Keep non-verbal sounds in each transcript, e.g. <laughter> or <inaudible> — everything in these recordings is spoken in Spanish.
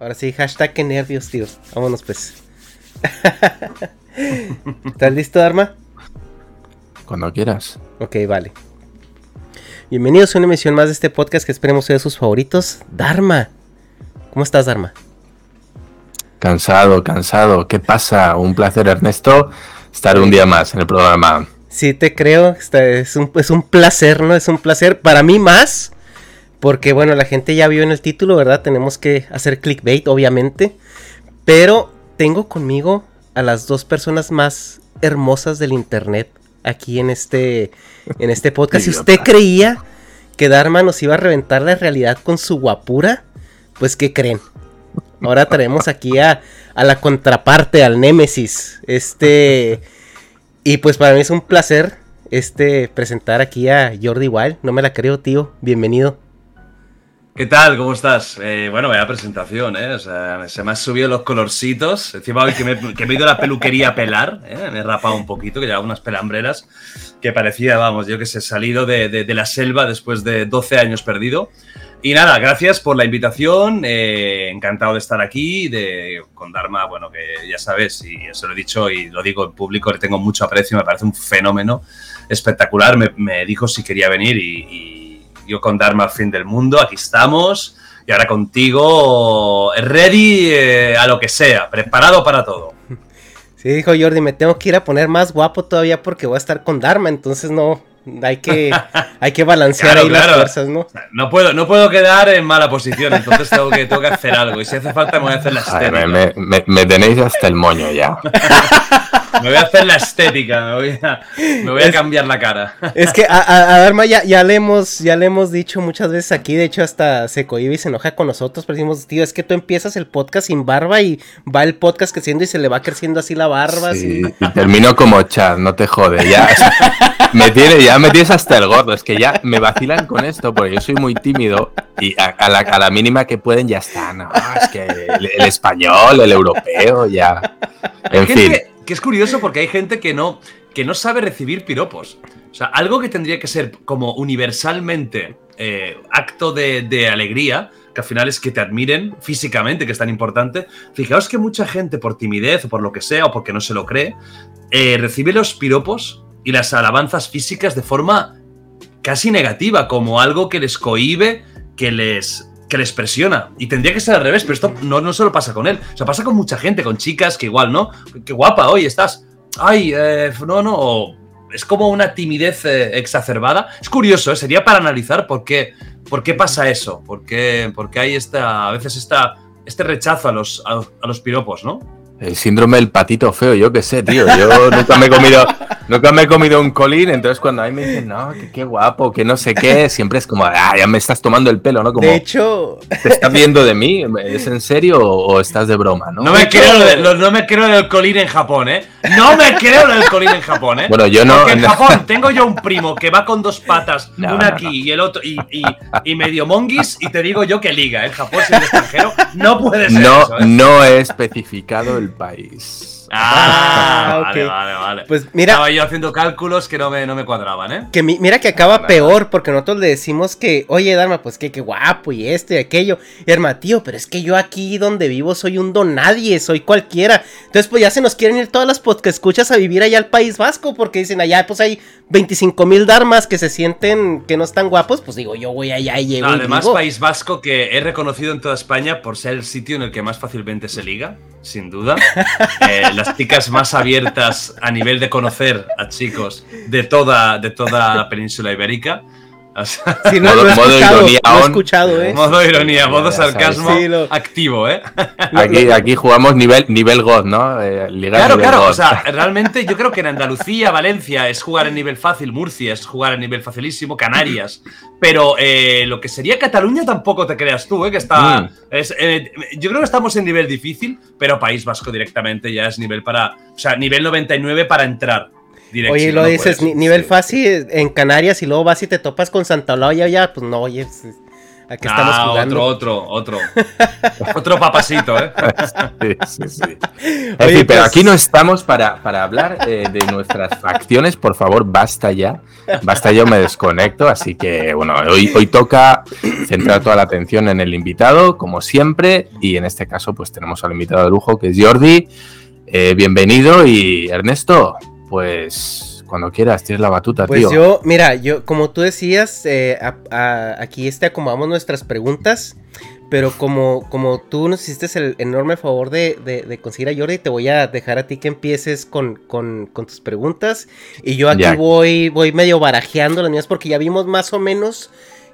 Ahora sí, hashtag que nervios, tío. Vámonos pues. <laughs> ¿Estás listo, Dharma? Cuando quieras. Ok, vale. Bienvenidos a una emisión más de este podcast que esperemos sea de sus favoritos. Dharma. ¿Cómo estás, Dharma? Cansado, cansado. ¿Qué pasa? Un placer, Ernesto, estar un día más en el programa. Sí, te creo. Es un, es un placer, ¿no? Es un placer. Para mí más. Porque, bueno, la gente ya vio en el título, ¿verdad? Tenemos que hacer clickbait, obviamente. Pero tengo conmigo a las dos personas más hermosas del internet aquí en este, en este podcast. Si <laughs> usted creía que Dharma nos iba a reventar la realidad con su guapura, pues ¿qué creen? Ahora traemos aquí a, a la contraparte, al Némesis. Este. Y pues para mí es un placer este presentar aquí a Jordi Wild. No me la creo, tío. Bienvenido. ¿Qué tal? ¿Cómo estás? Eh, bueno, vaya presentación, ¿eh? O sea, se me han subido los colorcitos. Encima hoy que me, que me he ido a la peluquería a pelar, ¿eh? me he rapado un poquito, que llevaba unas pelambreras que parecía, vamos, yo que sé, salido de, de, de, la selva después de 12 años perdido. Y nada, gracias por la invitación. Eh, encantado de estar aquí, de, con Dharma, bueno, que ya sabes, y eso lo he dicho y lo digo en público, le tengo mucho aprecio, me parece un fenómeno espectacular. Me, me dijo si quería venir y, y yo con Dharma al fin del mundo, aquí estamos. Y ahora contigo, ready eh, a lo que sea, preparado para todo. <laughs> Sí, dijo Jordi, me tengo que ir a poner más guapo todavía porque voy a estar con Dharma, entonces no, hay que, <laughs> hay que balancear claro, ahí claro. las fuerzas, ¿no? No puedo, no puedo quedar en mala posición, entonces tengo que, tengo que hacer algo. Y si hace falta, me voy a hacer la estética. Ay, me, me, me, tenéis hasta el moño ya. <laughs> me voy a hacer la estética, me voy a, me voy a cambiar la cara. Es que a, a, a Dharma ya, ya, le hemos, ya le hemos dicho muchas veces aquí, de hecho hasta se cohibe y se enoja con nosotros, pero decimos, tío, es que tú empiezas el podcast sin barba y va el podcast creciendo y se le va creciendo así la barba. Sí, así. y termino como Chad, no te jode, ya. me tiene, ya me tienes hasta el gordo, es que ya me vacilan con esto porque yo soy muy tímido y a, a, la, a la, mínima que pueden ya está, no, es que el, el español, el europeo, ya. En fin. Que, que, es curioso porque hay gente que no, que no sabe recibir piropos. O sea, algo que tendría que ser como universalmente eh, acto de, de alegría, que al final es que te admiren físicamente, que es tan importante. Fijaos que mucha gente por timidez o por lo que sea, o porque no se lo cree, eh, recibe los piropos y las alabanzas físicas de forma casi negativa, como algo que les cohibe, que les, que les presiona. Y tendría que ser al revés, pero esto no, no solo pasa con él. O sea, pasa con mucha gente, con chicas que igual, ¿no? Qué guapa hoy estás. Ay, eh, no, no. Es como una timidez eh, exacerbada. Es curioso, ¿eh? sería para analizar por qué, por qué pasa eso. Por qué, por qué hay esta, a veces esta, este rechazo a los, a, a los piropos, ¿no? El síndrome del patito feo, yo qué sé, tío. Yo nunca me he comido, <laughs> nunca me he comido un colín, entonces cuando a mí me dicen, no, que qué guapo, que no sé qué, siempre es como, ah, ya me estás tomando el pelo, ¿no? Como, de hecho, ¿te estás viendo de mí? ¿Es en serio o, o estás de broma, no? No me, creo de, no me creo del colín en Japón, ¿eh? No me creo del colín en Japón, ¿eh? Bueno, yo no. Porque en Japón tengo yo un primo que va con dos patas, <laughs> no, una aquí no. y el otro, y, y, y, medio monguis, y te digo yo que liga, ¿eh? Japón siendo extranjero, no puede ser. No, eso, ¿eh? no he especificado el país. <laughs> Ah, okay. vale, vale, vale. Pues mira. Estaba yo haciendo cálculos que no me, no me cuadraban, ¿eh? Que mi, mira que acaba vale, peor, vale. porque nosotros le decimos que, oye, Dharma, pues que, qué guapo y esto y aquello. Y hermano, tío, pero es que yo aquí donde vivo soy un don nadie, soy cualquiera. Entonces, pues ya se nos quieren ir todas las podcast escuchas a vivir allá al País Vasco, porque dicen allá, pues hay 25 mil Dharmas que se sienten que no están guapos. Pues digo, yo voy allá y llego. No, además, País Vasco que he reconocido en toda España por ser el sitio en el que más fácilmente se liga sin duda. Eh, las chicas más abiertas a nivel de conocer a chicos de toda, de toda la península ibérica. O sea, sí, no, modo, lo, he modo ironía, lo he escuchado, ¿eh? Modo ironía, modo sarcasmo sí, lo... activo, ¿eh? <laughs> Aquí, aquí jugamos nivel, nivel God, ¿no? Eh, claro, claro, God. o sea, realmente yo creo que en Andalucía, Valencia es jugar en nivel fácil, Murcia es jugar en nivel facilísimo, Canarias, pero eh, lo que sería Cataluña tampoco te creas tú, ¿eh? Que está... Mm. Es, eh, yo creo que estamos en nivel difícil, pero País Vasco directamente ya es nivel para... O sea, nivel 99 para entrar. Oye, lo no dices, puedes, nivel sí. fácil en Canarias y luego vas y te topas con Santa Olaya, ya, pues no, oye, a qué estamos Ah, jugando. Otro, otro, otro. otro papasito, ¿eh? <laughs> Sí, sí, sí. En pero pues- aquí no estamos para, para hablar eh, de nuestras facciones. Por favor, basta ya. Basta, yo me desconecto. Así que, bueno, hoy, hoy toca centrar toda la atención en el invitado, como siempre. Y en este caso, pues tenemos al invitado de lujo, que es Jordi. Eh, bienvenido. Y Ernesto, pues cuando quieras, tienes la batuta, Pues tío. yo, mira, yo, como tú decías, eh, a- a- aquí este acomodamos nuestras preguntas, pero como, como tú nos hiciste el enorme favor de, de- de conseguir a Jordi, te voy a dejar a ti que empieces con, con- con tus preguntas. Y yo aquí Ya. voy, voy medio barajeando las mías porque ya vimos más o menos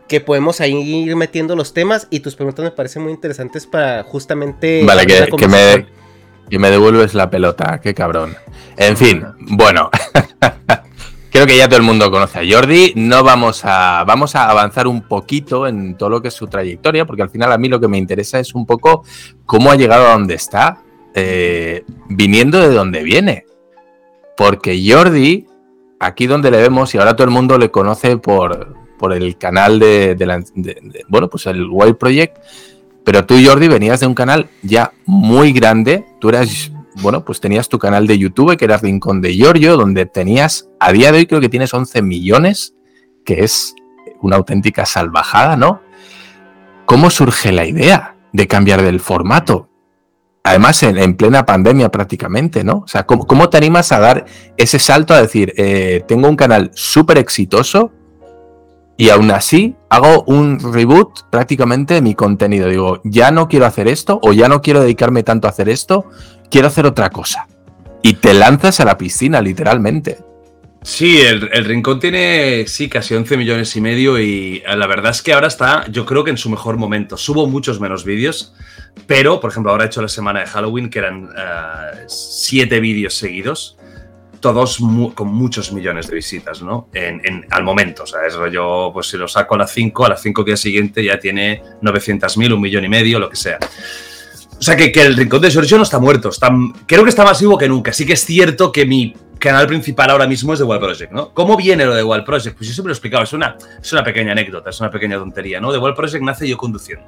que podemos ahí ir metiendo los temas y tus preguntas me parecen muy interesantes para justamente... Vale, que me, que me devuelves la pelota, qué cabrón. En fin, bueno. <laughs> Creo que ya todo el mundo conoce a Jordi. No vamos a. Vamos a avanzar un poquito en todo lo que es su trayectoria, porque al final a mí lo que me interesa es un poco cómo ha llegado a donde está, eh, viniendo de donde viene. Porque Jordi, aquí donde le vemos, y ahora todo el mundo le conoce por, por el canal de, la- de- bueno, pues el Wild Project. Pero tú, Jordi, venías de un canal ya muy grande. Tú eras, bueno, pues tenías tu canal de YouTube, que era Rincón de Giorgio, donde tenías, a día de hoy creo que tienes 11 millones, que es una auténtica salvajada, ¿no? ¿Cómo surge la idea de cambiar del formato? Además, en, en plena pandemia prácticamente, ¿no? O sea, ¿cómo, cómo te animas a dar ese salto a decir, eh, tengo un canal súper exitoso, y aún así hago un reboot prácticamente de mi contenido. Digo, ya no quiero hacer esto o ya no quiero dedicarme tanto a hacer esto, quiero hacer otra cosa. Y te lanzas a la piscina, literalmente. Sí, el, Rincón tiene, sí, casi 11 millones y medio y eh, la verdad es que ahora está, yo creo que en su mejor momento. Subo muchos menos vídeos, pero, por ejemplo, ahora he hecho la semana de Halloween, que eran eh, siete vídeos seguidos, todos mu- con muchos millones de visitas, ¿no? En, en- al momento, o sea, es rollo, pues si lo saco a las 5, a las 5 días siguiente ya tiene 900.000, un millón y medio, lo que sea. O sea, que, que el Rincón de Giorgio no está muerto. Está, creo que está más vivo que nunca. Sí que es cierto que mi canal principal ahora mismo es The Wild Project, ¿no? ¿Cómo viene lo de Wild Project? Pues yo siempre lo he explicado. Es una, es una pequeña anécdota, es una pequeña tontería, ¿no? The Wild Project nace yo conduciendo.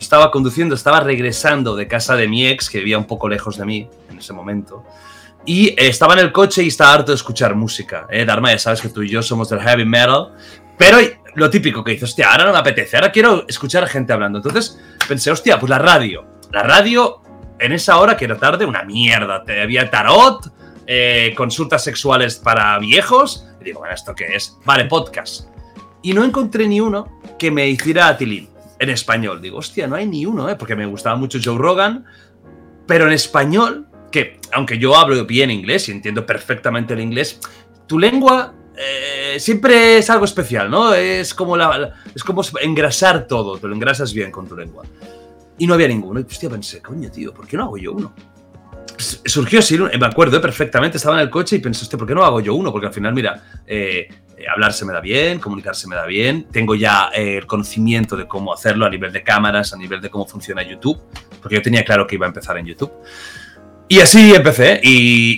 Estaba conduciendo, estaba regresando de casa de mi ex, que vivía un poco lejos de mí en ese momento. Y estaba en el coche y estaba harto de escuchar música. ¿eh? Dharma, ya sabes que tú y yo somos del heavy metal. Pero lo típico que dices, hostia, ahora no me apetece, ahora quiero escuchar a gente hablando. Entonces pensé, hostia, pues la radio. La radio, en esa hora, que era tarde, una mierda. Había tarot, eh, consultas sexuales para viejos. Y digo, bueno, ¿esto qué es? Vale, podcast. Y no encontré ni uno que me hiciera tilín en español. Digo, hostia, no hay ni uno, ¿eh? Porque me gustaba mucho Joe Rogan. Pero en español, que aunque yo hablo bien inglés y entiendo perfectamente el inglés, tu lengua eh, siempre es algo especial, ¿no? Es como, la, es como engrasar todo, te lo engrasas bien con tu lengua. Y no había ninguno. Y hostia, pensé, coño, tío, ¿por qué no hago yo uno? Surgió así, me acuerdo perfectamente, estaba en el coche y pensé, hostia, ¿por qué no hago yo uno? Porque al final, mira, eh, eh, hablar se me da bien, comunicar se me da bien, tengo ya eh, el conocimiento de cómo hacerlo a nivel de cámaras, a nivel de cómo funciona YouTube, porque yo tenía claro que iba a empezar en YouTube. Y así empecé, y,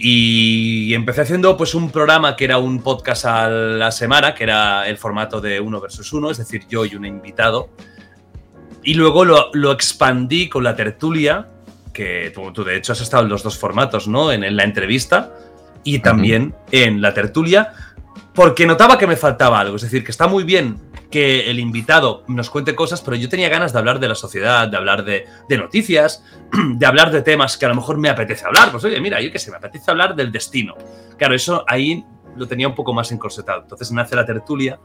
y empecé haciendo pues un programa que era un podcast a la semana, que era el formato de uno versus uno, es decir, yo y un invitado. Y luego lo, lo expandí con la tertulia, que tú, tú, de hecho has estado en los dos formatos, ¿no? En, en la entrevista y también en la tertulia, porque notaba que me faltaba algo, es decir, que está muy bien que el invitado nos cuente cosas, pero yo tenía ganas de hablar de la sociedad, de hablar de, noticias, <clears throat> de hablar de temas que a lo mejor me apetece hablar. Pues oye, mira, yo qué sé, me apetece hablar del destino. Claro, eso ahí lo tenía un poco más encorsetado. Entonces nace la tertulia,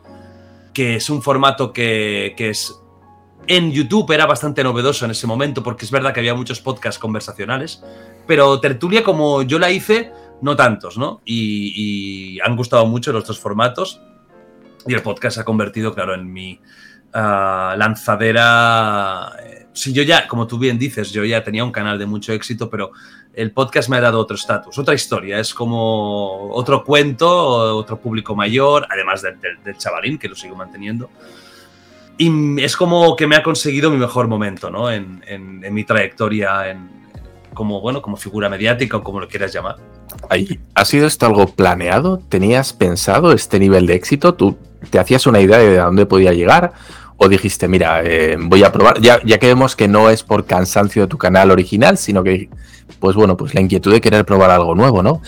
que es un formato que, que es en YouTube era bastante novedoso en ese momento, porque es verdad que había muchos podcasts conversacionales, pero tertulia como yo la hice, no tantos, ¿no? Y, han gustado mucho los dos formatos. Y el podcast se ha convertido, claro, en mi uh, lanzadera. Si yo ya, como tú bien dices, yo ya tenía un canal de mucho éxito, pero el podcast me ha dado otro estatus, otra historia. Es como otro cuento, otro público mayor, además del, del, chavalín, que lo sigo manteniendo y es como que me ha conseguido mi mejor momento, ¿no? En, en mi trayectoria en, como, bueno, como figura mediática o como lo quieras llamar. ¿Ha sido esto algo planeado? ¿Tenías pensado este nivel de éxito? ¿Tú te hacías una idea de a dónde podía llegar? ¿O dijiste, mira, eh, voy a probar? Ya, que vemos que no es por cansancio de tu canal original, sino que, pues bueno, pues la inquietud de querer probar algo nuevo, ¿no?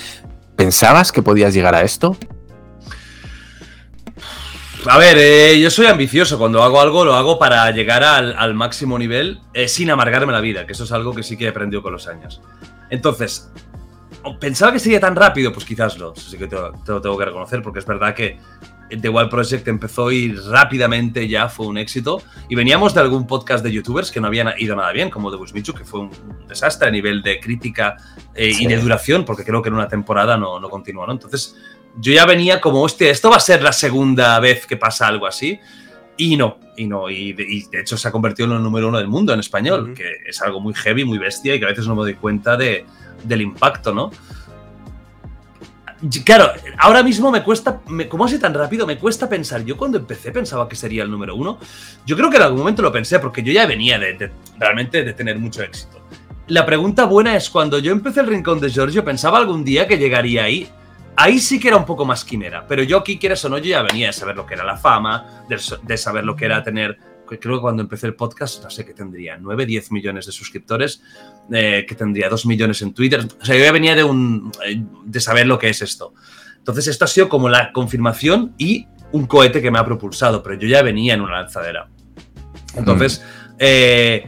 ¿Pensabas que podías llegar a esto? A ver, eh, yo soy ambicioso. Cuando hago algo, lo hago para llegar al, máximo nivel eh, sin amargarme la vida, que eso es algo que sí que he aprendido con los años. Entonces, ¿pensaba que sería tan rápido? Pues quizás no. Eso sí que te, lo tengo que reconocer, porque es verdad que The Wild Project empezó y rápidamente ya fue un éxito. Y veníamos de algún podcast de youtubers que no habían ido nada bien, como The Busmichu, que fue un desastre a nivel de crítica eh, y de duración, porque creo que en una temporada no, no continuó, ¿no? Entonces yo ya venía como, hostia, esto va a ser la segunda vez que pasa algo así. Y no, y no, y de, hecho se ha convertido en el número uno del mundo en español, que es algo muy heavy, muy bestia y que a veces no me doy cuenta de, del impacto, ¿no? Claro, ahora mismo me cuesta, me, como hace tan rápido, me cuesta pensar. Yo cuando empecé pensaba que sería el número uno. Yo creo que en algún momento lo pensé, porque yo ya venía de, realmente de tener mucho éxito. La pregunta buena es cuando yo empecé el Rincón de Giorgio, pensaba algún día que llegaría ahí Ahí sí que era un poco más quimera, pero yo aquí, quieras o no, yo ya venía de saber lo que era la fama, de, saber lo que era tener creo que cuando empecé el podcast, no sé qué tendría, 9, 10 millones de suscriptores, eh, que tendría 2 millones en Twitter. O sea, yo ya venía de, un, eh, de saber lo que es esto. Entonces, esto ha sido como la confirmación y un cohete que me ha propulsado, pero yo ya venía en una lanzadera. Entonces, eh,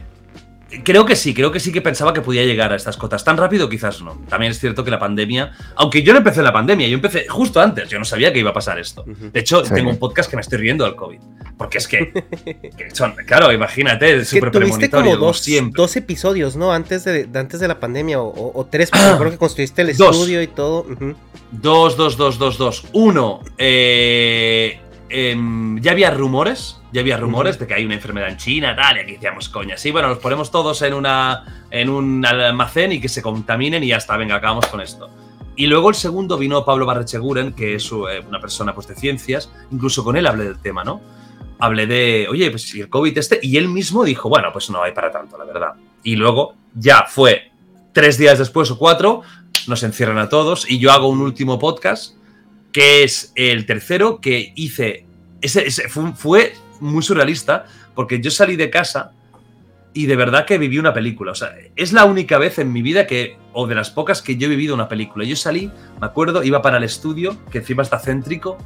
Creo que sí, creo que sí que pensaba que podía llegar a estas cotas. Tan rápido quizás no. También es cierto que la pandemia, aunque yo no empecé en la pandemia, yo empecé justo antes, yo no sabía que iba a pasar esto. De hecho, tengo un podcast que me estoy riendo del COVID. Porque es que, <laughs> son, claro, imagínate, es súper premonitorio. como dos, dos episodios, ¿no? Antes de, antes de la pandemia, o, tres, porque creo que construiste el estudio y todo. Dos, dos, dos, dos, dos. Uno, eh, Em, ya había rumores, ya había rumores de que hay una enfermedad en China, tal, y aquí decíamos, coña, sí, bueno, nos ponemos todos en, una, en un almacén y que se contaminen y ya está, venga, acabamos con esto. Y luego el segundo vino Pablo Barrecheguren, que es eh, una persona pues, de ciencias, incluso con él hablé del tema, ¿no? Hablé de, oye, pues si el COVID este, y él mismo dijo, bueno, pues no hay para tanto, la verdad. Y luego ya fue tres días después o cuatro, nos encierran a todos y yo hago un último podcast que es el tercero que hice. Ese, fue, muy surrealista porque yo salí de casa y de verdad que viví una película. O sea, es la única vez en mi vida que, o de las pocas que yo he vivido una película. Yo salí, me acuerdo, iba para el estudio, que encima está céntrico,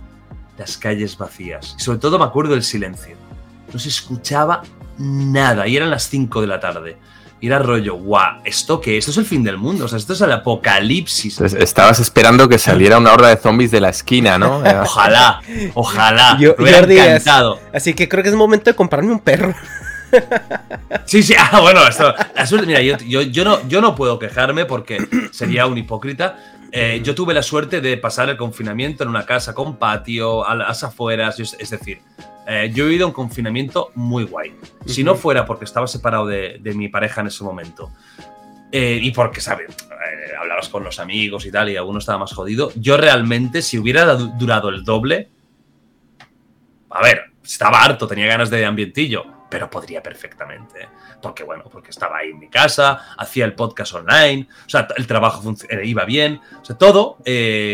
las calles vacías. Y sobre todo me acuerdo del silencio. No se escuchaba nada y eran las 5 de la tarde. Y era rollo, guau, ¿esto qué? Esto es el fin del mundo, o sea, esto es el apocalipsis. estabas esperando que saliera una horda de zombies de la esquina, ¿no? <laughs> ojalá, ojalá. Yo, me encantado. Así que creo que es momento de comprarme un perro. Sí, sí, <laughs> ah, bueno, esto, mira, yo, yo, no, yo no puedo quejarme porque sería un hipócrita. Eh, yo tuve la suerte de pasar el confinamiento en una casa con patio, a las afueras, es decir, eh, yo he vivido un confinamiento muy guay. Si no fuera porque estaba separado de, mi pareja en ese momento eh, y porque, ¿sabes? Eh, hablabas con los amigos y tal y alguno estaba más jodido, yo realmente, si hubiera durado el doble, a ver, estaba harto, tenía ganas de ambientillo, pero podría perfectamente. Porque, bueno, porque estaba ahí en mi casa, hacía el podcast online, o sea, el trabajo iba bien, o sea, todo,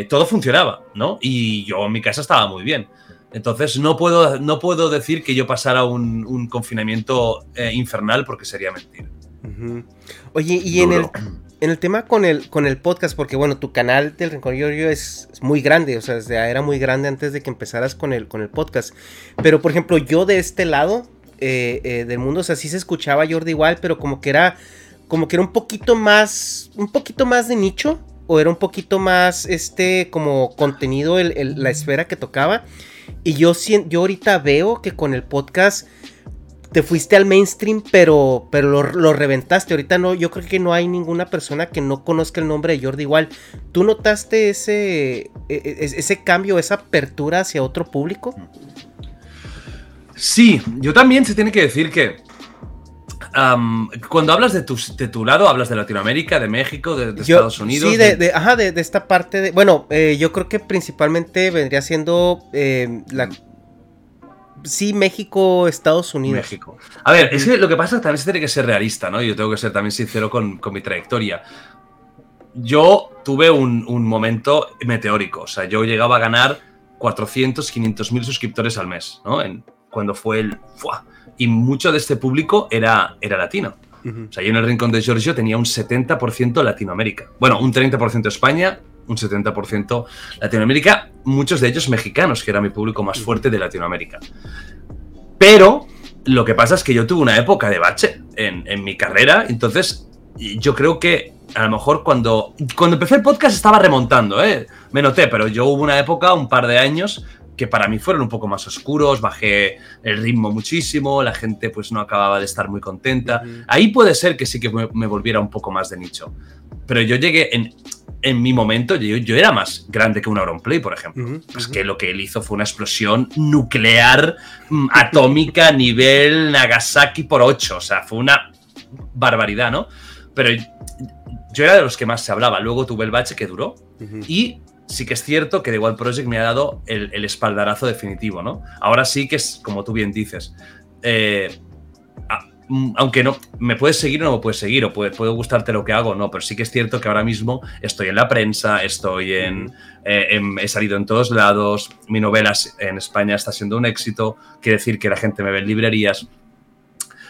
todo funcionaba, ¿no? Y yo en mi casa estaba muy bien. Entonces no puedo, no puedo decir que yo pasara un, confinamiento eh, infernal porque sería mentira. Oye, y en el, en el tema con el, con el podcast, porque bueno, tu canal del Rincón Giorgio es, muy grande, o sea, era muy grande antes de que empezaras con el, con el podcast. Pero por ejemplo, yo de este lado eh, eh, del mundo, o sea, sí se escuchaba Jordi igual, pero como que era, como que era un poquito más, un poquito más de nicho, o era un poquito más, este, como contenido, la esfera que tocaba. Y yo, yo ahorita veo que con el podcast te fuiste al mainstream, pero, pero lo, reventaste. Ahorita no, yo creo que no hay ninguna persona que no conozca el nombre de Jordi igual. ¿Tú notaste ese, e, e, ese cambio, esa apertura hacia otro público? Sí, yo también se tiene que decir que cuando hablas de tu, de tu lado, hablas de Latinoamérica, de México, de, Estados Unidos. Sí, de, ajá, de, esta parte de. Bueno, eh, yo creo que principalmente vendría siendo eh, la. Sí, México, Estados Unidos. México. A ver, es que lo que pasa también se tiene que ser realista, ¿no? Yo tengo que ser también sincero con, mi trayectoria. Yo tuve un, un, momento meteórico. O sea, yo llegaba a ganar 400, 500 mil suscriptores al mes, ¿no? En cuando fue el... ¡fua! Y mucho de este público era, era latino. O sea, yo en el Rincón de Giorgio tenía un 70% Latinoamérica. Bueno, un 30% España, un 70% Latinoamérica, muchos de ellos mexicanos, que era mi público más fuerte de Latinoamérica. Pero lo que pasa es que yo tuve una época de bache en, en mi carrera, entonces yo creo que a lo mejor cuando, cuando empecé el podcast estaba remontando, ¿eh? me noté, pero yo hubo una época, un par de años, que para mí fueron un poco más oscuros, bajé el ritmo muchísimo, la gente pues no acababa de estar muy contenta. Ahí puede ser que sí que me, volviera un poco más de nicho. Pero yo llegué en, en mi momento, yo, yo, era más grande que un Auronplay, por ejemplo. Es que lo que él hizo fue una explosión nuclear mm, <laughs> atómica nivel Nagasaki por 8. O sea, fue una barbaridad, ¿no? Pero yo era de los que más se hablaba. Luego tuve el bache que duró. Y sí que es cierto que The Wild Project me ha dado el, espaldarazo definitivo, ¿no? Ahora sí que es, como tú bien dices, eh, mm, aunque no me puedes seguir o no me puedes seguir, o puede, gustarte lo que hago, no, pero sí que es cierto que ahora mismo estoy en la prensa, estoy en, eh, he salido en todos lados, mi novela en España está siendo un éxito, quiere decir que la gente me ve en librerías.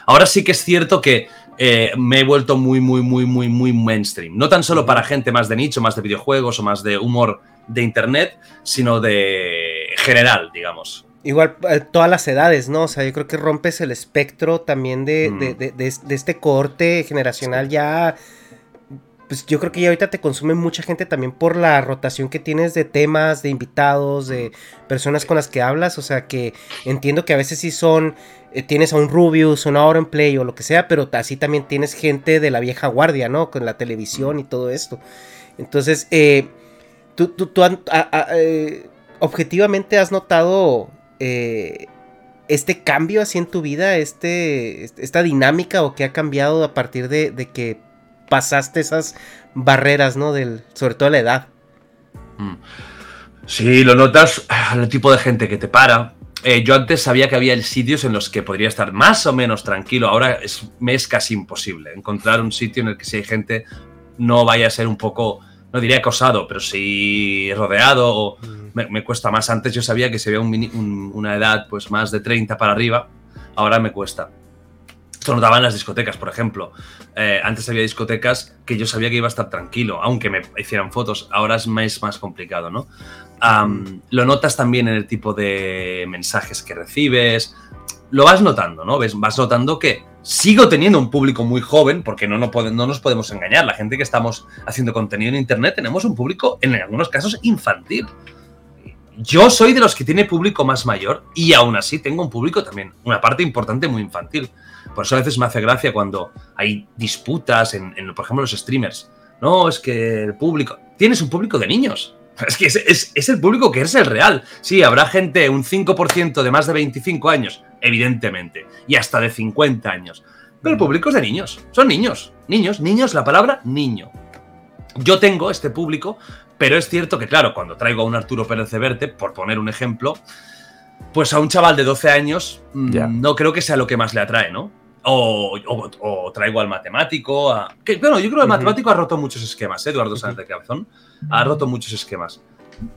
Ahora sí que es cierto que eh, me he vuelto muy, muy, muy, muy, muy mainstream. No tan solo para gente más de nicho, más de videojuegos o más de humor de internet, sino de general, digamos. Igual eh, todas las edades, ¿no? O sea, yo creo que rompes el espectro también de, mm. este corte generacional ya pues yo creo que ya ahorita te consume mucha gente también por la rotación que tienes de temas, de invitados, de personas con las que hablas. O sea que entiendo que a veces sí son eh, tienes a un Rubius, Hora en Play o lo que sea, pero así también tienes gente de la vieja guardia, ¿no? Con la televisión y todo esto. Entonces, eh, tú, tú, eh, objetivamente has notado este cambio así en tu vida, este, esta dinámica o que ha cambiado a partir de, que pasaste esas barreras, ¿no? Del, sobre todo la edad. Mm. Sí, lo notas al tipo de gente que te para, eh, yo antes sabía que había sitios en los que podría estar más o menos tranquilo. Ahora es, me es casi imposible encontrar un sitio en el que si hay gente no vaya a ser un poco, no diría acosado, pero sí rodeado. O mm. me, cuesta más. Antes yo sabía que si había una edad pues más de 30 para arriba, ahora me cuesta. Esto notaba en las discotecas, por ejemplo. Eh, antes había discotecas que yo sabía que iba a estar tranquilo, aunque me hicieran fotos. Ahora es más, más complicado, ¿no? lo notas también en el tipo de mensajes que recibes. Lo vas notando, ¿no? Ves, vas notando que sigo teniendo un público muy joven, porque no, no, no nos podemos engañar. La gente que estamos haciendo contenido en Internet tenemos un público, en algunos casos, infantil. Yo soy de los que tiene público más mayor y aún así tengo un público también, una parte importante muy infantil. Por eso a veces me hace gracia cuando hay disputas en, en por ejemplo, los streamers. No, es que el público... Tienes un público de niños. Es que es, el público que es el real. Sí, habrá gente, un 5% de más de 25 años, evidentemente, y hasta de 50 años. Pero el público es de niños, son niños, niños, niños, la palabra niño. Yo tengo este público, pero es cierto que, claro, cuando traigo a un Arturo Pérez de Verte, por poner un ejemplo, pues a un chaval de 12 años mm, no creo que sea lo que más le atrae, ¿no? O, traigo al matemático. A... Que, bueno, yo creo que el matemático ha roto muchos esquemas, ¿eh? Eduardo Sánchez de Cabezón. Ha roto muchos esquemas.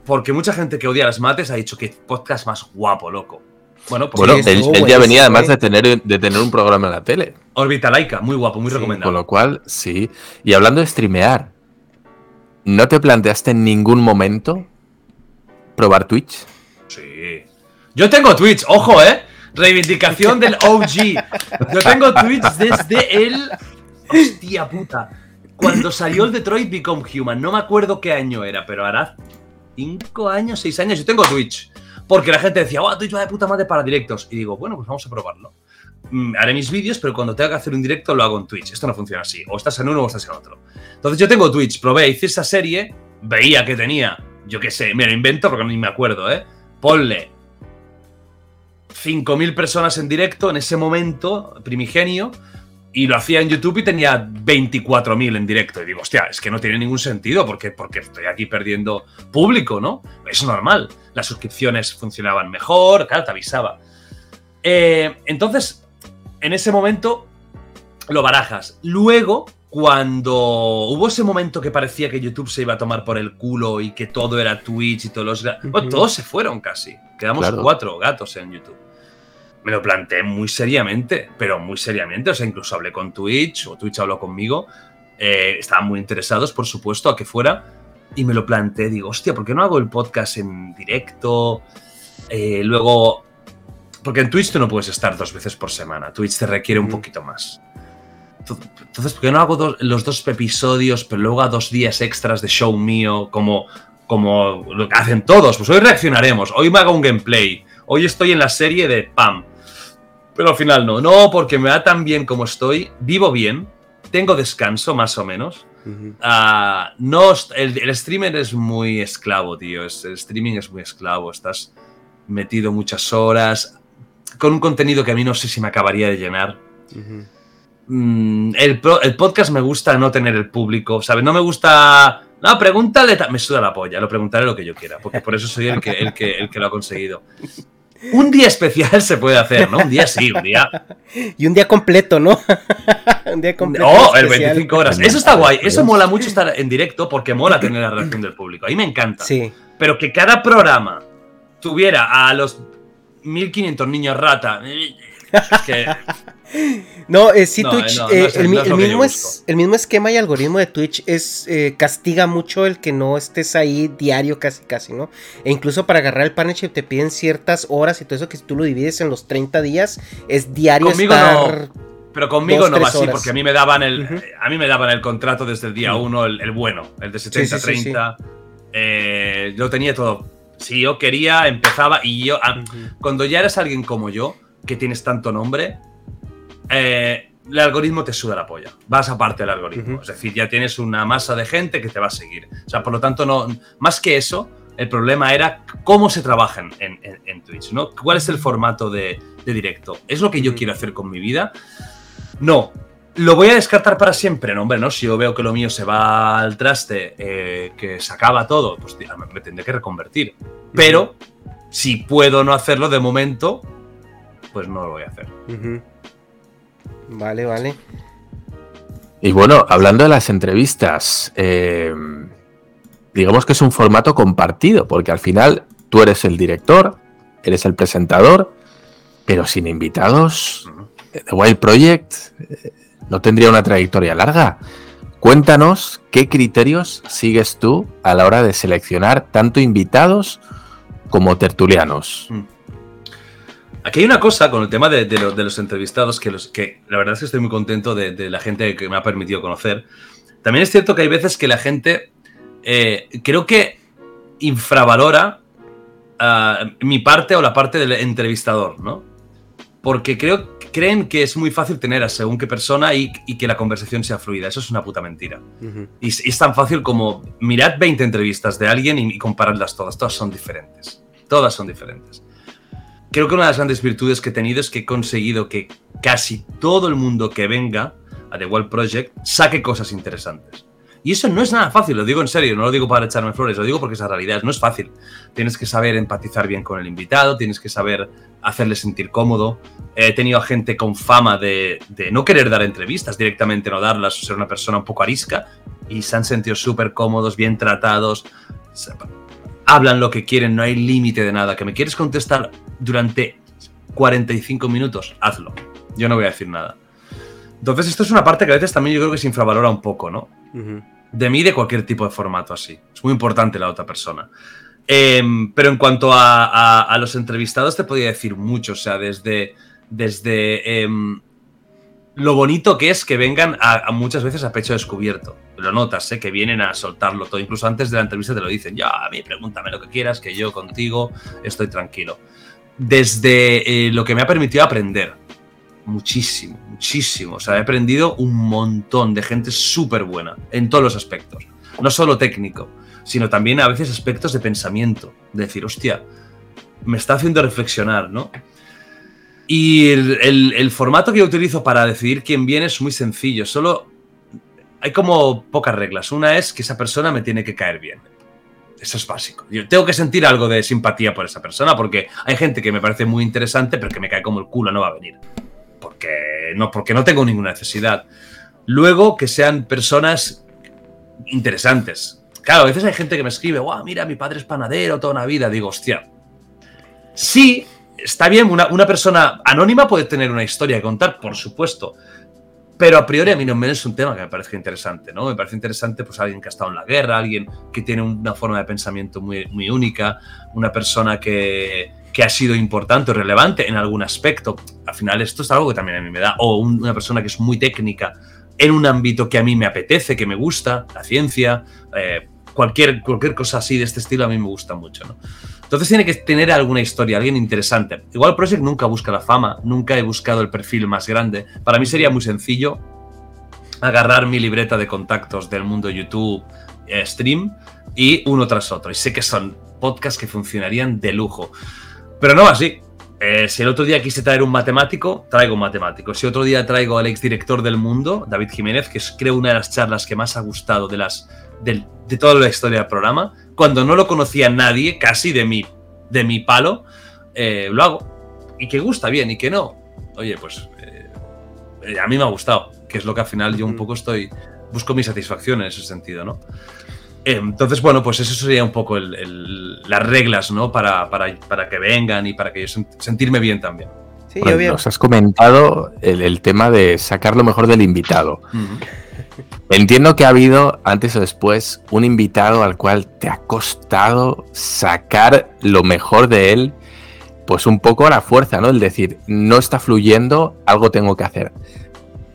Porque mucha gente que odia las mates ha dicho que podcast más guapo, loco. Bueno, pues él, ya venía además de tener, de tener un programa en la tele. Orbitalaika, muy guapo, muy recomendado. Con lo cual, sí. Y hablando de streamear, ¿no te planteaste en ningún momento probar Twitch? Sí. Yo tengo Twitch, ojo, ¿eh? Reivindicación del OG. Yo tengo Twitch desde el. Hostia puta. Cuando salió el Detroit Become Human, no me acuerdo qué año era, pero hará 5 años, 6 años. Yo tengo Twitch. Porque la gente decía, oh, Twitch va de puta madre para directos. Y digo, bueno, pues vamos a probarlo. Mm, haré mis vídeos, pero cuando tenga que hacer un directo lo hago en Twitch. Esto no funciona así. O estás en uno o estás en otro. Entonces yo tengo Twitch, probé, hice esa serie, veía que tenía, yo qué sé, me lo invento porque ni me acuerdo, ¿eh? Ponle 5.000 personas en directo en ese momento primigenio y lo hacía en YouTube y tenía 24.000 en directo. Y digo, hostia, es que no tiene ningún sentido porque, porque estoy aquí perdiendo público, ¿no? Es normal. Las suscripciones funcionaban mejor, claro, te avisaba. Eh, entonces, en ese momento lo barajas. Luego, cuando hubo ese momento que parecía que YouTube se iba a tomar por el culo y que todo era Twitch y todos los... todos se fueron casi. Quedamos cuatro gatos en YouTube. Me lo planteé muy seriamente, pero muy seriamente. O sea, incluso hablé con Twitch, o Twitch habló conmigo. Eh, estaban muy interesados, por supuesto, a que fuera. Y me lo planteé, digo, hostia, ¿por qué no hago el podcast en directo? Eh, luego, porque en Twitch tú no puedes estar dos veces por semana. Twitch te requiere un poquito más. Entonces, ¿por qué no hago los dos episodios, pero luego a dos días extras de show mío, como, como lo que hacen todos? Pues hoy reaccionaremos, hoy me hago un gameplay, hoy estoy en la serie de PAM. Pero al final no, no, porque me va tan bien como estoy, vivo bien, tengo descanso más o menos. Ah, no, el, streamer es muy esclavo, tío. el streaming es muy esclavo. Estás metido muchas horas con un contenido que a mí no sé si me acabaría de llenar. Mm, el, podcast me gusta no tener el público, ¿sabes? No me gusta. No, pregúntale. Me suda la polla, lo preguntaré lo que yo quiera, porque por eso soy el que, el que, el que lo ha conseguido. Un día especial se puede hacer, ¿no? Un día sí, un día. Y un día completo, ¿no? <laughs> un día completo. No, el 25 horas. Eso está guay. Eso mola mucho estar en directo porque mola tener la reacción del público. A mí me encanta. Sí. Pero que cada programa tuviera a los 1500 niños rata. Que <laughs> no, eh, sí, Twitch, el, mismo es, el mismo esquema y algoritmo de Twitch es eh, castiga mucho el que no estés ahí diario casi casi, ¿no? E incluso para agarrar el partnership te piden ciertas horas y todo eso que si tú lo divides en los 30 días es diario conmigo No, pero conmigo no va así, porque a mí me daban el, a mí me daban el contrato desde el día 1, el, bueno, el de 70-30. Eh, yo tenía todo. Si yo quería, empezaba y yo, cuando ya eres alguien como yo, que tienes tanto nombre, eh, el algoritmo te suda la polla. Vas aparte del algoritmo. Es decir, ya tienes una masa de gente que te va a seguir. O sea, por lo tanto, no, más que eso, el problema era cómo se trabaja en, Twitch, ¿no? ¿Cuál es el formato de, directo? ¿Es lo que yo quiero hacer con mi vida? No. ¿Lo voy a descartar para siempre? No, hombre, no. Si yo veo que lo mío se va al traste, eh, que se acaba todo, pues me, tendré que reconvertir. Pero, si puedo no hacerlo de momento, pues no lo voy a hacer. Vale, vale. Y bueno, hablando de las entrevistas, eh, digamos que es un formato compartido, porque al final tú eres el director, eres el presentador, pero sin invitados, The Wild Project eh, no tendría una trayectoria larga. Cuéntanos qué criterios sigues tú a la hora de seleccionar tanto invitados como tertulianos. Mm. Aquí hay una cosa con el tema de, los entrevistados que, los, que la verdad es que estoy muy contento de, la gente que me ha permitido conocer. También es cierto que hay veces que la gente eh, creo que infravalora ah, mi parte o la parte del entrevistador, ¿no? Porque creo, creen que es muy fácil tener a según qué persona y, que la conversación sea fluida. Eso es una puta mentira. y, es tan fácil como mirad 20 entrevistas de alguien y, y compararlas todas. Todas son diferentes. Todas son diferentes creo que una de las grandes virtudes que he tenido es que he conseguido que casi todo el mundo que venga a The World Project saque cosas interesantes. Y eso no es nada fácil, lo digo en serio, no lo digo para echarme flores, lo digo porque es la realidad, no es fácil. Tienes que saber empatizar bien con el invitado, tienes que saber hacerle sentir cómodo. He tenido gente con fama de, de no querer dar entrevistas, directamente no darlas, ser una persona un poco arisca, y se han sentido súper cómodos, bien tratados hablan lo que quieren, no hay límite de nada. Que me quieres contestar durante 45 minutos, hazlo. Yo no voy a decir nada. Entonces, esto es una parte que a veces también yo creo que se infravalora un poco, ¿no? De mí, de cualquier tipo de formato así. Es muy importante la otra persona. Em, pero en cuanto a, los entrevistados, te podría decir mucho. O sea, desde, desde em, lo bonito que es que vengan a, muchas veces a pecho descubierto. Lo notas, ¿eh? que vienen a soltarlo todo. Incluso antes de la entrevista te lo dicen, ya, a mí pregúntame lo que quieras, que yo contigo estoy tranquilo. Desde eh, lo que me ha permitido aprender. Muchísimo, muchísimo. O sea, he aprendido un montón de gente súper buena en todos los aspectos. No solo técnico, sino también a veces aspectos de pensamiento. De decir, hostia, me está haciendo reflexionar, ¿no? Y el, formato que yo utilizo para decidir quién viene es muy sencillo. Solo hay como pocas reglas. Una es que esa persona me tiene que caer bien. Eso es básico. Yo tengo que sentir algo de simpatía por esa persona porque hay gente que me parece muy interesante pero que me cae como el culo, no va a venir. Porque no, porque no tengo ninguna necesidad. Luego que sean personas interesantes. Claro, a veces hay gente que me escribe, wow, mira, mi padre es panadero toda una vida. Digo, hostia. Sí, está bien, una, una persona anónima puede tener una historia que contar, por supuesto. Pero a priori a mí no me es un tema que me parezca interesante, ¿no? Me parece interesante pues alguien que ha estado en la guerra, alguien que tiene una forma de pensamiento muy, muy única, una persona que, que ha sido importante o relevante en algún aspecto. Al final esto es algo que también a mí me da. O un- una persona que es muy técnica en un ámbito que a mí me apetece, que me gusta, la ciencia, eh, cualquier, cualquier cosa así de este estilo a mí me gusta mucho. Entonces tiene que tener alguna historia, alguien interesante. Igual Project nunca busca la fama, nunca he buscado el perfil más grande. Para mí sería muy sencillo agarrar mi libreta de contactos del mundo YouTube, eh, stream, y uno tras otro. Y sé que son podcasts que funcionarían de lujo. Pero no así. Eh, si el otro día quise traer un matemático, traigo un matemático. Si otro día traigo al exdirector del mundo, David Jiménez, que es creo una de las charlas que más ha gustado de, las, del- de toda la historia del programa, cuando no lo conocía nadie, casi de mi, de mi palo, eh, lo hago. Y que gusta bien y que no. Oye, pues eh, eh, a mí me ha gustado, que es lo que al final yo un poco estoy, busco mi satisfacción en ese sentido, ¿no? Eh, Entonces, bueno, pues eso sería un poco el- el- las reglas, ¿no? Para, para, para que vengan y para que yo sen- sentirme bien también. Sí, nos has comentado el, el tema de sacar lo mejor del invitado. Entiendo que ha habido, antes o después, un invitado al cual te ha costado sacar lo mejor de él, pues un poco a la fuerza, ¿no? El decir, no está fluyendo, algo tengo que hacer.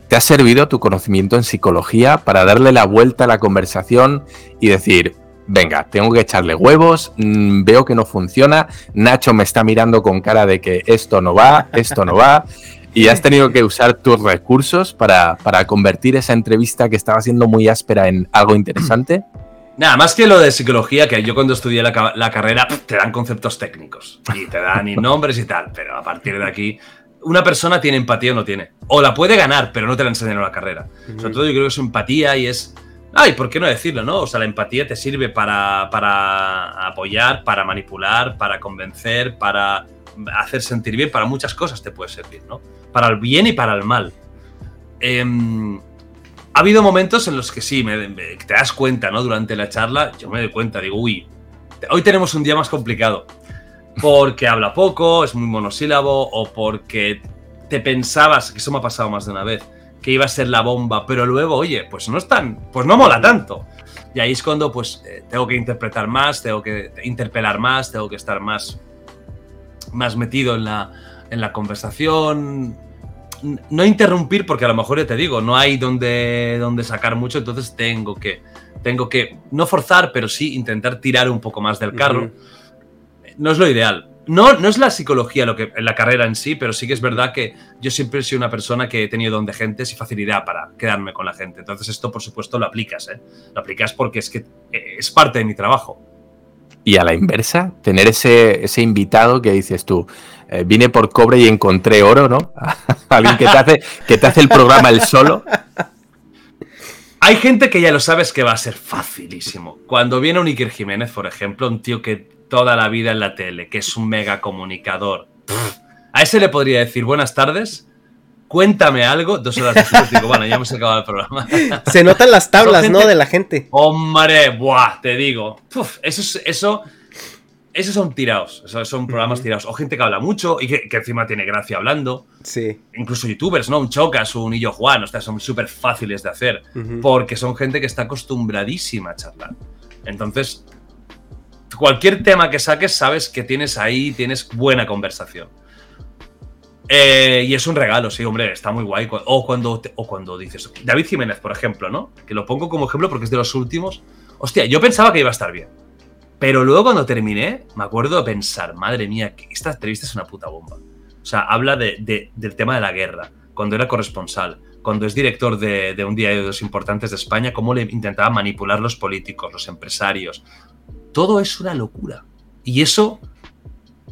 ¿Te ha servido tu conocimiento en psicología para darle la vuelta a la conversación y decir, venga, tengo que echarle huevos, mm, veo que no funciona, Nacho me está mirando con cara de que esto no va, esto no va, <laughs> y has tenido que usar tus recursos para, para convertir esa entrevista que estaba siendo muy áspera en algo <clears throat> interesante? Nada, más que lo de psicología, que yo cuando estudié la, la carrera te dan conceptos técnicos y te dan y <laughs> nombres y tal, pero a partir de aquí, una persona tiene empatía o no tiene. O la puede ganar, pero no te la enseñan en la carrera. Sobre todo yo creo que es empatía y es... Ay, ¿por qué no decirlo, no? O sea, la empatía te sirve para, para apoyar, para manipular, para convencer, para hacer sentir bien, para muchas cosas te puede servir, ¿no? Para el bien y para el mal. Em, ha habido momentos en los que sí, te das cuenta, ¿no? Durante la charla, yo me doy cuenta, digo, uy, hoy tenemos un día más complicado. Porque habla poco, es muy monosílabo, o porque te pensabas, que eso me ha pasado más de una vez, que iba a ser la bomba, pero luego, oye, pues no es tan, pues no mola tanto. Y ahí es cuando, pues, eh, tengo que interpretar más, tengo que interpelar más, tengo que estar más, más metido en la, en la conversación, no interrumpir porque a lo mejor ya te digo, no hay donde, donde sacar mucho, entonces tengo que, tengo que no forzar, pero sí intentar tirar un poco más del carro. No es lo ideal. No, no es la psicología lo que, la carrera en sí, pero sí que es verdad que yo siempre he sido una persona que he tenido don de gentes y facilidad para quedarme con la gente. Entonces esto, por supuesto, lo aplicas, ¿eh? Lo aplicas porque es que eh, es parte de mi trabajo. Y a la inversa, tener ese, ese invitado que dices tú, eh, vine por cobre y encontré oro, ¿no? <laughs> Alguien que te hace, que te hace el programa el solo. Hay gente que ya lo sabes que va a ser facilísimo. Cuando viene un Iker Jiménez, por ejemplo, un tío que toda la vida en la tele, que es un mega comunicador, pff, a ese le podría decir buenas tardes, cuéntame algo, dos horas después digo, bueno, ya hemos acabado el programa. Se notan las tablas, ¿no? De la gente. Hombre, buah, te digo. Eso, es- eso, esos son tirados, esos son programas tirados. O gente que habla mucho y que, que encima tiene gracia hablando. Sí. Incluso youtubers, ¿no? Un Chocas, un Illo Juan, o sea, son súper fáciles de hacer porque son gente que está acostumbradísima a charlar. Entonces, cualquier tema que saques, sabes que tienes ahí, tienes buena conversación. Eh, y es un regalo, sí, hombre, está muy guay. O cuando, te- o cuando dices, David Jiménez, por ejemplo, ¿no? Que lo pongo como ejemplo porque es de los últimos. Hostia, yo pensaba que iba a estar bien. Pero luego cuando terminé, me acuerdo de pensar, madre mía, que esta entrevista es una puta bomba. O sea, habla de- de- del tema de la guerra, cuando era corresponsal, cuando es director de, de un diario de los importantes de España, cómo le intentaba manipular los políticos, los empresarios. Todo es una locura. Y eso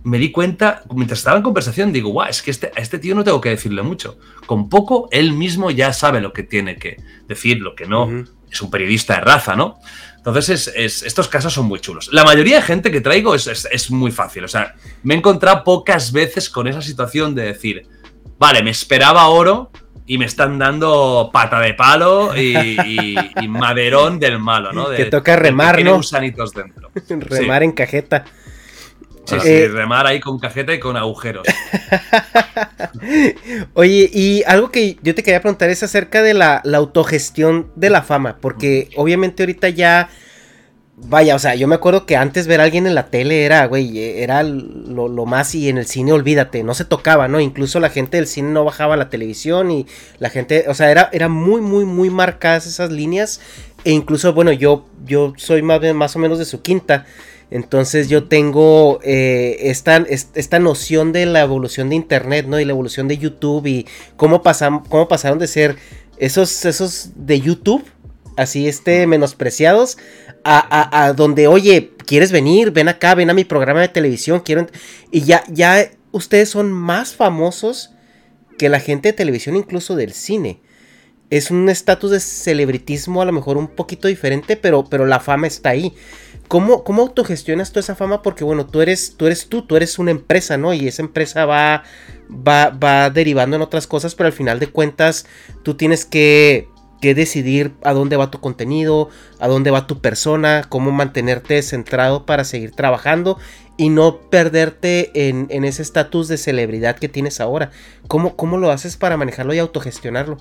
me di cuenta, mientras estaba en conversación, digo, guau, es que este, a este tío no tengo que decirle mucho. Con poco, él mismo ya sabe lo que tiene que decir, lo que no. Es un periodista de raza, ¿no? Entonces, es- es- estos casos son muy chulos. La mayoría de gente que traigo es, es- muy fácil. O sea, me he encontrado pocas veces con esa situación de decir, vale, me esperaba oro y me están dando pata de palo y, y- y <laughs> maderón del malo, ¿no? De- Que toca que remar, tiene ¿no? gusanitos dentro. <laughs> Remar en cajeta. Sí, sí, Eh, remar ahí con cajeta y con agujeros. <laughs> Oye, y algo que yo te quería preguntar es acerca de la, la autogestión de la fama, porque obviamente ahorita ya, vaya, o sea, yo me acuerdo que antes ver a alguien en la tele era, güey, era lo, lo más y en el cine, olvídate, no se tocaba, ¿no? Incluso la gente del cine no bajaba la televisión y la gente, o sea, era, era muy, muy, muy marcadas esas líneas. E incluso, bueno, yo, yo soy más, más o menos de su quinta. Entonces yo tengo eh, esta, es- esta noción de la evolución de Internet, ¿no? Y la evolución de YouTube y cómo, cómo pasaron de ser esos, esos de YouTube, así este, menospreciados, a, a- a donde, oye, ¿quieres venir? Ven acá, ven a mi programa de televisión, quiero... ent-". Y ya, ya ustedes son más famosos que la gente de televisión, incluso del cine. Es un estatus de celebritismo a lo mejor un poquito diferente, pero, pero la fama está ahí. ¿Cómo, ¿Cómo autogestionas tú esa fama? Porque bueno, tú eres, tú eres tú, tú eres una empresa, ¿no? Y esa empresa va, va, va derivando en otras cosas, pero al final de cuentas tú tienes que, que decidir a dónde va tu contenido, a dónde va tu persona, cómo mantenerte centrado para seguir trabajando y no perderte en, en ese estatus de celebridad que tienes ahora. ¿Cómo, ¿Cómo lo haces para manejarlo y autogestionarlo?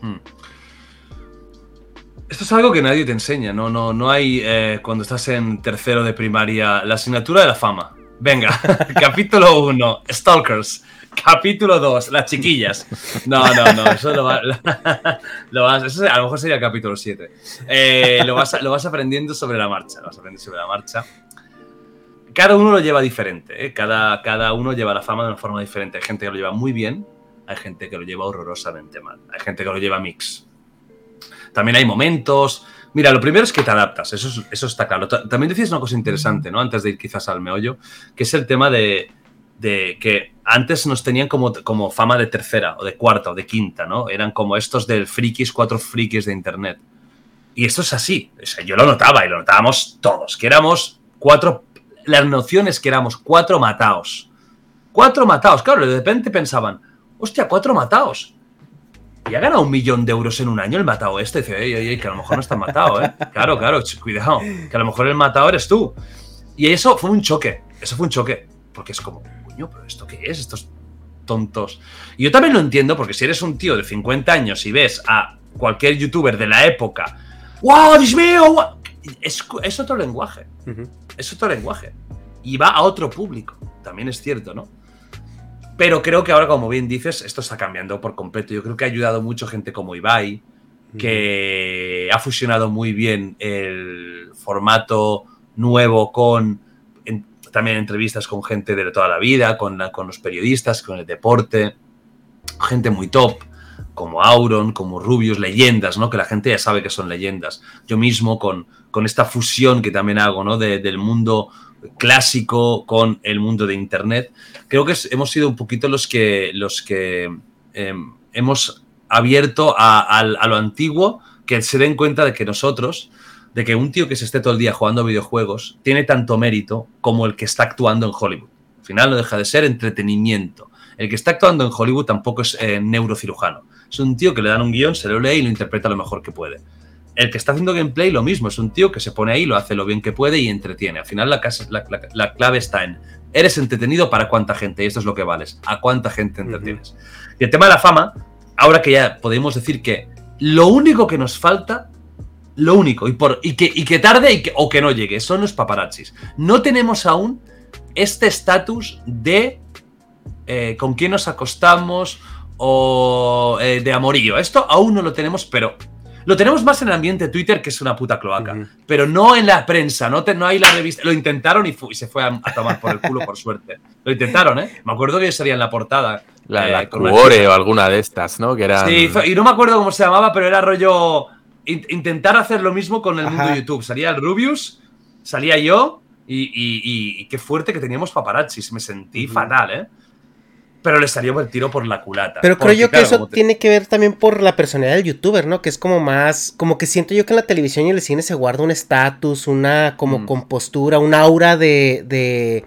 Hmm. Esto es algo que nadie te enseña, no, no, no hay eh, cuando estás en tercero de primaria la asignatura de la fama. Venga, <laughs> capítulo 1, Stalkers. Capítulo 2, las chiquillas. No, no, no, eso lo, va- <laughs> lo vas, eso a lo mejor sería capítulo 7. Eh, lo, vas, lo vas aprendiendo sobre la marcha, lo vas aprendiendo sobre la marcha. Cada uno lo lleva diferente, ¿eh? cada, cada uno lleva la fama de una forma diferente. Hay gente que lo lleva muy bien, hay gente que lo lleva horrorosamente mal, hay gente que lo lleva mix. También hay momentos. Mira, lo primero es que te adaptas, eso, es- eso está claro. Ta- También decías una cosa interesante, ¿no? Antes de ir quizás al meollo, que es el tema de, de que antes nos tenían como, como fama de tercera, o de cuarta, o de quinta, ¿no? Eran como estos del frikis, cuatro frikis de internet. Y esto es así. O sea, yo lo notaba y lo notábamos todos, que éramos cuatro. Las nociones que éramos cuatro mataos. Cuatro mataos. Claro, de repente pensaban, hostia, cuatro mataos. Y ha ganado un millón de euros en un año el matado este. Dice, ey, ey, ey, que a lo mejor no está matado, ¿eh? <laughs> Claro, claro, cuidado. Que a lo mejor el matado eres tú. Y eso fue un choque. Eso fue un choque. Porque es como, coño, pero ¿esto qué es? Estos tontos. Y yo también lo entiendo, porque si eres un tío de 50 años y ves a cualquier youtuber de la época, ¡Wow, Dios mío! guau", Es, es otro lenguaje. Es otro lenguaje. Y va a otro público. También es cierto, ¿no? Pero creo que ahora, como bien dices, esto está cambiando por completo. Yo creo que ha ayudado mucho gente como Ibai, que ha fusionado muy bien el formato nuevo con en- también entrevistas con gente de toda la vida, con, la- con los periodistas, con el deporte, gente muy top, como Auron, como Rubius, leyendas, ¿no? Que la gente ya sabe que son leyendas. Yo mismo con, con esta fusión que también hago, ¿no? De- del mundo clásico con el mundo de Internet, creo que hemos sido un poquito los que, los que em, hemos abierto a, a lo antiguo, que se den cuenta de que nosotros, de que un tío que se esté todo el día jugando videojuegos tiene tanto mérito como el que está actuando en Hollywood. Al final no deja de ser entretenimiento. El que está actuando en Hollywood tampoco es eh, neurocirujano. Es un tío que le dan un guion, se lo lee y lo interpreta lo mejor que puede. El que está haciendo gameplay, lo mismo. Es un tío que se pone ahí, lo hace lo bien que puede y entretiene. Al final, la, casa- la- la- la clave está en: ¿eres entretenido para cuánta gente? Y esto es lo que vales. ¿A cuánta gente entretienes? Y el tema de la fama, ahora que ya podemos decir que lo único que nos falta, lo único, y, por, y, que, y que tarde y que- o que no llegue, son los paparazzis. No tenemos aún este estatus de eh, con quién nos acostamos o eh, de amorío. Esto aún no lo tenemos, pero lo tenemos más en el ambiente Twitter, que es una puta cloaca. Pero no en la prensa, no, te- no hay la revista. Lo intentaron y, se fue a, a tomar por el culo, por suerte. Lo intentaron, ¿eh? Me acuerdo que salía en la portada. La, eh, la Cuore o alguna de estas, ¿no? Que eran. Sí, y no me acuerdo cómo se llamaba, pero era rollo. in- intentar hacer lo mismo con el mundo de YouTube. Salía el Rubius, salía yo, y, y- y- y qué fuerte que teníamos paparazzis. Me sentí fatal, ¿eh? Pero le salió el tiro por la culata. Pero creo yo que claro, eso te- tiene que ver también por la personalidad del youtuber, ¿no? Que es como más, como que siento yo que en la televisión y en el cine se guarda un estatus, una como Mm. compostura, un aura de, de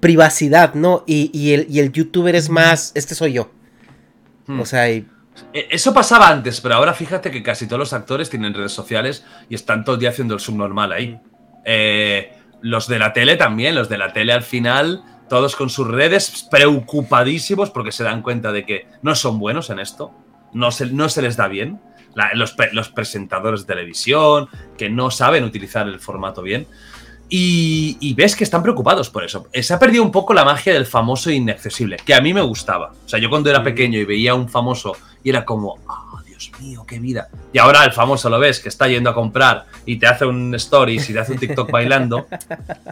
privacidad, ¿no? Y, y el, y el youtuber es más, este soy yo. Mm. O sea, y- Eh, Eso pasaba antes, pero ahora fíjate que casi todos los actores tienen redes sociales y están todo el día haciendo el subnormal ahí. Eh, los de la tele también, los de la tele al final, todos con sus redes, preocupadísimos porque se dan cuenta de que no son buenos en esto, no se, no se les da bien. los, los presentadores de televisión, que no saben utilizar el formato bien. Y, ves que están preocupados por eso. Se ha perdido un poco la magia del famoso inaccesible, que a mí me gustaba. O sea, yo cuando era pequeño y veía a un famoso y era como, oh, Dios mío, qué vida. Y ahora el famoso lo ves que está yendo a comprar y te hace un stories y te hace un TikTok bailando.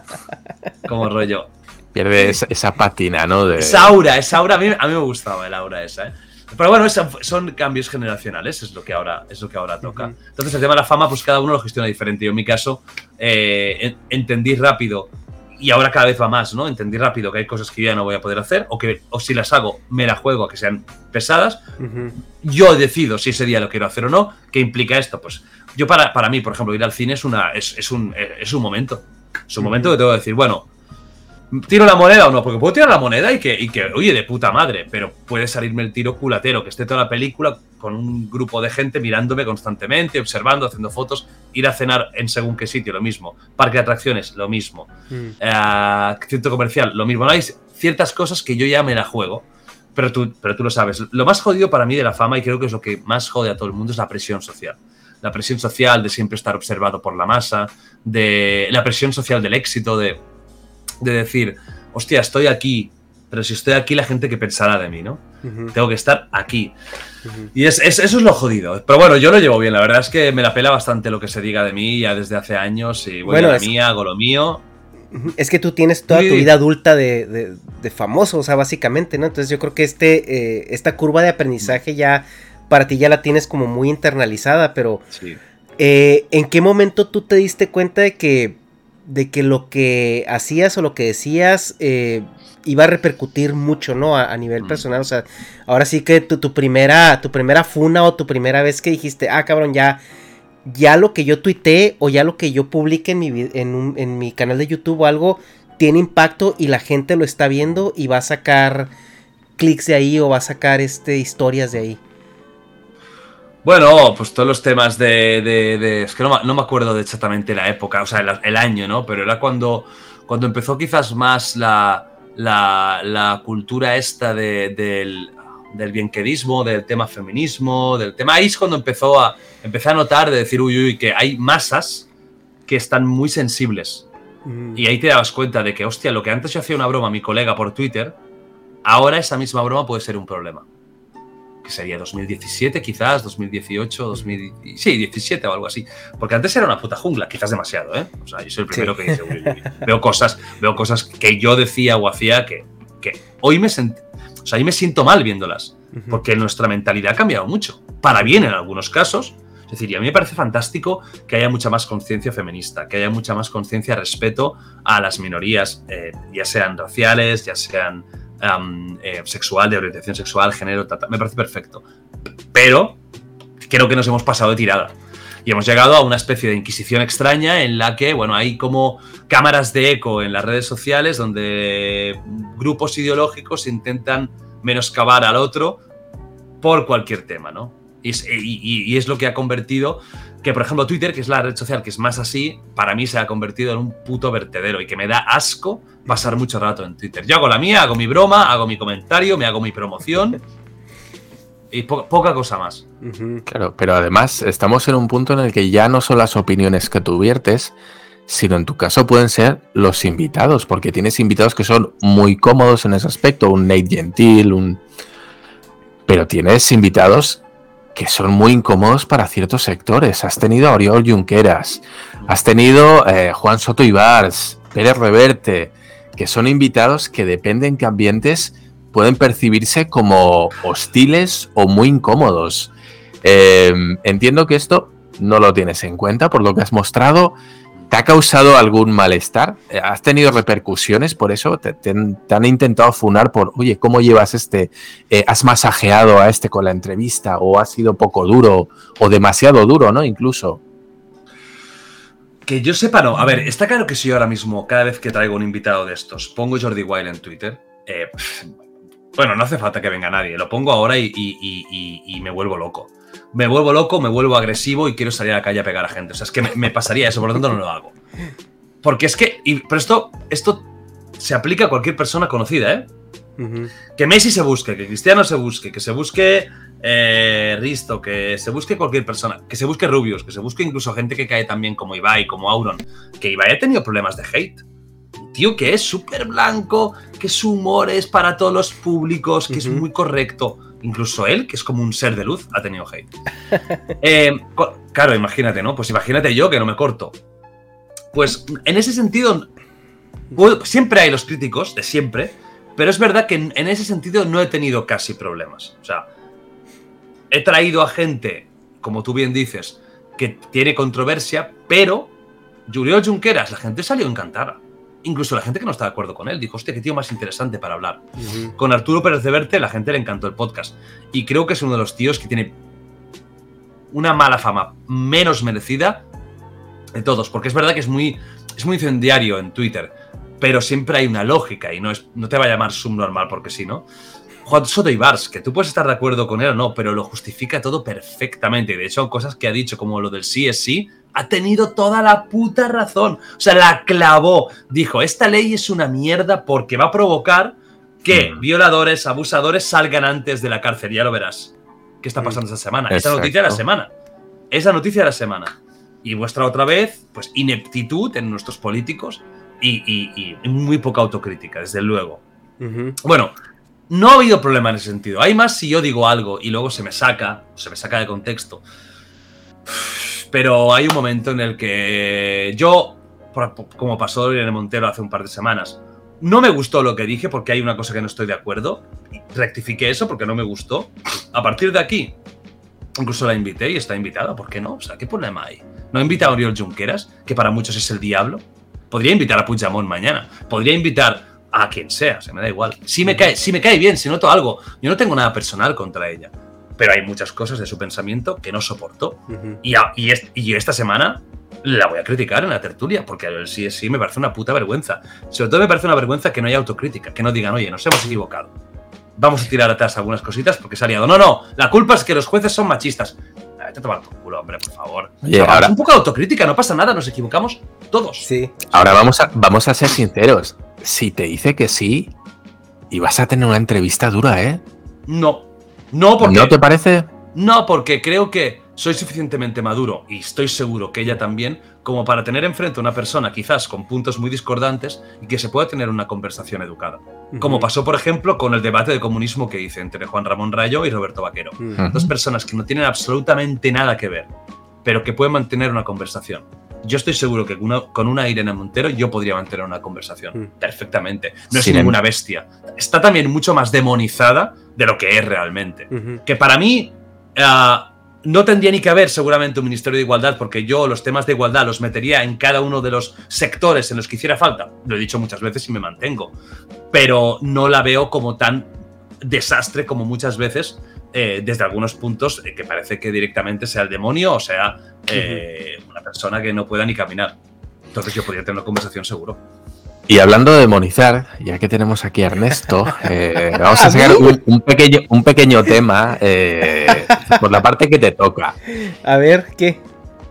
<laughs> como rollo. Pierde esa, pátina, ¿no? De... Esa aura, esa aura, a mí, a mí me gustaba el aura esa, ¿eh? Pero bueno, son cambios generacionales, es lo que ahora, es lo que ahora toca. Entonces, el tema de la fama, pues cada uno lo gestiona diferente. Yo, en mi caso, eh, entendí rápido, y ahora cada vez va más, ¿no? Entendí rápido que hay cosas que ya no voy a poder hacer, o que o si las hago, me la juego a que sean pesadas. Yo decido si ese día lo quiero hacer o no. ¿Qué implica esto? Pues yo, para, para mí, por ejemplo, ir al cine es, una, es, un, es un momento. Es un momento que tengo que decir, bueno, ¿Tiro la moneda o no? Porque puedo tirar la moneda y que, y que, oye, de puta madre, pero puede salirme el tiro culatero, que esté toda la película con un grupo de gente mirándome constantemente, observando, haciendo fotos, ir a cenar en según qué sitio, lo mismo. Parque de atracciones, lo mismo. Mm. Eh, centro comercial, lo mismo. No hay ciertas cosas que yo ya me la juego, pero tú, pero tú lo sabes. Lo más jodido para mí de la fama, y creo que es lo que más jode a todo el mundo, es la presión social. La presión social de siempre estar observado por la masa, de la presión social del éxito, de de decir, hostia, estoy aquí, pero si estoy aquí, la gente que pensará de mí, ¿no? Tengo que estar aquí. Y es, eso es lo jodido. Pero bueno, yo lo llevo bien. La verdad es que me la pela bastante lo que se diga de mí ya desde hace años. Y voy bueno, a la mía, hago lo mío. Es que tú tienes toda tu vida adulta de, famoso, o sea, básicamente, ¿no? Entonces yo creo que este, eh, esta curva de aprendizaje ya, para ti ya la tienes como muy internalizada, pero eh, ¿en qué momento tú te diste cuenta de que de que lo que hacías o lo que decías eh, iba a repercutir mucho, ¿no? A, nivel mm. personal. O sea, ahora sí que tu, primera, tu primera funa o tu primera vez que dijiste, ah, cabrón, ya, ya lo que yo tuité o ya lo que yo publique en mi, en, en mi canal de YouTube o algo tiene impacto y la gente lo está viendo y va a sacar clics de ahí o va a sacar este, historias de ahí. Bueno, pues todos los temas de. es que no, me acuerdo de exactamente la época, o sea, el, año, ¿no? Pero era cuando, cuando empezó quizás más la, la, cultura esta del, del bienquedismo, del tema feminismo, del tema. Ahí es cuando empezó a, empecé a notar de decir, uy, uy, que hay masas que están muy sensibles. Mm. Y ahí te dabas cuenta de que, hostia, lo que antes yo hacía una broma a mi colega por Twitter, ahora esa misma broma puede ser un problema que sería 2017 quizás, 2018, 2000, sí, 17 o algo así. Porque antes era una puta jungla, quizás demasiado, ¿eh? O sea, yo soy el primero que dice, veo cosas, veo cosas que yo decía o hacía que, que hoy me o sea, me siento mal viéndolas, porque nuestra mentalidad ha cambiado mucho, para bien en algunos casos. Es decir, y a mí me parece fantástico que haya mucha más conciencia feminista, que haya mucha más conciencia respeto a las minorías, eh, ya sean raciales, ya sean eh, sexual, de orientación sexual, género, me parece perfecto. Pero creo que nos hemos pasado de tirada. Y hemos llegado a una especie de inquisición extraña en la que, bueno, hay como cámaras de eco en las redes sociales donde grupos ideológicos intentan menoscabar al otro por cualquier tema, ¿no? y es lo que ha convertido que, por ejemplo, Twitter, que es la red social que es más así, para mí se ha convertido en un puto vertedero y que me da asco pasar mucho rato en Twitter. Yo hago la mía, hago mi broma, hago mi comentario, me hago mi promoción y poca cosa más. Claro, pero además estamos en un punto en el que ya no son las opiniones que tú viertes, sino en tu caso pueden ser los invitados, porque tienes invitados que son muy cómodos en ese aspecto, un Nate Gentil, un... Pero tienes invitados que son muy incómodos para ciertos sectores. Has tenido a Oriol Junqueras, has tenido eh, Juan Soto Ibars, Pérez Reverte, que son invitados que dependen que ambientes pueden percibirse como hostiles o muy incómodos. Em, entiendo que esto no lo tienes en cuenta por lo que has mostrado. ¿Te ha causado algún malestar? Eh, ¿Has tenido repercusiones por eso? ¿Te, han intentado funar por, oye, ¿cómo llevas este? Eh, ¿Has masajeado a este con la entrevista? ¿O ha sido poco duro? ¿O demasiado duro, no? Incluso. Que yo sepa, no. A ver, está claro que si yo ahora mismo, cada vez que traigo un invitado de estos, pongo Jordi Wild en Twitter, eh, bueno, no hace falta que venga nadie. Lo pongo ahora y me vuelvo loco me vuelvo loco, me vuelvo agresivo y quiero salir a la calle a pegar a gente. O sea, es que me, pasaría eso, por lo tanto no lo hago. Porque es que. y- pero esto, esto se aplica a cualquier persona conocida, ¿eh? Ujú. Que Messi se busque, que Cristiano se busque, que se busque eh, Risto, que se busque cualquier persona, que se busque Rubius, que se busque incluso gente que cae también como Ibai, como Auron, que Ibai ha tenido problemas de hate. Un tío que es súper blanco, que su humor es para todos los públicos, que es muy correcto. Incluso él, que es como un ser de luz, ha tenido hate. <laughs> Eh, claro, imagínate, ¿no? Pues imagínate yo que no me corto. Pues en ese sentido, siempre hay los críticos, de siempre, pero es verdad que en, en ese sentido no he tenido casi problemas. O sea, he traído a gente, como tú bien dices, que tiene controversia, pero Julio Junqueras, la gente salió encantada. Incluso la gente que no está de acuerdo con él dijo, hostia, qué tío más interesante para hablar. Con Arturo Pérez de Verte, la gente le encantó el podcast. Y creo que es uno de los tíos que tiene una mala fama menos merecida de todos. Porque es verdad que es muy, es muy incendiario en Twitter. Pero siempre hay una lógica y no, es, no te va a llamar subnormal porque sí, ¿no? Juan Soto Ibars, que tú puedes estar de acuerdo con él o no, pero lo justifica todo perfectamente. De hecho, cosas que ha dicho, como lo del sí es sí, ha tenido toda la puta razón. O sea, la clavó. Dijo, esta ley es una mierda porque va a provocar que Mm. violadores, abusadores salgan antes de la cárcel. Ya lo verás. ¿Qué está pasando esa semana? Esa noticia de la semana. Esa noticia de la semana. Y muestra otra vez, pues, ineptitud en nuestros políticos y, y- y muy poca autocrítica, desde luego. Bueno, no ha habido problema en ese sentido. Hay más si yo digo algo y luego se me saca, se me saca de contexto. Pero hay un momento en el que yo, como pasó Irene Montero hace un par de semanas, no me gustó lo que dije porque hay una cosa que no estoy de acuerdo. Rectifiqué eso porque no me gustó. A partir de aquí, incluso la invité y está invitada. ¿Por qué no? O ¿qué problema hay? ¿No invita a Oriol Junqueras, que para muchos es el diablo? Podría invitar a Puigdemont mañana. Podría invitar a quien sea, se me da igual. Si me cae, si me cae bien, si noto algo. Yo no tengo nada personal contra ella. Pero hay muchas cosas de su pensamiento que no soporto. Ujú. Y, a- y, est- y esta semana la voy a criticar en la tertulia, porque el sí es sí me parece una puta vergüenza. Sobre todo me parece una vergüenza que no haya autocrítica, que no digan, oye, nos hemos equivocado. Vamos a tirar atrás algunas cositas porque se ha liado. No, no, la culpa es que los jueces son machistas. Ah, Vete a tomar por culo, hombre, por favor. Oye, ahora- Un poco de autocrítica, no pasa nada, nos equivocamos todos. Sí. Ahora vamos a, vamos a ser sinceros. Si te dice que sí, y vas a tener una entrevista dura, ¿eh? No, no porque... ¿No te parece? No, porque creo que soy suficientemente maduro y estoy seguro que ella también, como para tener enfrente a una persona quizás con puntos muy discordantes y que se pueda tener una conversación educada. Como pasó, por ejemplo, con el debate de comunismo que hice entre Juan Ramón Rayo y Roberto Vaquero. Dos personas que no tienen absolutamente nada que ver, pero que pueden mantener una conversación. Yo estoy seguro que con una, con una Irene Montero yo podría mantener una conversación Mm. perfectamente. No es Sin ninguna bestia. Está también mucho más demonizada de lo que es realmente que para mí ah, no tendría ni que haber seguramente un Ministerio de Igualdad, porque yo los temas de igualdad los metería en cada uno de los sectores en los que hiciera falta. Lo he dicho muchas veces y me mantengo. Pero no la veo como tan desastre como muchas veces, eh, desde algunos puntos, eh, que parece que directamente sea el demonio o sea eh, una persona que no pueda ni caminar. Entonces yo podría tener una conversación seguro. Y hablando de demonizar, ya que tenemos aquí a Ernesto, <laughs> eh, vamos ¿A sacar un pequeño, un pequeño tema eh, por la parte que te toca. A ver, ¿qué?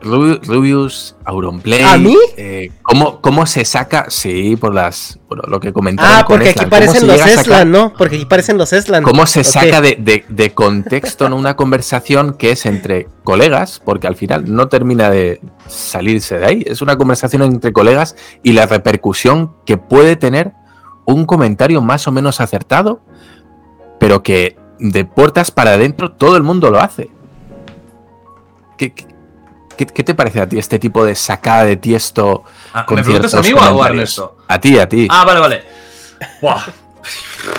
Rubi- Rubius, Auronplay. ¿A mí? eh, ¿cómo, ¿Cómo se saca? Sí, por las por lo que comentaron. Ah, con porque aquí Eslan. ¿Cómo parecen los sacar- Eslan, ¿no? Porque aquí parecen los Eslan. ¿Cómo se saca de, de- de contexto en una conversación que es entre colegas? Porque al final no termina de salirse de ahí. Es una conversación entre colegas y la repercusión que puede tener un comentario más o menos acertado, pero que de puertas para adentro todo el mundo lo hace. ¿Qué, qué- qué- qué te parece a ti este tipo de sacada de tiesto? Ah, Con ¿Me preguntas a mí o a. Ernesto? A ti, a ti. Ah, vale, vale. Buah.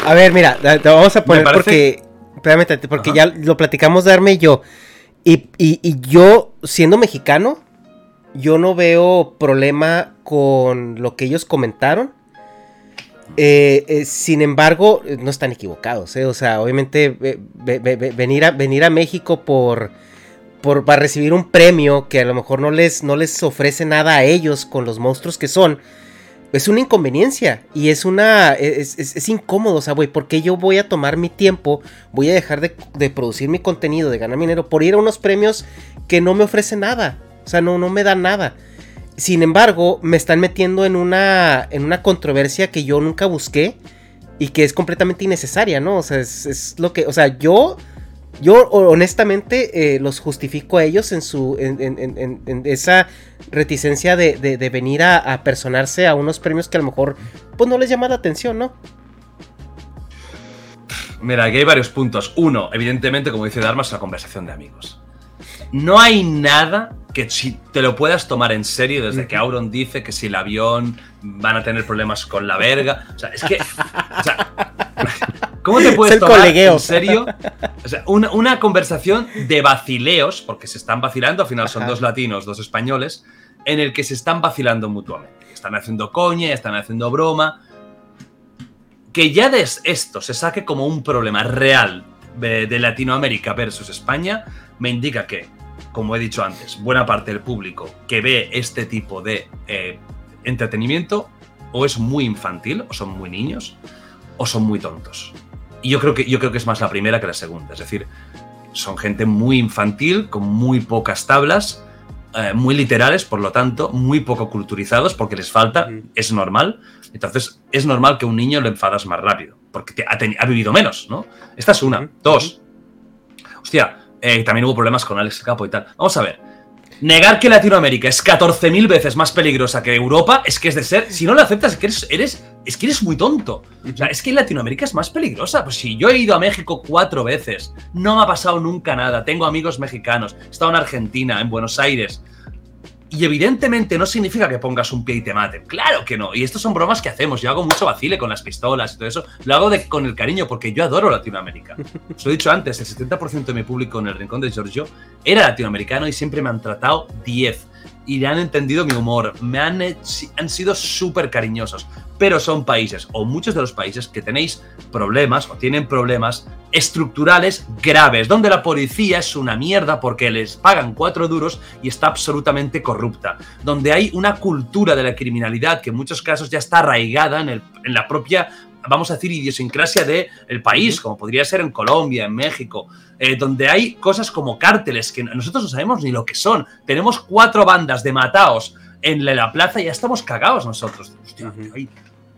A ver, mira, te vamos a poner parece- porque. Espérame, porque Ajá. ya lo platicamos de Arme y yo. Y, y- y yo, siendo mexicano, yo no veo problema con lo que ellos comentaron. Eh, eh, sin embargo, no están equivocados, ¿eh? O sea, obviamente ve- ve- ve- ve- venir, a, venir a México por, por para recibir un premio que a lo mejor no les, no les ofrece nada a ellos con los monstruos que son. Es una inconveniencia y es una. Es, es- es incómodo, o sea, güey, porque yo voy a tomar mi tiempo, voy a dejar de, de producir mi contenido, de ganar dinero, por ir a unos premios que no me ofrecen nada. O sea, no, no me dan nada. sin embargo, me están metiendo en una, en una controversia que yo nunca busqué y que es completamente innecesaria, ¿no? O sea, es, lo que, o sea, yo, yo honestamente eh, los justifico a ellos en su, en, esa reticencia de, venir a, personarse a unos premios que a lo mejor, pues no les llama la atención, ¿no? Mira, aquí hay varios puntos. Uno, evidentemente, como dice Dharma, es una conversación de amigos. No hay nada que si te lo puedas tomar en serio desde que Auron dice que si el avión van a tener problemas con la verga. O sea, es que. O sea, ¿Cómo te <laughs> puedes tomar en serio o sea, una, conversación de vacileos, porque se están vacilando, al final son dos latinos, dos españoles, en el que se están vacilando mutuamente. Están haciendo coña, están haciendo broma. Que ya de esto se saque como un problema real de Latinoamérica versus España, me indica que como he dicho antes, buena parte del público que ve este tipo de eh, entretenimiento o es muy infantil, o son muy niños, o son muy tontos. Y yo creo que, yo creo que es más la primera que la segunda. Es decir, son gente muy infantil, con muy pocas tablas, eh, muy literales, por lo tanto, muy poco culturizados, porque les falta, es normal. Entonces, es normal que un niño lo enfadas más rápido, porque ha, vivido menos, ¿no? Esta es una. Dos. Hostia, eh, también hubo problemas con Alex Capo y tal. Vamos a ver. Negar que Latinoamérica es 14.000 veces más peligrosa que Europa es que es de ser. Si no lo aceptas, es que eres, es que eres muy tonto. O sea, es que Latinoamérica es más peligrosa. Pues si yo he ido a México cuatro veces, no me ha pasado nunca nada. Tengo amigos mexicanos, he estado en Argentina, en Buenos Aires. Y evidentemente no significa que pongas un pie y te maten. Claro que no. Y estos son bromas que hacemos. Yo hago mucho vacile con las pistolas y todo eso. Lo hago de, con el cariño porque yo adoro Latinoamérica. <laughs> Os lo he dicho antes, el 70% de mi público en el rincón de Giorgio era latinoamericano y siempre me han tratado 10 y han entendido mi humor, me han, han sido súper cariñosos, pero son países, o muchos de los países, que tenéis problemas o tienen problemas estructurales graves, donde la policía es una mierda porque les pagan cuatro duros y está absolutamente corrupta, donde hay una cultura de la criminalidad que en muchos casos ya está arraigada en, el, en la propia vamos a decir, idiosincrasia del el país, como podría ser en Colombia, en México, eh, donde hay cosas como cárteles que nosotros no sabemos ni lo que son. Tenemos cuatro bandas de mataos en la, plaza y ya estamos cagados nosotros. Hostia,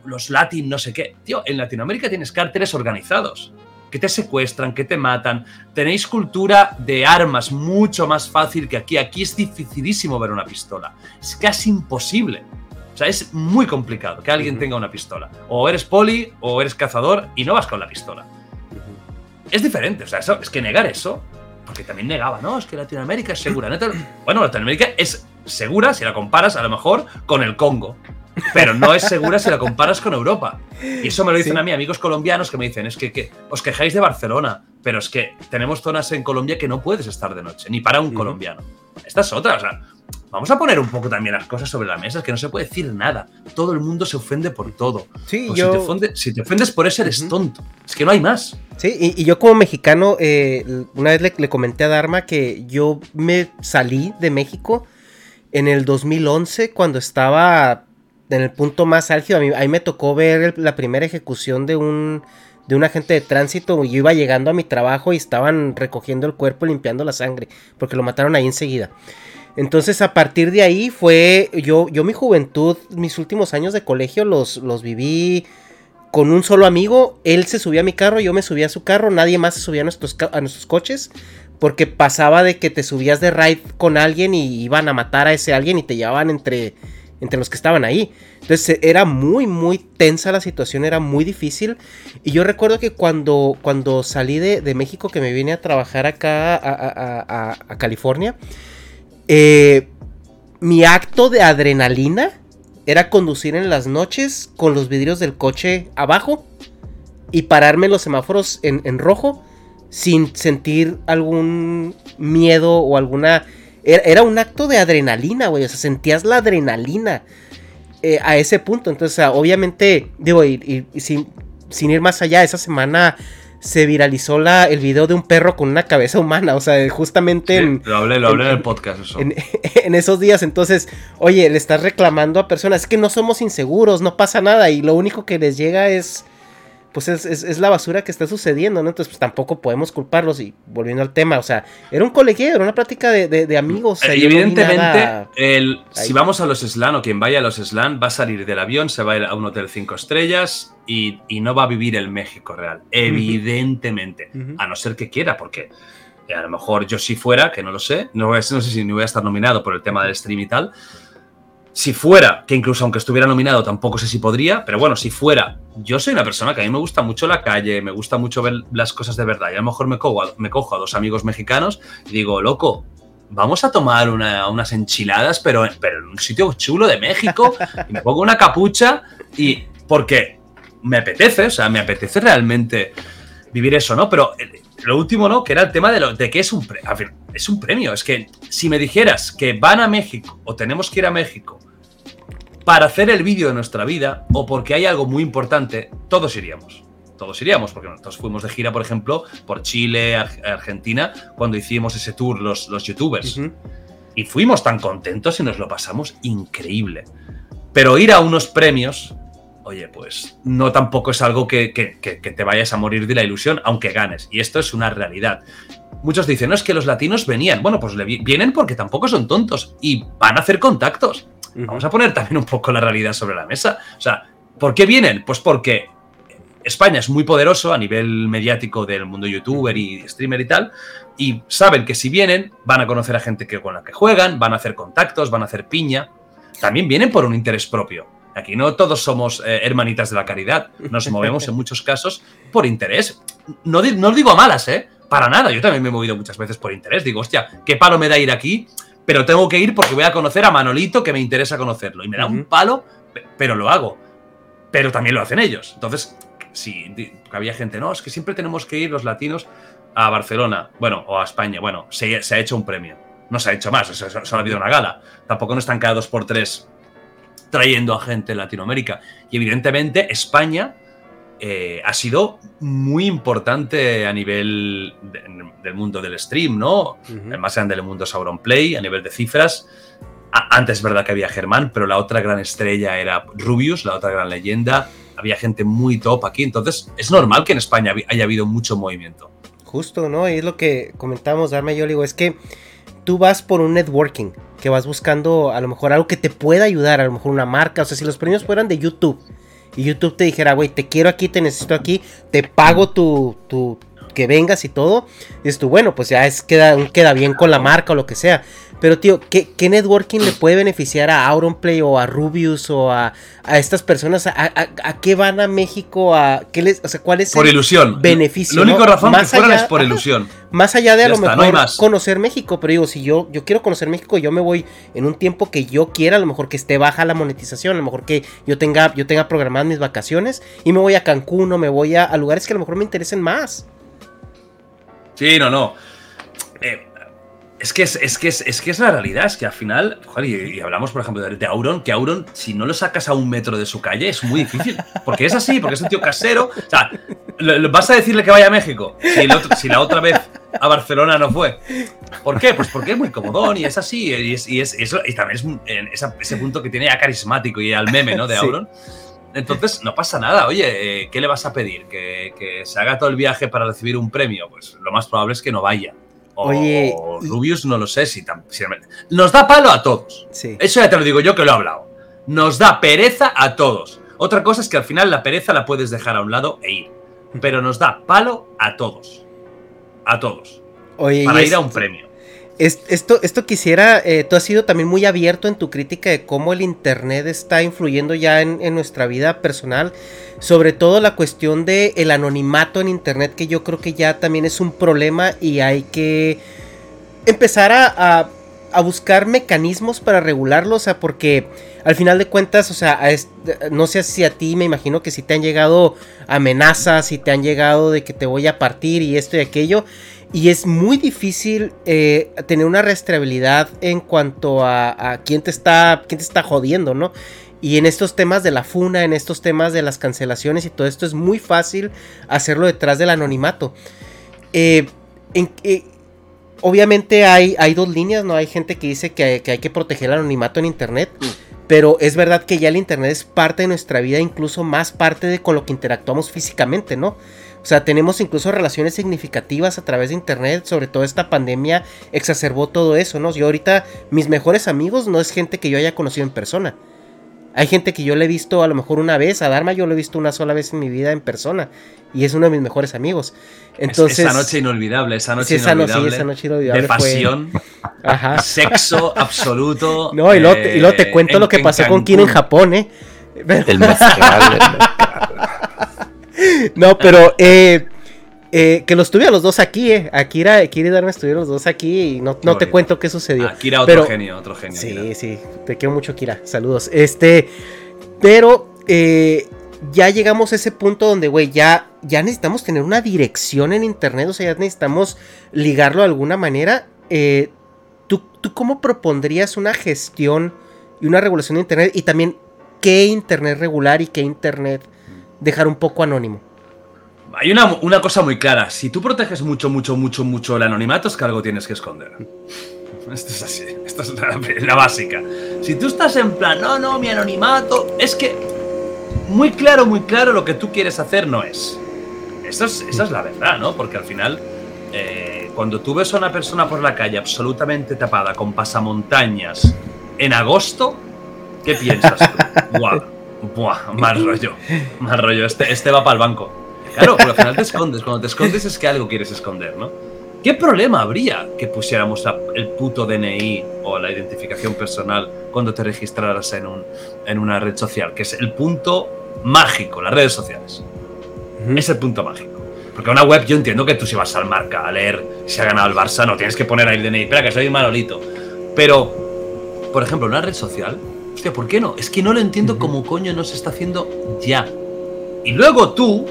los latin, no sé qué. Tío, en Latinoamérica tienes cárteles organizados que te secuestran, que te matan. Tenéis cultura de armas mucho más fácil que aquí. Aquí es dificilísimo ver una pistola. Es casi imposible. O sea, es muy complicado que alguien tenga una pistola. O eres poli o eres cazador y no vas con la pistola. Es diferente, o sea, es que negar eso, porque también negaba, ¿no? Es que Latinoamérica es segura. Bueno, Latinoamérica es segura si la comparas a lo mejor con el Congo, pero no es segura si la comparas con Europa. Y eso me lo dicen a mí amigos colombianos que me dicen, es que, que, os quejáis de Barcelona, pero es que tenemos zonas en Colombia que no puedes estar de noche, ni para un colombiano. Esta es otra, o sea, vamos a poner un poco también las cosas sobre la mesa, es que no se puede decir nada. Todo el mundo se ofende por todo. Sí, yo... si, te ofendes, por eso eres tonto. Es que no hay más. Sí, y, yo como mexicano, eh, una vez le, comenté a Dharma que yo me salí de México en el 2011 cuando estaba en el punto más álgido. A mí, ahí me tocó ver la primera ejecución de un de un agente de tránsito. Yo iba llegando a mi trabajo y estaban recogiendo el cuerpo, limpiando la sangre, porque lo mataron ahí enseguida. Entonces a partir de ahí fue, yo, yo mi juventud, mis últimos años de colegio los, los viví con un solo amigo. Él se subía a mi carro, yo me subía a su carro, nadie más se subía a nuestros, a nuestros coches. Porque pasaba de que te subías de ride con alguien y iban a matar a ese alguien y te llevaban entre, entre los que estaban ahí. Entonces era muy, muy tensa la situación, era muy difícil. Y yo recuerdo que cuando, cuando salí de, México, que me vine a trabajar acá a, a California, eh, mi acto de adrenalina era conducir en las noches con los vidrios del coche abajo y pararme en los semáforos en, rojo sin sentir algún miedo o alguna... Era, un acto de adrenalina, güey. O sea, sentías la adrenalina eh, a ese punto. Entonces, obviamente, digo, y, sin, sin, ir más allá, esa semana se viralizó la, el video de un perro con una cabeza humana. O sea, justamente en. Lo hablé, lo hablé en, el podcast, eso. <laughs> En, esos días. Entonces, oye, le estás reclamando a personas. Es que no somos inseguros, no pasa nada. Y lo único que les llega es. Pues es, la basura que está sucediendo, ¿no? Entonces, pues tampoco podemos culparlos. Y volviendo al tema, o sea, era un colegio, era una plática de, amigos. evidentemente, El, si vamos a los SLAN o quien vaya a los SLAN va a salir del avión, se va a ir a un hotel cinco estrellas y, no va a vivir el México real. Evidentemente. A no ser que quiera, porque a lo mejor yo si fuera, que no lo sé, no, no sé si ni voy a estar nominado por el tema del stream y tal. Si fuera, que incluso aunque estuviera nominado tampoco sé si podría, pero bueno, si fuera, yo soy una persona que a mí me gusta mucho la calle, me gusta mucho ver las cosas de verdad y a lo mejor me cojo a, dos amigos mexicanos y digo, loco, vamos a tomar unas enchiladas, pero, pero en un sitio chulo de México y me pongo una capucha y porque me apetece, o sea, me apetece realmente vivir eso, ¿no? Pero lo último, ¿no? Que era el tema de, lo, de que es un, es un premio. Es que si me dijeras que van a México o tenemos que ir a México para hacer el vídeo de nuestra vida o porque hay algo muy importante, todos iríamos. Todos iríamos, porque nosotros fuimos de gira, por ejemplo, por Chile, Argentina, cuando hicimos ese tour los, los youtubers. Y fuimos tan contentos y nos lo pasamos increíble. Pero ir a unos premios oye, pues no tampoco es algo que, te vayas a morir de la ilusión, aunque ganes. Y esto es una realidad. Muchos dicen, no es que los latinos venían. Bueno, pues vienen porque tampoco son tontos y van a hacer contactos. Vamos a poner también un poco la realidad sobre la mesa. O sea, ¿por qué vienen? Pues porque España es muy poderoso a nivel mediático del mundo youtuber y streamer y tal, y saben que si vienen van a conocer a gente que, con la que juegan, van a hacer contactos, van a hacer piña. También vienen por un interés propio. Aquí no todos somos eh, hermanitas de la caridad, nos movemos en <laughs> muchos casos por interés. No, no digo a malas, ¿eh? Para nada, yo también me he movido muchas veces por interés. Digo, hostia, ¿qué palo me da ir aquí? Pero tengo que ir porque voy a conocer a Manolito que me interesa conocerlo. Y me da un palo, pero lo hago. Pero también lo hacen ellos. Entonces, si había gente, no, es que siempre tenemos que ir los latinos a Barcelona, bueno, o a España. Bueno, se, ha hecho un premio. No se ha hecho más, solo ha habido una gala. Tampoco no están cada dos por tres trayendo a gente en Latinoamérica. Y evidentemente España eh, ha sido muy importante a nivel del mundo del stream, ¿no? El más grande del mundo es Auronplay, a nivel de cifras. antes es verdad que había Germán, pero la otra gran estrella era Rubius, la otra gran leyenda. Había gente muy top aquí, entonces es normal que en España haya habido mucho movimiento. Justo, ¿no? Y es lo que comentamos, Darme yo digo, es que tú vas por un networking, que vas buscando a lo mejor algo que te pueda ayudar, a lo mejor una marca, o sea, si los premios fueran de YouTube y YouTube te dijera, güey, te quiero aquí, te necesito aquí, te pago tu, tu que vengas y todo, dices tú, bueno, pues ya es, queda, queda bien con la marca o lo que sea. Pero, tío, ¿qué, networking le puede beneficiar a Auronplay o a Rubius o a, estas personas? ¿A, qué van a México? ¿A qué les, o sea, ¿Cuál es por ilusión. beneficio? Lo único razón más que fueran es por ilusión. Más allá de a lo mejor conocer México, pero digo, si yo, yo quiero conocer México, yo me voy en un tiempo que yo quiera, a lo mejor que esté baja la monetización, a lo mejor que yo tenga, yo tenga programadas mis vacaciones y me voy a Cancún o me voy a, a lugares que a lo mejor me interesen más. Sí, no, no. Eh, es que es, que es, que es la realidad, es que al final, y, hablamos por ejemplo de, Auron, que Auron, si no lo sacas a un metro de su calle, es muy difícil. Porque es así, porque es un tío casero. O sea, vas a decirle que vaya a México si, la otra vez a Barcelona no fue. ¿Por qué? Pues porque es muy comodón y es así. Y, es, y, y también es ese punto que tiene ya carismático y al meme, ¿no? De Auron. Entonces, no pasa nada. Oye, eh, ¿qué le vas a pedir? ¿Que, ¿Que, se haga todo el viaje para recibir un premio? Pues lo más probable es que no vaya. O, Oye, Rubius no lo sé si, Nos da palo a todos. Eso ya te lo digo yo que lo he hablado. Nos da pereza a todos. Otra cosa es que al final la pereza la puedes dejar a un lado e ir. Pero nos da palo a todos. A todos. Oye, para ir a un premio. Esto, esto quisiera, eh, tú has sido también muy abierto en tu crítica de cómo el Internet está influyendo ya en, nuestra vida personal sobre todo la cuestión de anonimato en internet que yo creo que ya también es un problema y hay que empezar a, buscar mecanismos para regularlo, o sea, porque al final de cuentas, o sea, no sé si a ti me imagino que si te han llegado amenazas, si te han llegado de que te voy a partir y esto y aquello, y es muy difícil eh, tener una rastreabilidad en cuanto a, a quién te está, quién te está jodiendo, ¿no? Y en estos temas de la funa, en estos temas de las cancelaciones y todo esto, es muy fácil hacerlo detrás del anonimato. Eh, eh, obviamente hay, hay, dos líneas, ¿no? Hay gente que dice que, hay que proteger el anonimato en Internet. Mm. Pero es verdad que ya el Internet es parte de nuestra vida, incluso más parte de con lo que interactuamos físicamente, ¿no? O sea, tenemos incluso relaciones significativas a través de internet, sobre todo esta pandemia exacerbó todo eso, ¿no? Yo ahorita mis mejores amigos no es gente que yo haya conocido en persona. Hay gente que yo le he visto a lo mejor una vez, a Dharma yo lo he visto una sola vez en mi vida en persona y es uno de mis mejores amigos. Entonces, esa noche inolvidable, esa noche esa inolvidable. sí, esa noche inolvidable de pasión, <laughs> Ajá. sexo absoluto. No, y luego, te, y luego te cuento en- lo que pasó con. Kira en Japón, ¿eh? El mezcal, el mezcal. No, pero eh, eh, que los tuve a los dos aquí, ¿eh? Akira, Akira y Dharma estuvieron los dos aquí y no, no te cuento qué sucedió. Akira, otro Pero- genio, otro genio. Sí, Akira. sí, te quiero mucho, Kira. Saludos. Este, pero eh, ya llegamos a ese punto donde, güey, ya, ya necesitamos tener una dirección en internet, o sea, ya necesitamos ligarlo de alguna manera. Eh, ¿tú, ¿Tú cómo propondrías una gestión y una regulación de internet? Y también, ¿qué internet regular y qué internet dejar un poco anónimo? Hay una, una cosa muy clara. Si tú proteges mucho, mucho, mucho, mucho el anonimato, es que algo tienes que esconder. <laughs> Esto es así. Esto es la, la básica. Si tú estás en plan, no, no, mi anonimato, es que muy claro, muy claro lo que tú quieres hacer no es. Eso es esa es la verdad, ¿no? Porque al final, eh, cuando tú ves a una persona por la calle absolutamente tapada con pasamontañas en agosto, ¿qué piensas tú? <laughs> Buah, buah, mal rollo. Mal rollo. Este, este va para el banco. Claro, pero al final te escondes. Cuando te escondes es que algo quieres esconder, ¿no? ¿Qué problema habría que pusiéramos el puto DNI o la identificación personal cuando te registraras en, un, en una red social? Que es el punto mágico, las redes sociales. Es el punto mágico. Porque una web yo entiendo que tú si vas al marca a leer si ha ganado el Barça, no tienes que poner ahí el DNI. Espera, que soy Manolito. Pero, por ejemplo, una red social, hostia, ¿por qué no? Es que no lo entiendo cómo coño no se está haciendo ya. Y luego tú,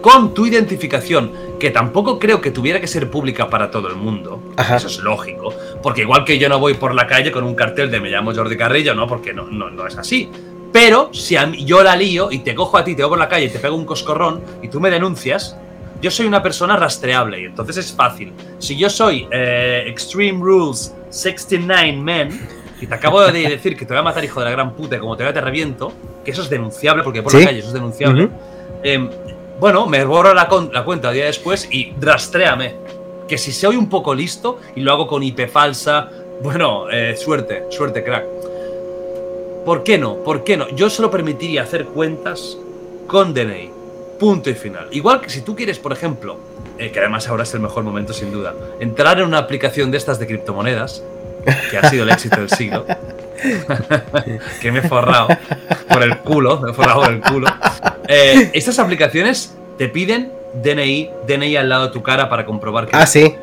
con tu identificación, que tampoco creo que tuviera que ser pública para todo el mundo, Ajá. eso es lógico, porque igual que yo no voy por la calle con un cartel de me llamo Jordi Carrillo, no, porque no, no, no es así. Pero si a mí- yo la lío y te cojo a ti, te voy por la calle y te pego un coscorrón y tú me denuncias, yo soy una persona rastreable y entonces es fácil. Si yo soy eh, Extreme Rules 69 Men y te acabo de decir que te voy a matar, hijo de la gran puta, y como te vea te reviento, que eso es denunciable, porque por Sí. la calle eso es denunciable. Eh, bueno, me borro la cuenta el día después y rastréame. Que si soy un poco listo y lo hago con IP falsa, bueno, eh, suerte, suerte, crack. ¿Por qué no? ¿Por qué no? Yo solo permitiría hacer cuentas con DNI. Punto y final. Igual que si tú quieres, por ejemplo, eh, que además ahora es el mejor momento sin duda, entrar en una aplicación de estas de criptomonedas, que ha sido el éxito del siglo, <laughs> que me he forrado por el culo, me he forrado por el culo. Eh, estas aplicaciones te piden DNI, DNI al lado de tu cara para comprobar que Ah, sí.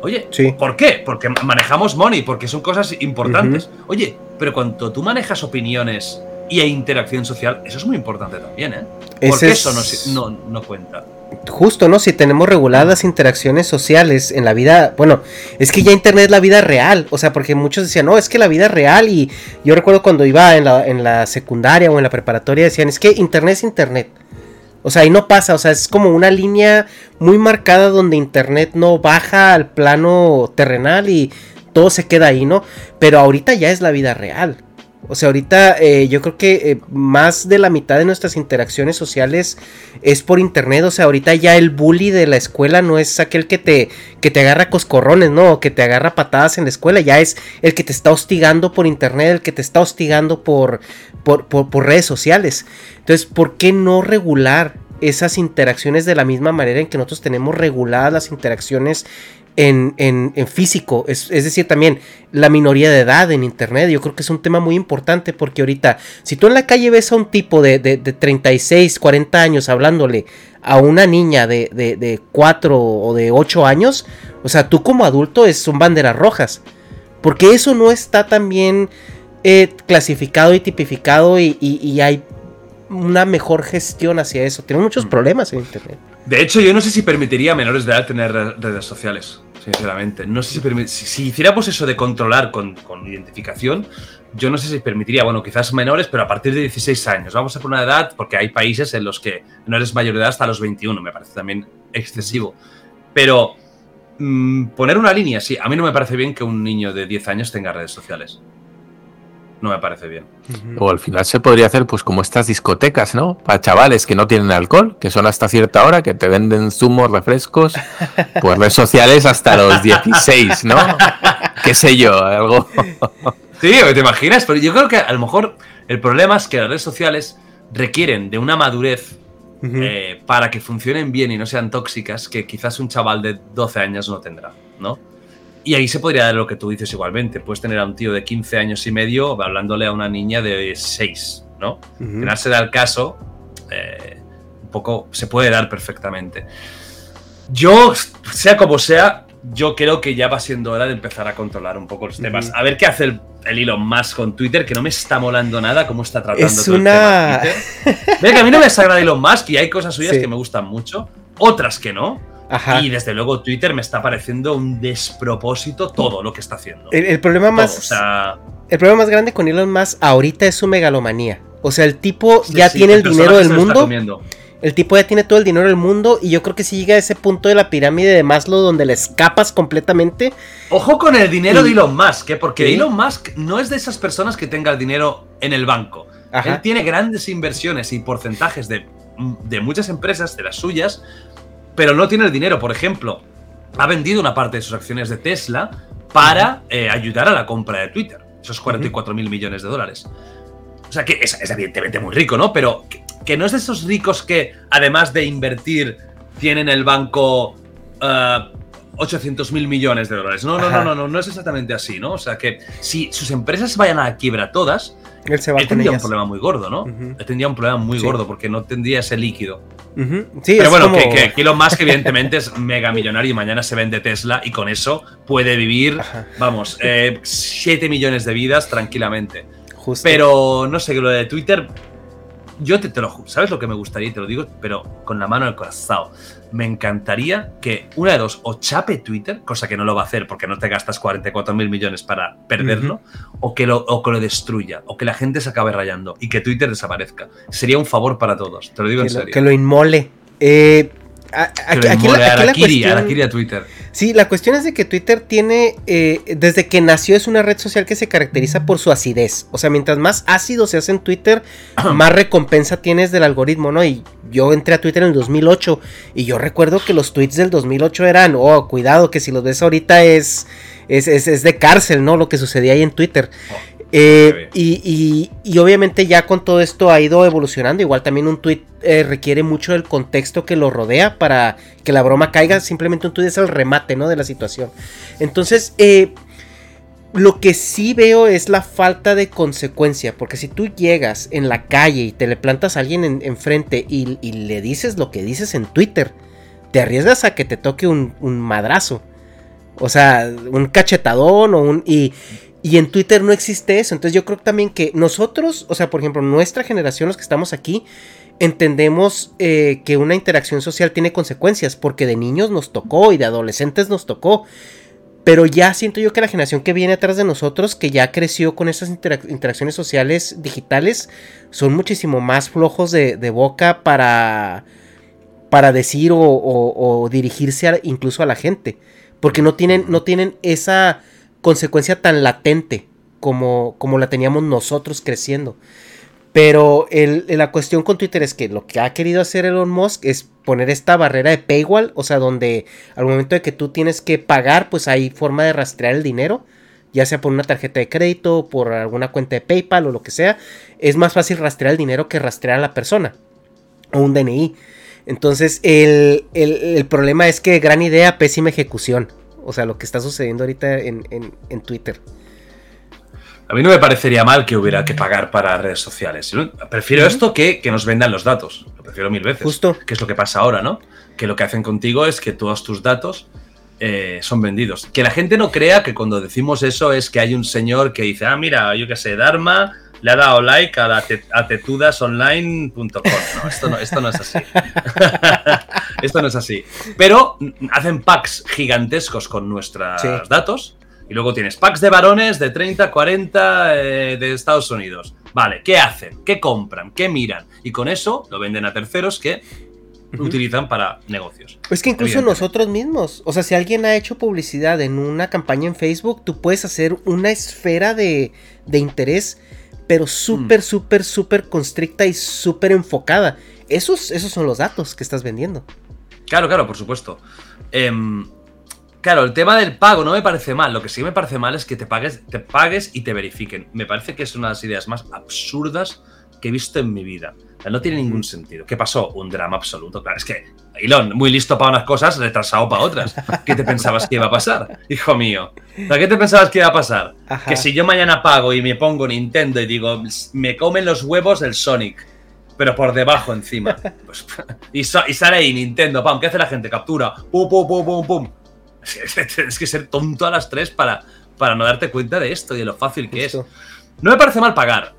Oye, Sí. ¿por qué? Porque manejamos money, porque son cosas importantes. Oye, pero cuando tú manejas opiniones y hay interacción social, eso es muy importante también, ¿eh? Porque es- eso no, no, no cuenta. Justo, ¿no? Si tenemos reguladas interacciones sociales en la vida, bueno, es que ya Internet es la vida real, o sea, porque muchos decían, no, es que la vida real y yo recuerdo cuando iba en la, en la secundaria o en la preparatoria decían, es que Internet es Internet. O sea, ahí no pasa, o sea, es como una línea muy marcada donde Internet no baja al plano terrenal y todo se queda ahí, ¿no? Pero ahorita ya es la vida real. O sea, ahorita eh, yo creo que eh, más de la mitad de nuestras interacciones sociales es por internet. O sea, ahorita ya el bully de la escuela no es aquel que te, que te agarra coscorrones, ¿no? O que te agarra patadas en la escuela. Ya es el que te está hostigando por internet, el que te está hostigando por, por, por, por redes sociales. Entonces, ¿por qué no regular esas interacciones de la misma manera en que nosotros tenemos reguladas las interacciones en, en- en físico, es, es decir, también la minoría de edad en internet, yo creo que es un tema muy importante porque ahorita, si tú en la calle ves a un tipo de, de, de 36, 40 años hablándole a una niña de, de, de 4 o de 8 años, o sea, tú como adulto es, son banderas rojas, porque eso no está tan bien eh, clasificado y tipificado y, y- y hay una mejor gestión hacia eso. Tenemos muchos problemas en internet. De hecho, yo no sé si permitiría a menores de edad tener re- redes sociales, sinceramente. No sé si, si hiciéramos eso de controlar con, con identificación, yo no sé si permitiría, bueno, quizás menores, pero a partir de 16 años. Vamos a por una edad, porque hay países en los que no eres mayor de edad hasta los 21, me parece también excesivo. Pero mm, poner una línea, sí, a mí no me parece bien que un niño de 10 años tenga redes sociales. No me parece bien. O al final se podría hacer pues como estas discotecas, ¿no? Para chavales que no tienen alcohol, que son hasta cierta hora, que te venden zumos, refrescos, <laughs> pues redes sociales hasta los 16, ¿no? Qué sé yo, algo. <laughs> Sí, ¿te imaginas? Pero yo creo que a lo mejor el problema es que las redes sociales requieren de una madurez eh, para que funcionen bien y no sean tóxicas que quizás un chaval de 12 años no tendrá, ¿no? Y ahí se podría dar lo que tú dices igualmente. Puedes tener a un tío de 15 años y medio hablándole a una niña de 6, ¿no? Que no se da el caso, eh, un poco se puede dar perfectamente. Yo, sea como sea, yo creo que ya va siendo hora de empezar a controlar un poco los temas. A ver qué hace el, Elon Musk con Twitter, que no me está molando nada cómo está tratando es todo una... el tema que <laughs> a mí no me desagrada Elon Musk y hay cosas suyas que me gustan mucho, otras que no. Y desde luego Twitter me está pareciendo un despropósito todo lo que está haciendo. El, problema más. el problema más grande con Elon Musk ahorita es su megalomanía. O sea, el tipo ya tiene el dinero del mundo. El tipo ya tiene todo el dinero del mundo y yo creo que si llega a ese punto de la pirámide de Maslow donde le escapas completamente. Ojo con el dinero de Elon Musk, ¿eh? porque Elon Musk no es de esas personas que tenga el dinero en el banco. Él tiene grandes inversiones y porcentajes de, de muchas empresas, de las suyas, pero no tiene el dinero. Por ejemplo, ha vendido una parte de sus acciones de Tesla para eh, ayudar a la compra de Twitter. Esos 44 mil millones de dólares. O sea que es, evidentemente muy rico, ¿no? Pero que, no es de esos ricos que, además de invertir, tienen el banco 800 eh, mil millones de dólares. No, no, no, no, no, no es exactamente así, ¿no? O sea que si sus empresas vayan a la quiebra todas, él, se va tendría un problema muy gordo, ¿no? Él tendría un problema muy gordo porque no tendría ese líquido. sí, Pero bueno, que, que, Elon Musk evidentemente es mega millonario y mañana se vende Tesla y con eso puede vivir, vamos, 7 eh, millones de vidas tranquilamente. Pero no sé, lo de Twitter, yo te, te, lo ¿sabes lo que me gustaría? Te lo digo, pero con la mano el corazón. Me encantaría que una de dos, o chape Twitter, cosa que no lo va a hacer porque no te gastas 44 mil millones para perderlo, o, que lo, o que lo destruya, o que la gente se acabe rayando y que Twitter desaparezca. Sería un favor para todos, te lo digo en serio. que lo inmole. Eh, aquí, la, a Twitter. Sí, la cuestión es de que Twitter tiene, eh, desde que nació es una red social que se caracteriza por su acidez. O sea, mientras más ácido se hace en Twitter, <clears throat> más recompensa tienes del algoritmo, ¿no? Y yo entré a Twitter en el 2008 y yo recuerdo que los tweets del 2008 eran, oh, cuidado, que si los ves ahorita es, es, es, de cárcel, ¿no? Lo que sucedía ahí en Twitter. Eh, y, obviamente ya con todo esto ha ido evolucionando. Igual también un tweet eh, requiere mucho del contexto que lo rodea para que la broma caiga. Simplemente un tweet es el remate ¿no? de la situación. Entonces, eh, lo que sí veo es la falta de consecuencia. Porque si tú llegas en la calle y te le plantas a alguien enfrente y, le dices lo que dices en Twitter, te arriesgas a que te toque un, un madrazo. O sea, un cachetadón o un... Y, y en Twitter no existe eso. Entonces yo creo también que nosotros, o sea, por ejemplo, nuestra generación, los que estamos aquí, entendemos eh, que una interacción social tiene consecuencias, porque de niños nos tocó y de adolescentes nos tocó. Pero ya siento yo que la generación que viene atrás de nosotros, que ya creció con esas interacciones sociales digitales, son muchísimo más flojos de, boca para, para decir o, dirigirse incluso a la gente. Porque no tienen, no tienen esa consecuencia tan latente como, como la teníamos nosotros creciendo. Pero la cuestión con Twitter es que lo que ha querido hacer Elon Musk es poner esta barrera de paywall, o sea, donde al momento de que tú tienes que pagar, pues hay forma de rastrear el dinero, ya sea por una tarjeta de crédito, por alguna cuenta de PayPal o lo que sea. Es más fácil rastrear el dinero que rastrear a la persona o un DNI. Entonces, el, el problema es que gran idea, pésima ejecución. O sea, lo que está sucediendo ahorita en, Twitter. A mí no me parecería mal que hubiera que pagar para redes sociales. Prefiero esto que que nos vendan los datos. Lo prefiero mil veces. Justo. Que es lo que pasa ahora, ¿no? Que lo que hacen contigo es que todos tus datos eh, son vendidos. Que la gente no crea que cuando decimos eso es que hay un señor que dice, ah, mira, yo qué sé, Dharma le ha dado like a, la tetudasonline.com. No, esto no, esto no es así. <laughs> esto no es así. Pero hacen packs gigantescos con nuestros datos. Y luego tienes packs de varones de 30, 40 eh, de Estados Unidos. Vale, ¿qué hacen? ¿Qué compran? ¿Qué miran? Y con eso lo venden a terceros que utilizan para negocios. Es que incluso nosotros mismos, o sea, si alguien ha hecho publicidad en una campaña en Facebook, tú puedes hacer una esfera de, de interés, pero súper, mm. súper, súper constricta y súper enfocada. Esos, esos son los datos que estás vendiendo. Claro, claro, por supuesto. Em, claro, el tema del pago no me parece mal. Lo que sí me parece mal es que te pagues, te pagues y te verifiquen. Me parece que es una de las ideas más absurdas que he visto en mi vida. no tiene ningún sentido. ¿Qué pasó? Un drama absoluto. Claro, es que Elon, muy listo para unas cosas, retrasado para otras. ¿Qué te pensabas que iba a pasar, hijo mío? ¿Qué te pensabas que iba a pasar? Que si yo mañana pago y me pongo Nintendo y digo, me comen los huevos el Sonic, pero por debajo encima. <laughs> Pues, y, sale ahí Nintendo, pam, ¿qué hace la gente? Captura, pum, pum, pum, pum, pum. Tienes <laughs> que ser tonto a las tres para, para no darte cuenta de esto y de lo fácil que es. No me parece mal pagar.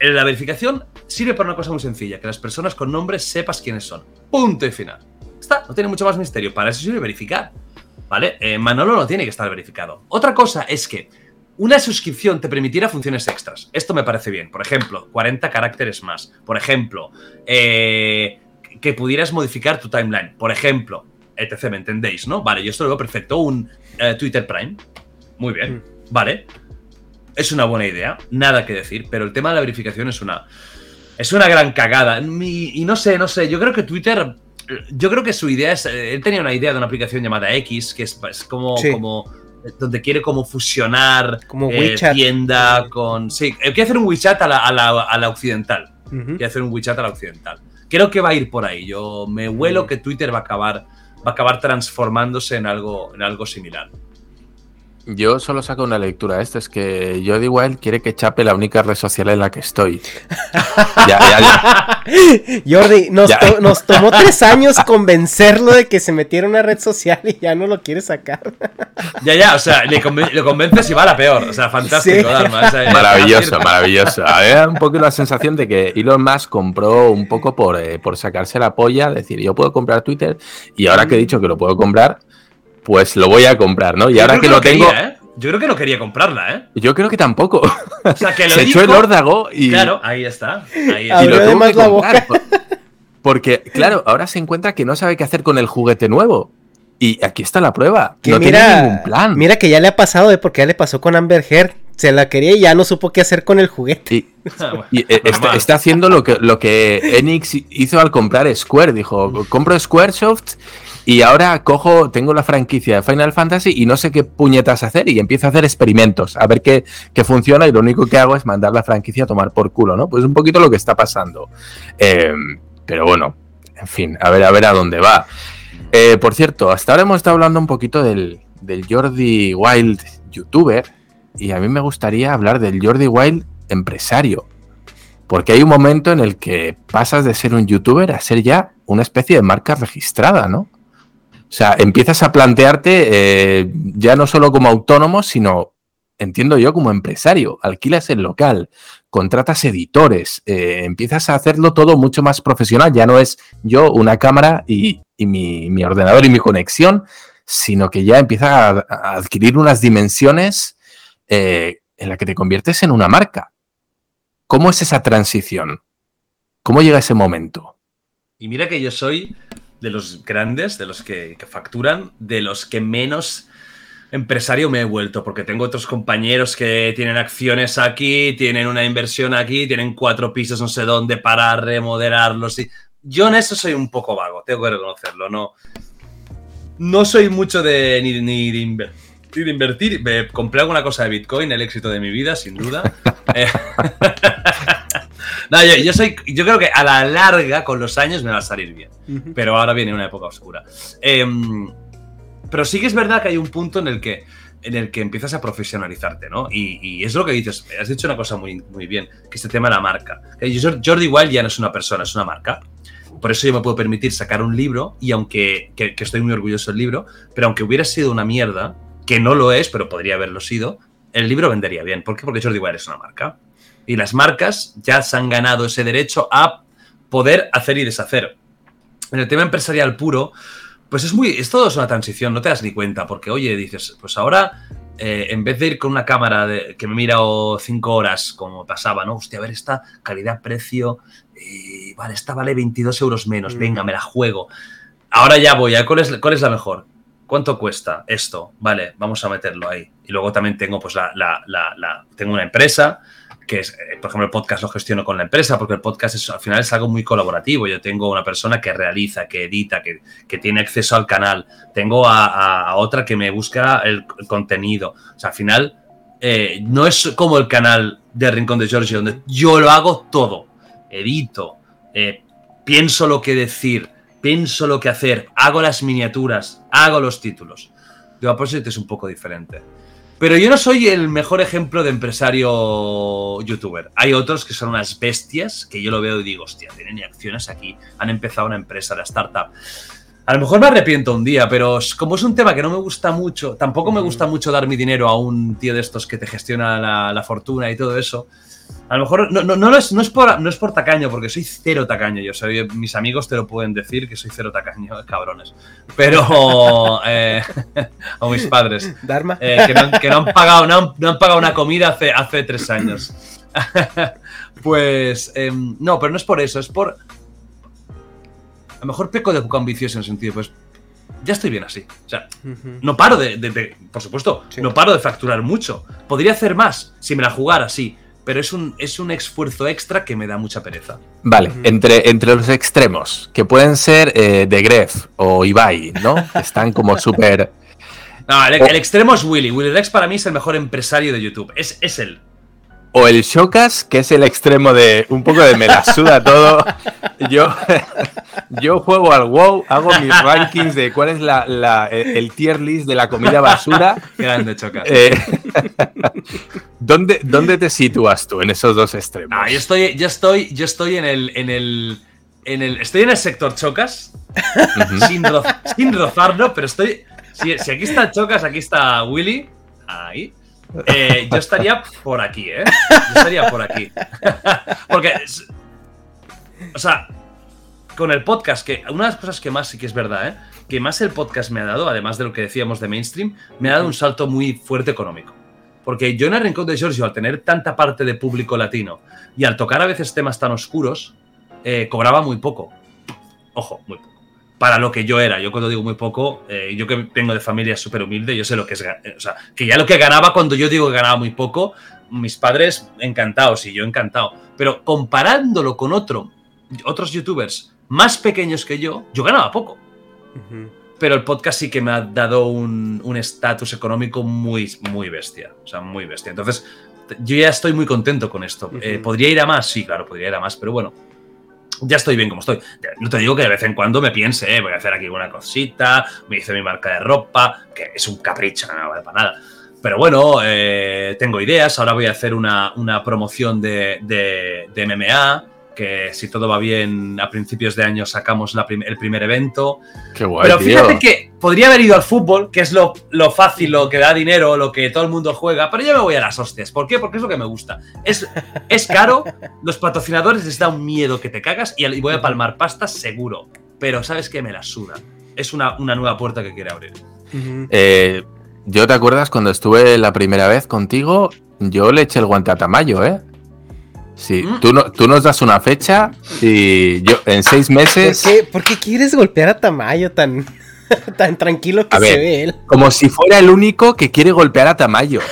La verificación sirve para una cosa muy sencilla, que las personas con nombres sepas quiénes son. Punto y final. Está, no tiene mucho más misterio. Para eso sirve verificar. ¿Vale? Eh, Manolo no tiene que estar verificado. Otra cosa es que una suscripción te permitiera funciones extras. Esto me parece bien. Por ejemplo, 40 caracteres más. Por ejemplo, eh, que pudieras modificar tu timeline. Por ejemplo, etc. ¿Me entendéis, no? Vale, yo esto lo veo perfecto. Un eh, Twitter Prime. Muy bien. Mm. Vale es una buena idea, nada que decir, pero el tema de la verificación es una, es una gran cagada. Y, no sé, no sé, yo creo que Twitter, yo creo que su idea es, eh, él tenía una idea de una aplicación llamada X, que es, como, como, donde quiere como fusionar como eh, tienda con... Sí, quiere hacer un WeChat a la, a la, occidental. Quiere hacer un WeChat a la occidental. Creo que va a ir por ahí. Yo me huelo que Twitter va a acabar, va a acabar transformándose en algo, en algo similar. Yo solo saco una lectura. Esto es que Jody Wild quiere que chape la única red social en la que estoy. <laughs> ya, ya, ya. Jordi, nos, tomó tres años convencerlo de que se metiera una red social y ya no lo quiere sacar. <laughs> ya, ya, o sea, le lo convences y va a la peor. O sea, fantástico, maravilloso, maravilloso. A ver, un poco la sensación de que Elon Musk compró un poco por, eh, por sacarse la polla, decir, yo puedo comprar Twitter y ahora que he dicho que lo puedo comprar pues lo voy a comprar, ¿no? Y ahora que, lo, tengo. ¿eh? Yo creo que no quería comprarla, ¿eh? Yo creo que tampoco. O sea, <laughs> que lo Se echó el órdago y. Claro, ahí está. Ahí está. Y lo tengo que comprar. Porque, claro, ahora se encuentra que no sabe qué hacer con el juguete nuevo. Y aquí está la prueba. no mira, tiene ningún plan. Mira que ya le ha pasado, ¿eh? Porque ya le pasó con Amber Heard. Se la quería y ya no supo qué hacer con el juguete. Y, <laughs> ah, eh, está, haciendo lo que, lo que Enix hizo al comprar Square. Dijo, compro Squaresoft y ahora cojo, tengo la franquicia de Final Fantasy y no sé qué puñetas hacer y empiezo a hacer experimentos, a ver qué, funciona y lo único que hago es mandar la franquicia a tomar por culo, ¿no? Pues un poquito lo que está pasando. Em, pero bueno, en fin, a ver, a ver a dónde va. Eh, por cierto, hasta ahora hemos estado hablando un poquito del, del Jordi Wild youtuber y a mí me gustaría hablar del Jordi Wild empresario. Porque hay un momento en el que pasas de ser un youtuber a ser ya una especie de marca registrada, ¿no? O sea, empiezas a plantearte eh, ya no solo como autónomo, sino, entiendo yo, como empresario. Alquilas el local, contratas editores, eh, empiezas a hacerlo todo mucho más profesional. Ya no es yo, una cámara y, mi, ordenador y mi conexión, sino que ya empiezas a, adquirir unas dimensiones eh, en las que te conviertes en una marca. ¿Cómo es esa transición? ¿Cómo llega ese momento? Y mira que yo soy de los grandes, de los que, facturan, de los que menos empresario me he vuelto, porque tengo otros compañeros que tienen acciones aquí, tienen una inversión aquí, tienen cuatro pisos no sé dónde para remodelarlos. Y... Yo en eso soy un poco vago, tengo que reconocerlo, no. No soy mucho de ni, ni de, invertir. Me compré alguna cosa de Bitcoin, el éxito de mi vida, sin duda. <laughs> <laughs> No, yo, soy, yo creo que a la larga, con los años, me va a salir bien. Pero ahora viene una época oscura. Em, pero sí que es verdad que hay un punto en el que, en el que empiezas a profesionalizarte, ¿no? Y, es lo que dices, has dicho una cosa muy, muy bien, que este tema de la marca. Jordi Wild ya no es una persona, es una marca. Por eso yo me puedo permitir sacar un libro y aunque que, estoy muy orgulloso del libro, pero aunque hubiera sido una mierda, que no lo es, pero podría haberlo sido, el libro vendería bien. ¿Por qué? Porque Jordi Wild es una marca. Y las marcas ya se han ganado ese derecho a poder hacer y deshacer. En el tema empresarial puro, pues es muy. Es todo es una transición, no te das ni cuenta, porque oye, dices, pues ahora eh, en vez de ir con una cámara de, que me mira cinco horas, como pasaba, ¿no? Hostia, a ver, esta calidad-precio, vale, esta vale 22 euros menos, Mm. venga, me la juego. Ahora ya voy, ¿a ¿cuál es, cuál es la mejor? ¿Cuánto cuesta esto? Vale, vamos a meterlo ahí. Y luego también tengo, pues, la, la- la- la- tengo una empresa que es, eh, por ejemplo, el podcast lo gestiono con la empresa, porque el podcast es, al final es algo muy colaborativo. Yo tengo una persona que realiza, que edita, que, que tiene acceso al canal. Tengo a, a- a otra que me busca el, contenido. O sea, al final, eh, no es como el canal de Rincón de Georgie, donde yo lo hago todo. Edito, eh, pienso lo que decir, pienso lo que hacer, hago las miniaturas, hago los títulos. The Opposite es un poco diferente. Pero yo no soy el mejor ejemplo de empresario youtuber. Hay otros que son unas bestias que yo lo veo y digo, hostia, tienen acciones aquí, han empezado una empresa, la startup. A lo mejor me arrepiento un día, pero como es un tema que no me gusta mucho, tampoco me gusta mucho dar mi dinero a un tío de estos que te gestiona la, la fortuna y todo eso. A lo mejor no, no, no es, no, es por, no es por tacaño, porque soy cero tacaño. Yo soy, mis amigos te lo pueden decir que soy cero tacaño, <laughs> cabrones. Pero. <laughs> eh, <laughs> o mis padres. Dharma. eh, que, no, que no han pagado, no han, no han pagado una comida hace, hace tres años. pues. em, no, pero no es por eso, es por. A lo mejor peco de poco ambicioso en el sentido, pues. Ya estoy bien así. O sea, no paro de, de- de- por supuesto, Sí. no paro de facturar mucho. Podría hacer más si me la jugara así, pero es un, es un esfuerzo extra que me da mucha pereza. Vale, entre, entre los extremos, que pueden ser eh, de Gref o Ibai, ¿no? <laughs> Están como súper. No, el, el extremo es Willy. Willy Rex para mí es el mejor empresario de YouTube. Es, es él. O el Shokas, que es el extremo de un poco de me la suda todo. Yo, <laughs> yo juego al WoW, hago mis rankings de cuál es la, la- el el tier list de la comida basura. Grande chocas. Eh, <laughs> ¿dónde, ¿Dónde te sitúas tú en esos dos extremos? Ah, yo estoy, yo estoy, yo estoy en el, en el, en el, estoy en el sector chocas, sin, ro- sin rozarlo, pero estoy, si, si aquí está chocas, aquí está Willy, ahí, eh, yo estaría por aquí, ¿eh? Yo estaría por aquí, <laughs> porque, o sea, con el podcast, que una de las cosas que más sí que es verdad, ¿eh? Que más el podcast me ha dado, además de lo que decíamos de mainstream, me ha dado un salto muy fuerte económico. Porque yo en el Rincón de Giorgio, al tener tanta parte de público latino y al tocar a veces temas tan oscuros, eh, cobraba muy poco. Ojo, muy poco. Para lo que yo era. Yo cuando digo muy poco, eh, yo que vengo de familia súper humilde, yo sé lo que es... eh, O sea, que ya lo que ganaba cuando yo digo que ganaba muy poco, mis padres encantados y yo encantado. Pero comparándolo con otro, otros youtubers más pequeños que yo, yo ganaba poco pero el podcast sí que me ha dado un un estatus económico muy, muy bestia. O sea, muy bestia. Entonces, yo ya estoy muy contento con esto. Eh. ¿Podría ir a más? Sí, claro, podría ir a más, pero bueno. Ya estoy bien como estoy. No te digo que de vez en cuando me piense, eh, voy a hacer aquí una cosita, me hice mi marca de ropa, que es un capricho, no vale para nada. Pero bueno, eh, tengo ideas. Ahora voy a hacer una, una promoción de, de- de MMA, que si todo va bien, a principios de año sacamos la prim- el primer evento. Qué guay, Pero tío. fíjate que podría haber ido al fútbol, que es lo, lo fácil, lo que da dinero, lo que todo el mundo juega, pero yo me voy a las hostias. ¿Por qué? Porque es lo que me gusta. Es, es caro, <laughs> los patrocinadores les da un miedo que te cagas y, voy a palmar pastas seguro. Pero sabes que me la suda. Es una, una nueva puerta que quiere abrir. Eh, yo te acuerdas cuando estuve la primera vez contigo, yo le eché el guante a Tamayo, ¿eh? Sí, Mm. tú, no- tú nos das una fecha y yo en seis ¿Por meses, qué, por qué quieres golpear a Tamayo tan, <laughs> tan tranquilo que A se ver. ve él? como si fuera el único que quiere golpear a Tamayo. <laughs>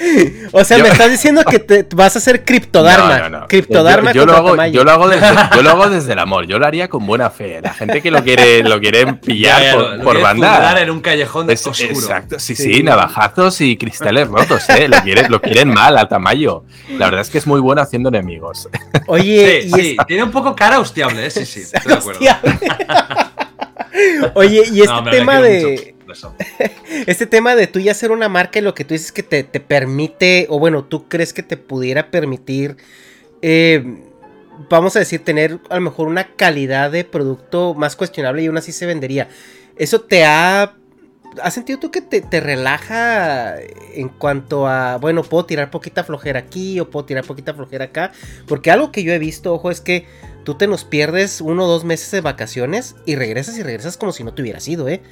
<laughs> O sea, Yo- me estás diciendo que te <laughs> vas a hacer criptodarma. No, no, no. Criptodarma yo, yo lo hago, yo, lo hago desde, <laughs> yo lo hago desde el amor, yo lo haría con buena fe. La gente que lo quiere, lo quiere pillar Ya, ya, por, lo- lo por banda. en un callejón de Es- oscuro. exacto, sí, Sí. sí, navajazos y cristales rotos, ¿eh? Lo quieren, lo quieren mal a Tamayo. La verdad es que es muy bueno haciendo enemigos. Oye, Sí, y sí, tiene un poco cara hostiable, ¿eh? Sí, sí, es- estoy de acuerdo. Oye, y este tema de. mucho, <laughs> Este tema de tú ya hacer una marca y lo que tú dices que te, te permite, o bueno, tú crees que te pudiera permitir, eh, vamos a decir, tener a lo mejor una calidad de producto más cuestionable y aún así se vendería. ¿Eso te ha... ¿Has sentido tú que te, te relaja en cuanto a, bueno, puedo tirar poquita flojera aquí o puedo tirar poquita flojera acá? Porque algo que yo he visto, ojo, es que tú te nos pierdes uno o dos meses de vacaciones y regresas y regresas como si no te hubieras ido, ¿eh?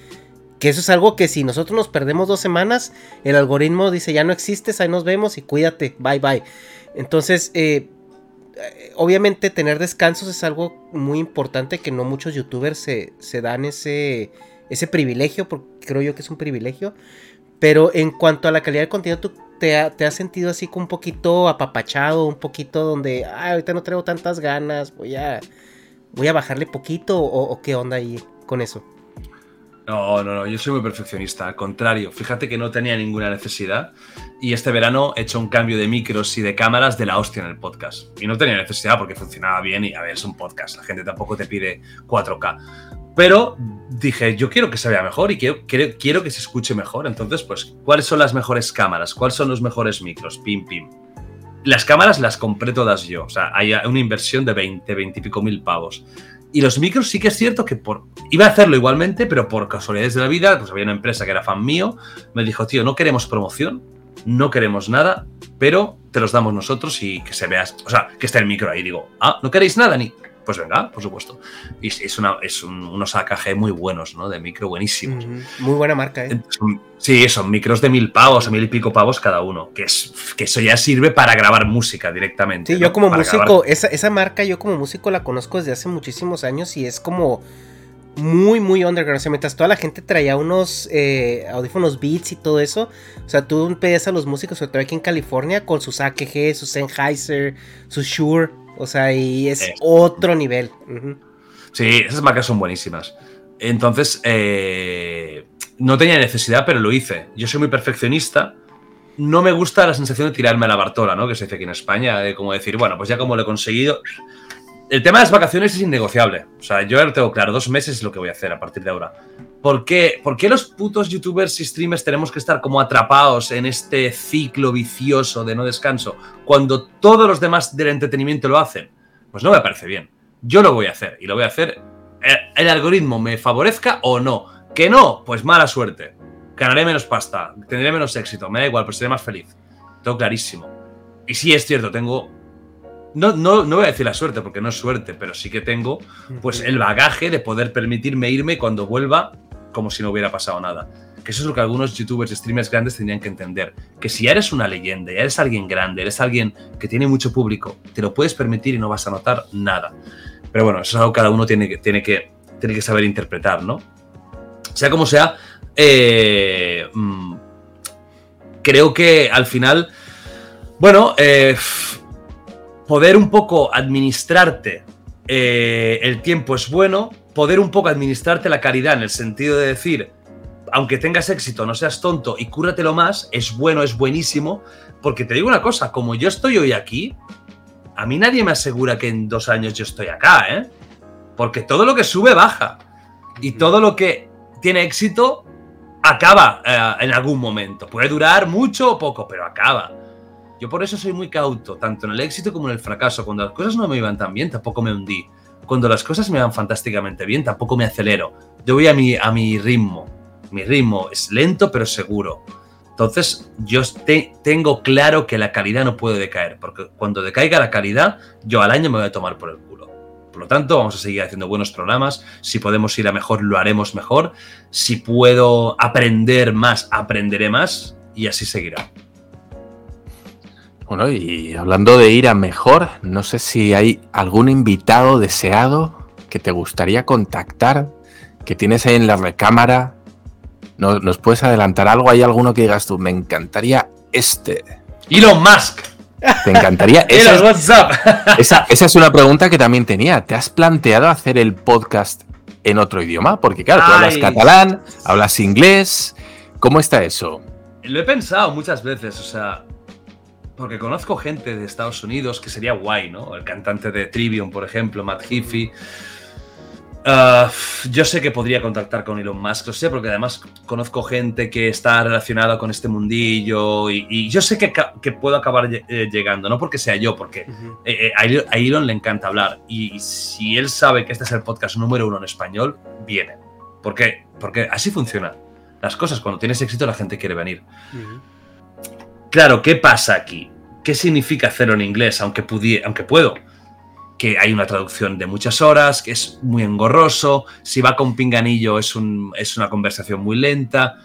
Que eso es algo que si nosotros nos perdemos dos semanas, el algoritmo dice ya no existes, ahí nos vemos y cuídate, bye bye. Entonces, eh, obviamente tener descansos es algo muy importante que no muchos youtubers se, se dan ese, ese privilegio, porque creo yo que es un privilegio. Pero en cuanto a la calidad de contenido, ¿tú te, has sentido así como un poquito apapachado, un poquito donde, ah, ahorita no traigo tantas ganas, voy a, voy a bajarle poquito o, qué onda ahí con eso? No, no, no, yo soy muy perfeccionista, al contrario, fíjate que no tenía ninguna necesidad y este verano he hecho un cambio de micros y de cámaras de la hostia en el podcast. Y no tenía necesidad porque funcionaba bien y a ver, es un podcast, la gente tampoco te pide 4K. Pero dije, yo quiero que se vea mejor y quiero, quiero, que se escuche mejor. Entonces, pues, ¿cuáles son las mejores cámaras? ¿Cuáles son los mejores micros? Pim, pim. Las cámaras las compré todas yo. O sea, hay una inversión de 20, 20 y pico mil pavos. Y los micros sí que es cierto que por, iba a hacerlo igualmente, pero por casualidades de la vida, pues había una empresa que era fan mío, me dijo, tío, no queremos promoción, no queremos nada, pero te los damos nosotros y que se vea, o sea, que esté el micro ahí. Digo, ah, ¿no queréis nada? Ni, pues venga, por supuesto. Y es, una, es unos AKG muy buenos, ¿no? De micro buenísimos. Muy buena marca, ¿eh? sí, son micros de mil pavos, a mil y pico pavos cada uno. Que, es, que eso ya sirve para grabar música directamente. Sí, yo como músico, esa, esa marca yo como músico la conozco desde hace muchísimos años y es como muy, muy underground. O sea, mientras toda la gente traía unos eh, audífonos Beats y todo eso. O sea, tú pedías a los músicos, sobre todo aquí en California, con sus AKG, sus Sennheiser, sus Shure. O sea, y es otro nivel. Sí, esas marcas son buenísimas. Entonces, eh, no tenía necesidad, pero lo hice. Yo soy muy perfeccionista. No me gusta la sensación de tirarme a la Bartola, ¿no? Que se dice aquí en España, de como decir, bueno, pues ya como lo he conseguido. El tema de las vacaciones es innegociable. O sea, yo ya lo tengo claro, dos meses es lo que voy a hacer a partir de ahora. ¿Por qué, ¿Por qué los putos youtubers y streamers tenemos que estar como atrapados en este ciclo vicioso de no descanso cuando todos los demás del entretenimiento lo hacen? Pues no me parece bien. Yo lo voy a hacer y lo voy a hacer. Eh, el, algoritmo me favorezca o no. Que no, pues mala suerte. Ganaré menos pasta, tendré menos éxito, me da igual, pero seré más feliz. Todo clarísimo. Y sí es cierto, tengo no, no, no, voy a decir la suerte, porque no es suerte, pero sí que tengo pues el bagaje de poder permitirme irme cuando vuelva como si no hubiera pasado nada. Que eso es lo que algunos youtubers y streamers grandes tendrían que entender. Que si ya eres una leyenda, ya eres alguien grande, eres alguien que tiene mucho público, te lo puedes permitir y no vas a notar nada. Pero bueno, eso es algo que cada uno tiene que, tiene que, tiene que saber interpretar, ¿no? Sea como sea, eh, mm, creo que al final, bueno, eh, poder un poco administrarte eh, el tiempo es bueno, poder un poco administrarte la calidad en el sentido de decir, aunque tengas éxito, no seas tonto y cúrratelo más, es bueno, es buenísimo, porque te digo una cosa, como yo estoy hoy aquí, a mí nadie me asegura que en dos años yo estoy acá, ¿eh? Porque todo lo que sube baja y todo lo que tiene éxito acaba eh, en algún momento. Puede durar mucho o poco, pero acaba. Yo por eso soy muy cauto, tanto en el éxito como en el fracaso. Cuando las cosas no me iban tan bien, tampoco me hundí cuando las cosas me van fantásticamente bien, tampoco me acelero. Yo voy a mi, a mi ritmo. Mi ritmo es lento pero seguro. Entonces, yo tengo claro que la calidad no puede decaer, porque cuando decaiga la calidad, yo al año me voy a tomar por el culo. Por lo tanto, vamos a seguir haciendo buenos programas. Si podemos ir a mejor, lo haremos mejor. Si puedo aprender más, aprenderé más y así seguirá. Bueno, y hablando de ir a mejor, no sé si hay algún invitado deseado que te gustaría contactar, que tienes ahí en la recámara. ¿No, ¿Nos puedes adelantar algo? ¿Hay alguno que digas tú? Me encantaría este. Elon Musk. Te encantaría. <laughs> esa, WhatsApp. <laughs> esa, esa, es una pregunta que también tenía. ¿Te has planteado hacer el podcast en otro idioma? Porque claro, tú hablas catalán, hablas inglés. ¿Cómo está eso? Lo he pensado muchas veces. O sea, porque conozco gente de Estados Unidos que sería guay, ¿no? El cantante de Trivium, por ejemplo, Matt Heafy. Ah, yo sé que podría contactar con Elon Musk, lo sé, porque además conozco gente que está relacionada con este mundillo y, yo sé que, que, puedo acabar eh, llegando, no porque sea yo, porque eh, eh, a Elon le encanta hablar y si él sabe que este es el podcast número uno en español, viene. ¿Por qué? Porque así funciona. Las cosas, cuando tienes éxito, la gente quiere venir. Claro, ¿qué pasa aquí? ¿Qué significa hacerlo en inglés, aunque, aunque puedo? que hay una traducción de muchas horas, que es muy engorroso, si va con pinganillo es, un, es una conversación muy lenta.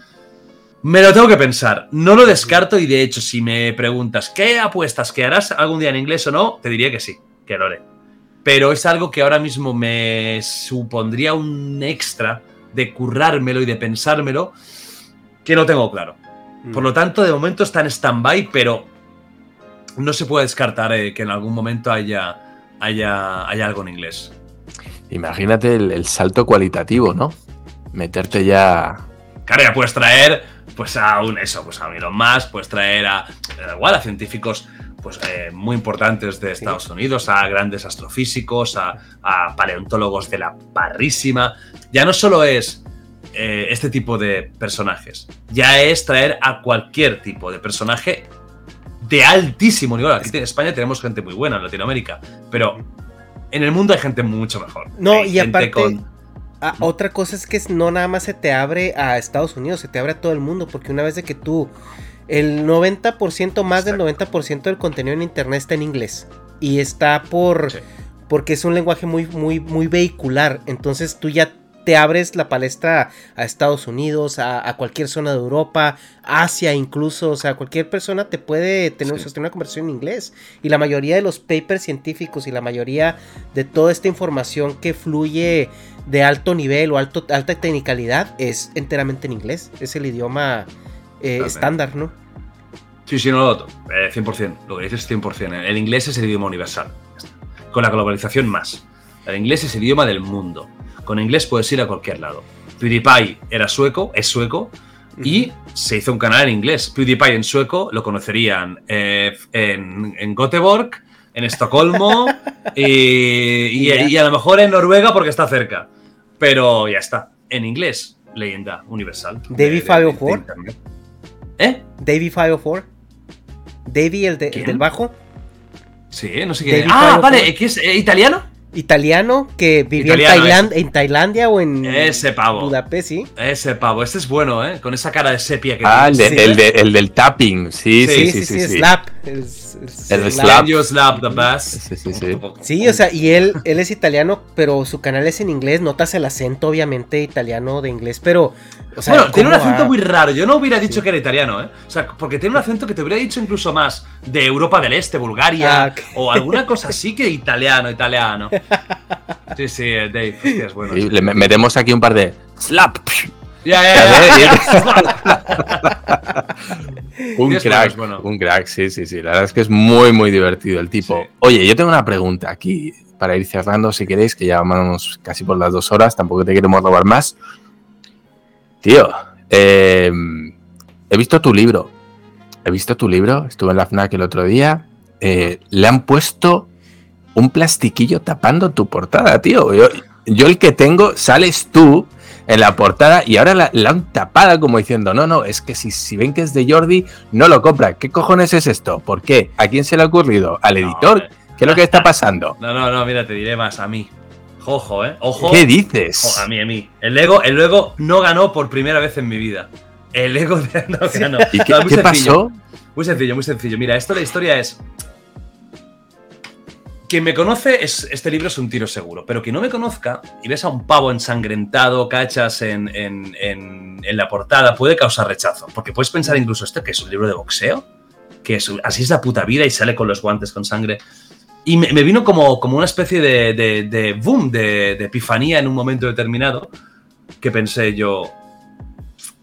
Me lo tengo que pensar, no lo descarto y de hecho si me preguntas qué apuestas, que harás algún día en inglés o no, te diría que sí, que lo haré. Pero es algo que ahora mismo me supondría un extra de currármelo y de pensármelo que no tengo claro. Por lo tanto, de momento está en stand-by, pero no se puede descartar eh, que en algún momento haya, haya, haya algo en inglés. Imagínate el, salto cualitativo, ¿no? Meterte ya. Claro, ya puedes traer, pues a un eso, pues a un Elon Musk, puedes traer a, igual, a científicos pues, eh, muy importantes de Estados Unidos, a grandes astrofísicos, a, a, paleontólogos de la parrísima. Ya no solo es eh, este tipo de personajes, ya es traer a cualquier tipo de personaje de altísimo nivel. Aquí en España tenemos gente muy buena en Latinoamérica, pero en el mundo hay gente mucho mejor. No, y aparte, ah, otra cosa es que no nada más se te abre a Estados Unidos, se te abre a todo el mundo, porque una vez de que tú, el 90%, más del 90% del contenido en Internet está en inglés. Y está por... Porque es un lenguaje muy, muy, muy vehicular. Entonces tú ya te abres la palestra a Estados Unidos, a, cualquier zona de Europa, Asia incluso, o sea, cualquier persona te puede tener sostener una conversación en inglés. Y la mayoría de los papers científicos y la mayoría de toda esta información que fluye de alto nivel o alto, alta tecnicalidad es enteramente en inglés. Es el idioma eh, estándar, ¿no? Sí, sí, no lo noto. 100%. Eh, lo que dices es 100%. El inglés es el idioma universal. Con la globalización más. El inglés es el idioma del mundo. Con inglés puedes ir a cualquier lado. PewDiePie era sueco, es sueco, y se hizo un canal en inglés. PewDiePie en sueco lo conocerían eh, en, en, Göteborg, en Estocolmo <laughs> y, y, a lo mejor en Noruega porque está cerca. Pero ya está. En inglés, leyenda universal. David 504. ¿Eh? David 504. Davey, el, el del bajo. Sí, no sé qué. Ah, vale, ¿qué es? ¿Eh, ¿Italiano? Italiano que vivía en, Tailandia o en ese pavo. Budapest, sí. Ese pavo, este es bueno, ¿eh? Con esa cara de sepia que Ah, el, el, del tapping, sí, sí, sí, sí. sí, slap. El, slap. slap the bass. Sí, sí, sí. Sí, o sea, y él, él es italiano, pero su canal es en inglés. Notas el acento, obviamente, italiano de inglés, pero bueno, tiene un acento muy raro. Yo no hubiera dicho que era italiano, ¿eh? O sea, porque tiene un acento que te hubiera dicho incluso más de Europa del Este, Bulgaria, ah, o alguna cosa así que italiano, italiano. <laughs> Sí, sí, Dave, es bueno. Y le metemos aquí un par de slap. Ya, ya, ya. <laughs> un crack, un crack, sí, sí, sí. La verdad es que es muy, muy divertido el tipo. Oye, yo tengo una pregunta aquí para ir cerrando, si queréis, que ya vamos casi por las dos horas, tampoco te queremos robar más. Tío, em, he visto tu libro. He visto tu libro. Estuve en la FNAC el otro día. Eh, le han puesto un plastiquillo tapando tu portada, tío. Yo, el que tengo, sales tú en la portada y ahora la, han tapado como diciendo, no, no, es que si, si, ven que es de Jordi, no lo compra. ¿Qué cojones es esto? ¿Por qué? ¿A quién se le ha ocurrido? ¿Al editor? ¿Qué es lo que está <laughs> pasando? No, no, no, mira, te diré más, a mí. Ojo, ¿eh? Ojo. ¿Qué dices? a mí, a mí. El Ego, el Ego no ganó por primera vez en mi vida. El Ego <laughs> no ganó. ¿Y qué, pasó? Muy sencillo, muy sencillo. Mira, esto la historia es. Quien me conoce, es, este libro es un tiro seguro. Pero quien no me conozca y ves a un pavo ensangrentado, cachas en, en, la portada, puede causar rechazo. Porque puedes pensar incluso esto que es un libro de boxeo. Que es, así es la puta vida y sale con los guantes con sangre. Y me, vino como, como, una especie de, boom, de, epifanía en un momento determinado, que pensé yo,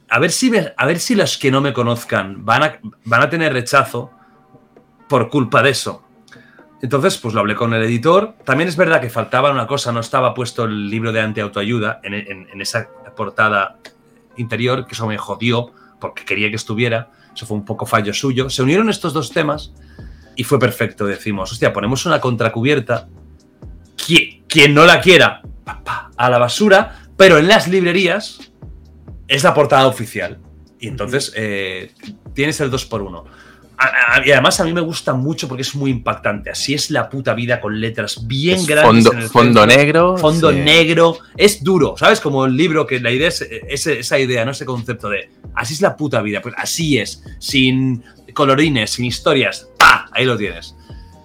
a ver si, a ver si los que no me conozcan van a, van a tener rechazo por culpa de eso. Entonces, pues lo hablé con el editor. También es verdad que faltaba una cosa, no estaba puesto el libro de antiautoayuda en, en esa portada interior, que eso me jodió porque quería que estuviera. Eso fue un poco fallo suyo. Se unieron estos dos temas y fue perfecto. Decimos, hostia, ponemos una contracubierta. Quien, no la quiera, a la basura, pero en las librerías es la portada oficial. Y entonces eh, tienes el 2 por 1 y además a mí me gusta mucho porque es muy impactante. Así es la puta vida con letras bien grandes. Fondo, fondo negro. Fondo negro. Es duro, ¿sabes? Como el libro que la idea es, esa idea, ¿no? Ese concepto de así es la puta vida. Pues así es. Sin colorines, sin historias. ¡Pah! Ahí lo tienes.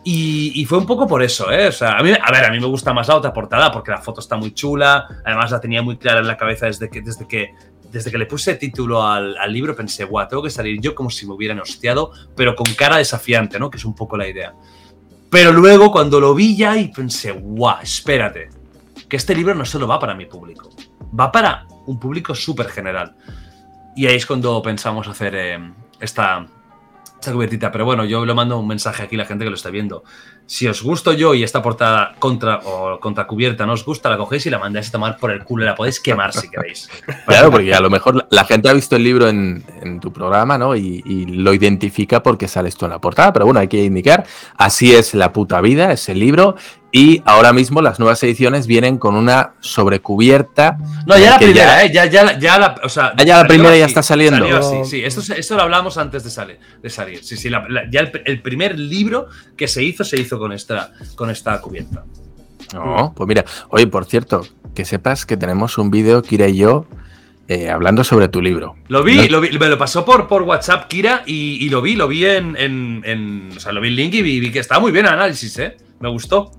Y, fue un poco por eso, ¿eh? O sea, a, mí, a ver, a mí me gusta más la otra portada porque la foto está muy chula, además la tenía muy clara en la cabeza desde que, desde que, desde que le puse título al, al libro, pensé, guau, tengo que salir yo como si me hubieran hostiado, pero con cara desafiante, ¿no? Que es un poco la idea. Pero luego cuando lo vi ya y pensé, guau, espérate, que este libro no solo va para mi público, va para un público súper general. Y ahí es cuando pensamos hacer eh, esta, esta cubiertita. Pero bueno, yo le mando un mensaje aquí a la gente que lo está viendo. Si os gusto yo y esta portada contra o contra cubierta no os gusta, la cogéis y la mandáis a tomar por el culo y la podéis quemar si queréis. <laughs> Claro, porque a lo mejor la gente ha visto el libro en, tu programa, ¿no? Y, y, lo identifica porque sales tú en la portada. Pero bueno, hay que indicar, así es la puta vida, es el libro. Y ahora mismo las nuevas ediciones vienen con una sobrecubierta. No, ya la primera, ¿eh? Ya, ya, ya la, o sea, ah, ya la primera ya está saliendo. sí, sí. Esto, esto, lo hablamos antes de salir. De salir. Sí, sí, ya el, primer libro que se hizo, se hizo con esta, con esta cubierta. No, pues mira, oye, por cierto, que sepas que tenemos un vídeo, Kira y yo, eh, hablando sobre tu libro. Lo vi, lo vi, me lo pasó por, por WhatsApp, Kira, y, lo vi, lo vi en, en, O sea, lo vi en link y vi, vi que estaba muy bien el análisis, ¿eh? Me gustó.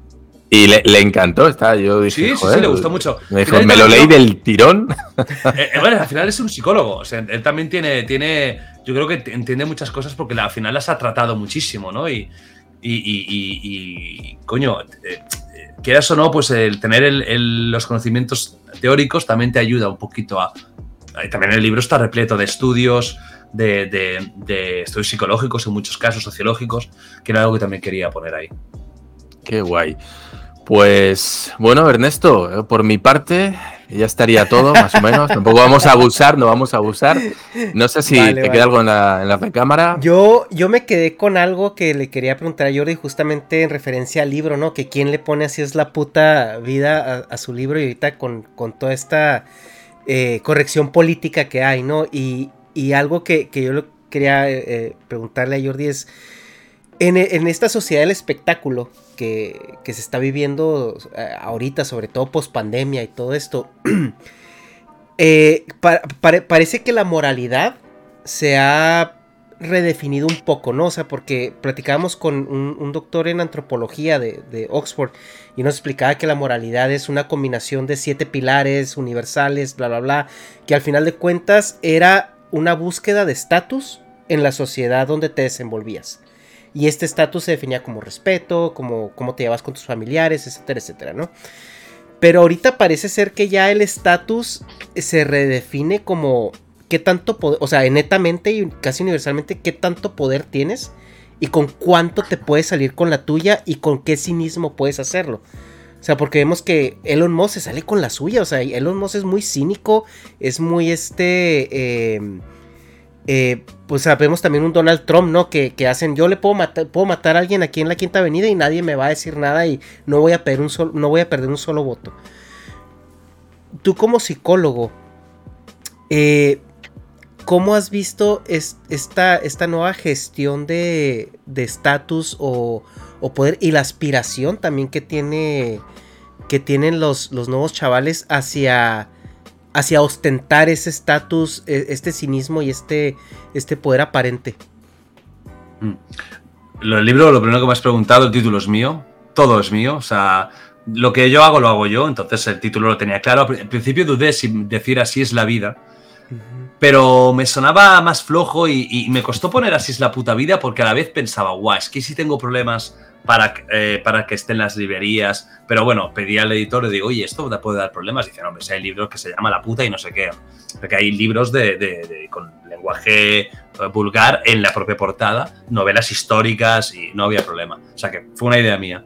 Y le, encantó, está, yo dije, sí, sí, sí, le gustó mucho. Me, lo leí del tirón. <laughs> Eh, eh, bueno, al final es un psicólogo, o sea, él también tiene, tiene, yo creo que entiende muchas cosas porque al final las ha tratado muchísimo, ¿no? Y, y, coño, eh, quieras o no, pues el tener los conocimientos teóricos también te ayuda un poquito a... También el libro está repleto de estudios, de, de, de estudios psicológicos, en muchos casos sociológicos, que era algo que también quería poner ahí. Qué guay. Pues bueno, Ernesto, eh, por mi parte ya estaría todo, más o menos. Tampoco vamos a abusar, no vamos a abusar. No sé si te queda algo en la, en la recámara. Yo, yo me quedé con algo que le quería preguntar a Jordi justamente en referencia al libro, ¿no? Que quién le pone así es la puta vida a, su libro y ahorita con, toda esta eh, corrección política que hay, ¿no? Y, algo que, yo quería eh, preguntarle a Jordi es, en, en esta sociedad del espectáculo, que, se está viviendo eh, ahorita, sobre todo post pandemia y todo esto, <clears throat> eh, parece que la moralidad se ha redefinido un poco, ¿no? O sea, porque platicábamos con un, doctor en antropología de, Oxford y nos explicaba que la moralidad es una combinación de siete pilares universales, bla, bla, bla, que al final de cuentas era una búsqueda de estatus en la sociedad donde te desenvolvías. Y este estatus se definía como respeto, como cómo te llevas con tus familiares, etcétera, etcétera, ¿no? Pero ahorita parece ser que ya el estatus se redefine como qué tanto poder, o sea, netamente y casi universalmente, qué tanto poder tienes y con cuánto te puedes salir con la tuya y con qué cinismo puedes hacerlo. O sea, porque vemos que Elon Musk se sale con la suya. O sea, Elon Musk es muy cínico, es muy este... Eh, eh, pues sabemos también un Donald Trump, ¿no? Que, hacen, yo le puedo matar, puedo matar a alguien aquí en la Quinta Avenida y nadie me va a decir nada y no voy a perder un solo, no voy a perder un solo voto. Tú como psicólogo, eh, ¿cómo has visto esta, esta, nueva gestión de estatus o, o, poder y la aspiración también que tiene que tienen los, los nuevos chavales hacia hacia ostentar ese estatus, e, este cinismo y este, este poder aparente. Mm. El libro, lo primero que me has preguntado, el título es mío, todo es mío, o sea, lo que yo hago lo hago yo, entonces el título lo tenía claro. Al principio dudé si decir así es la vida, pero me sonaba más flojo y, y, me costó poner así es la puta vida porque a la vez pensaba, guau, es que si tengo problemas para, eh, para que estén las librerías. Pero bueno, pedí al editor, le digo, oye, esto te puede dar problemas. Y dice, no, hombre, si hay libros que se llama La puta y no sé qué. Porque hay libros de, con lenguaje eh, vulgar en la propia portada, novelas históricas y no había problema. O sea que fue una idea mía.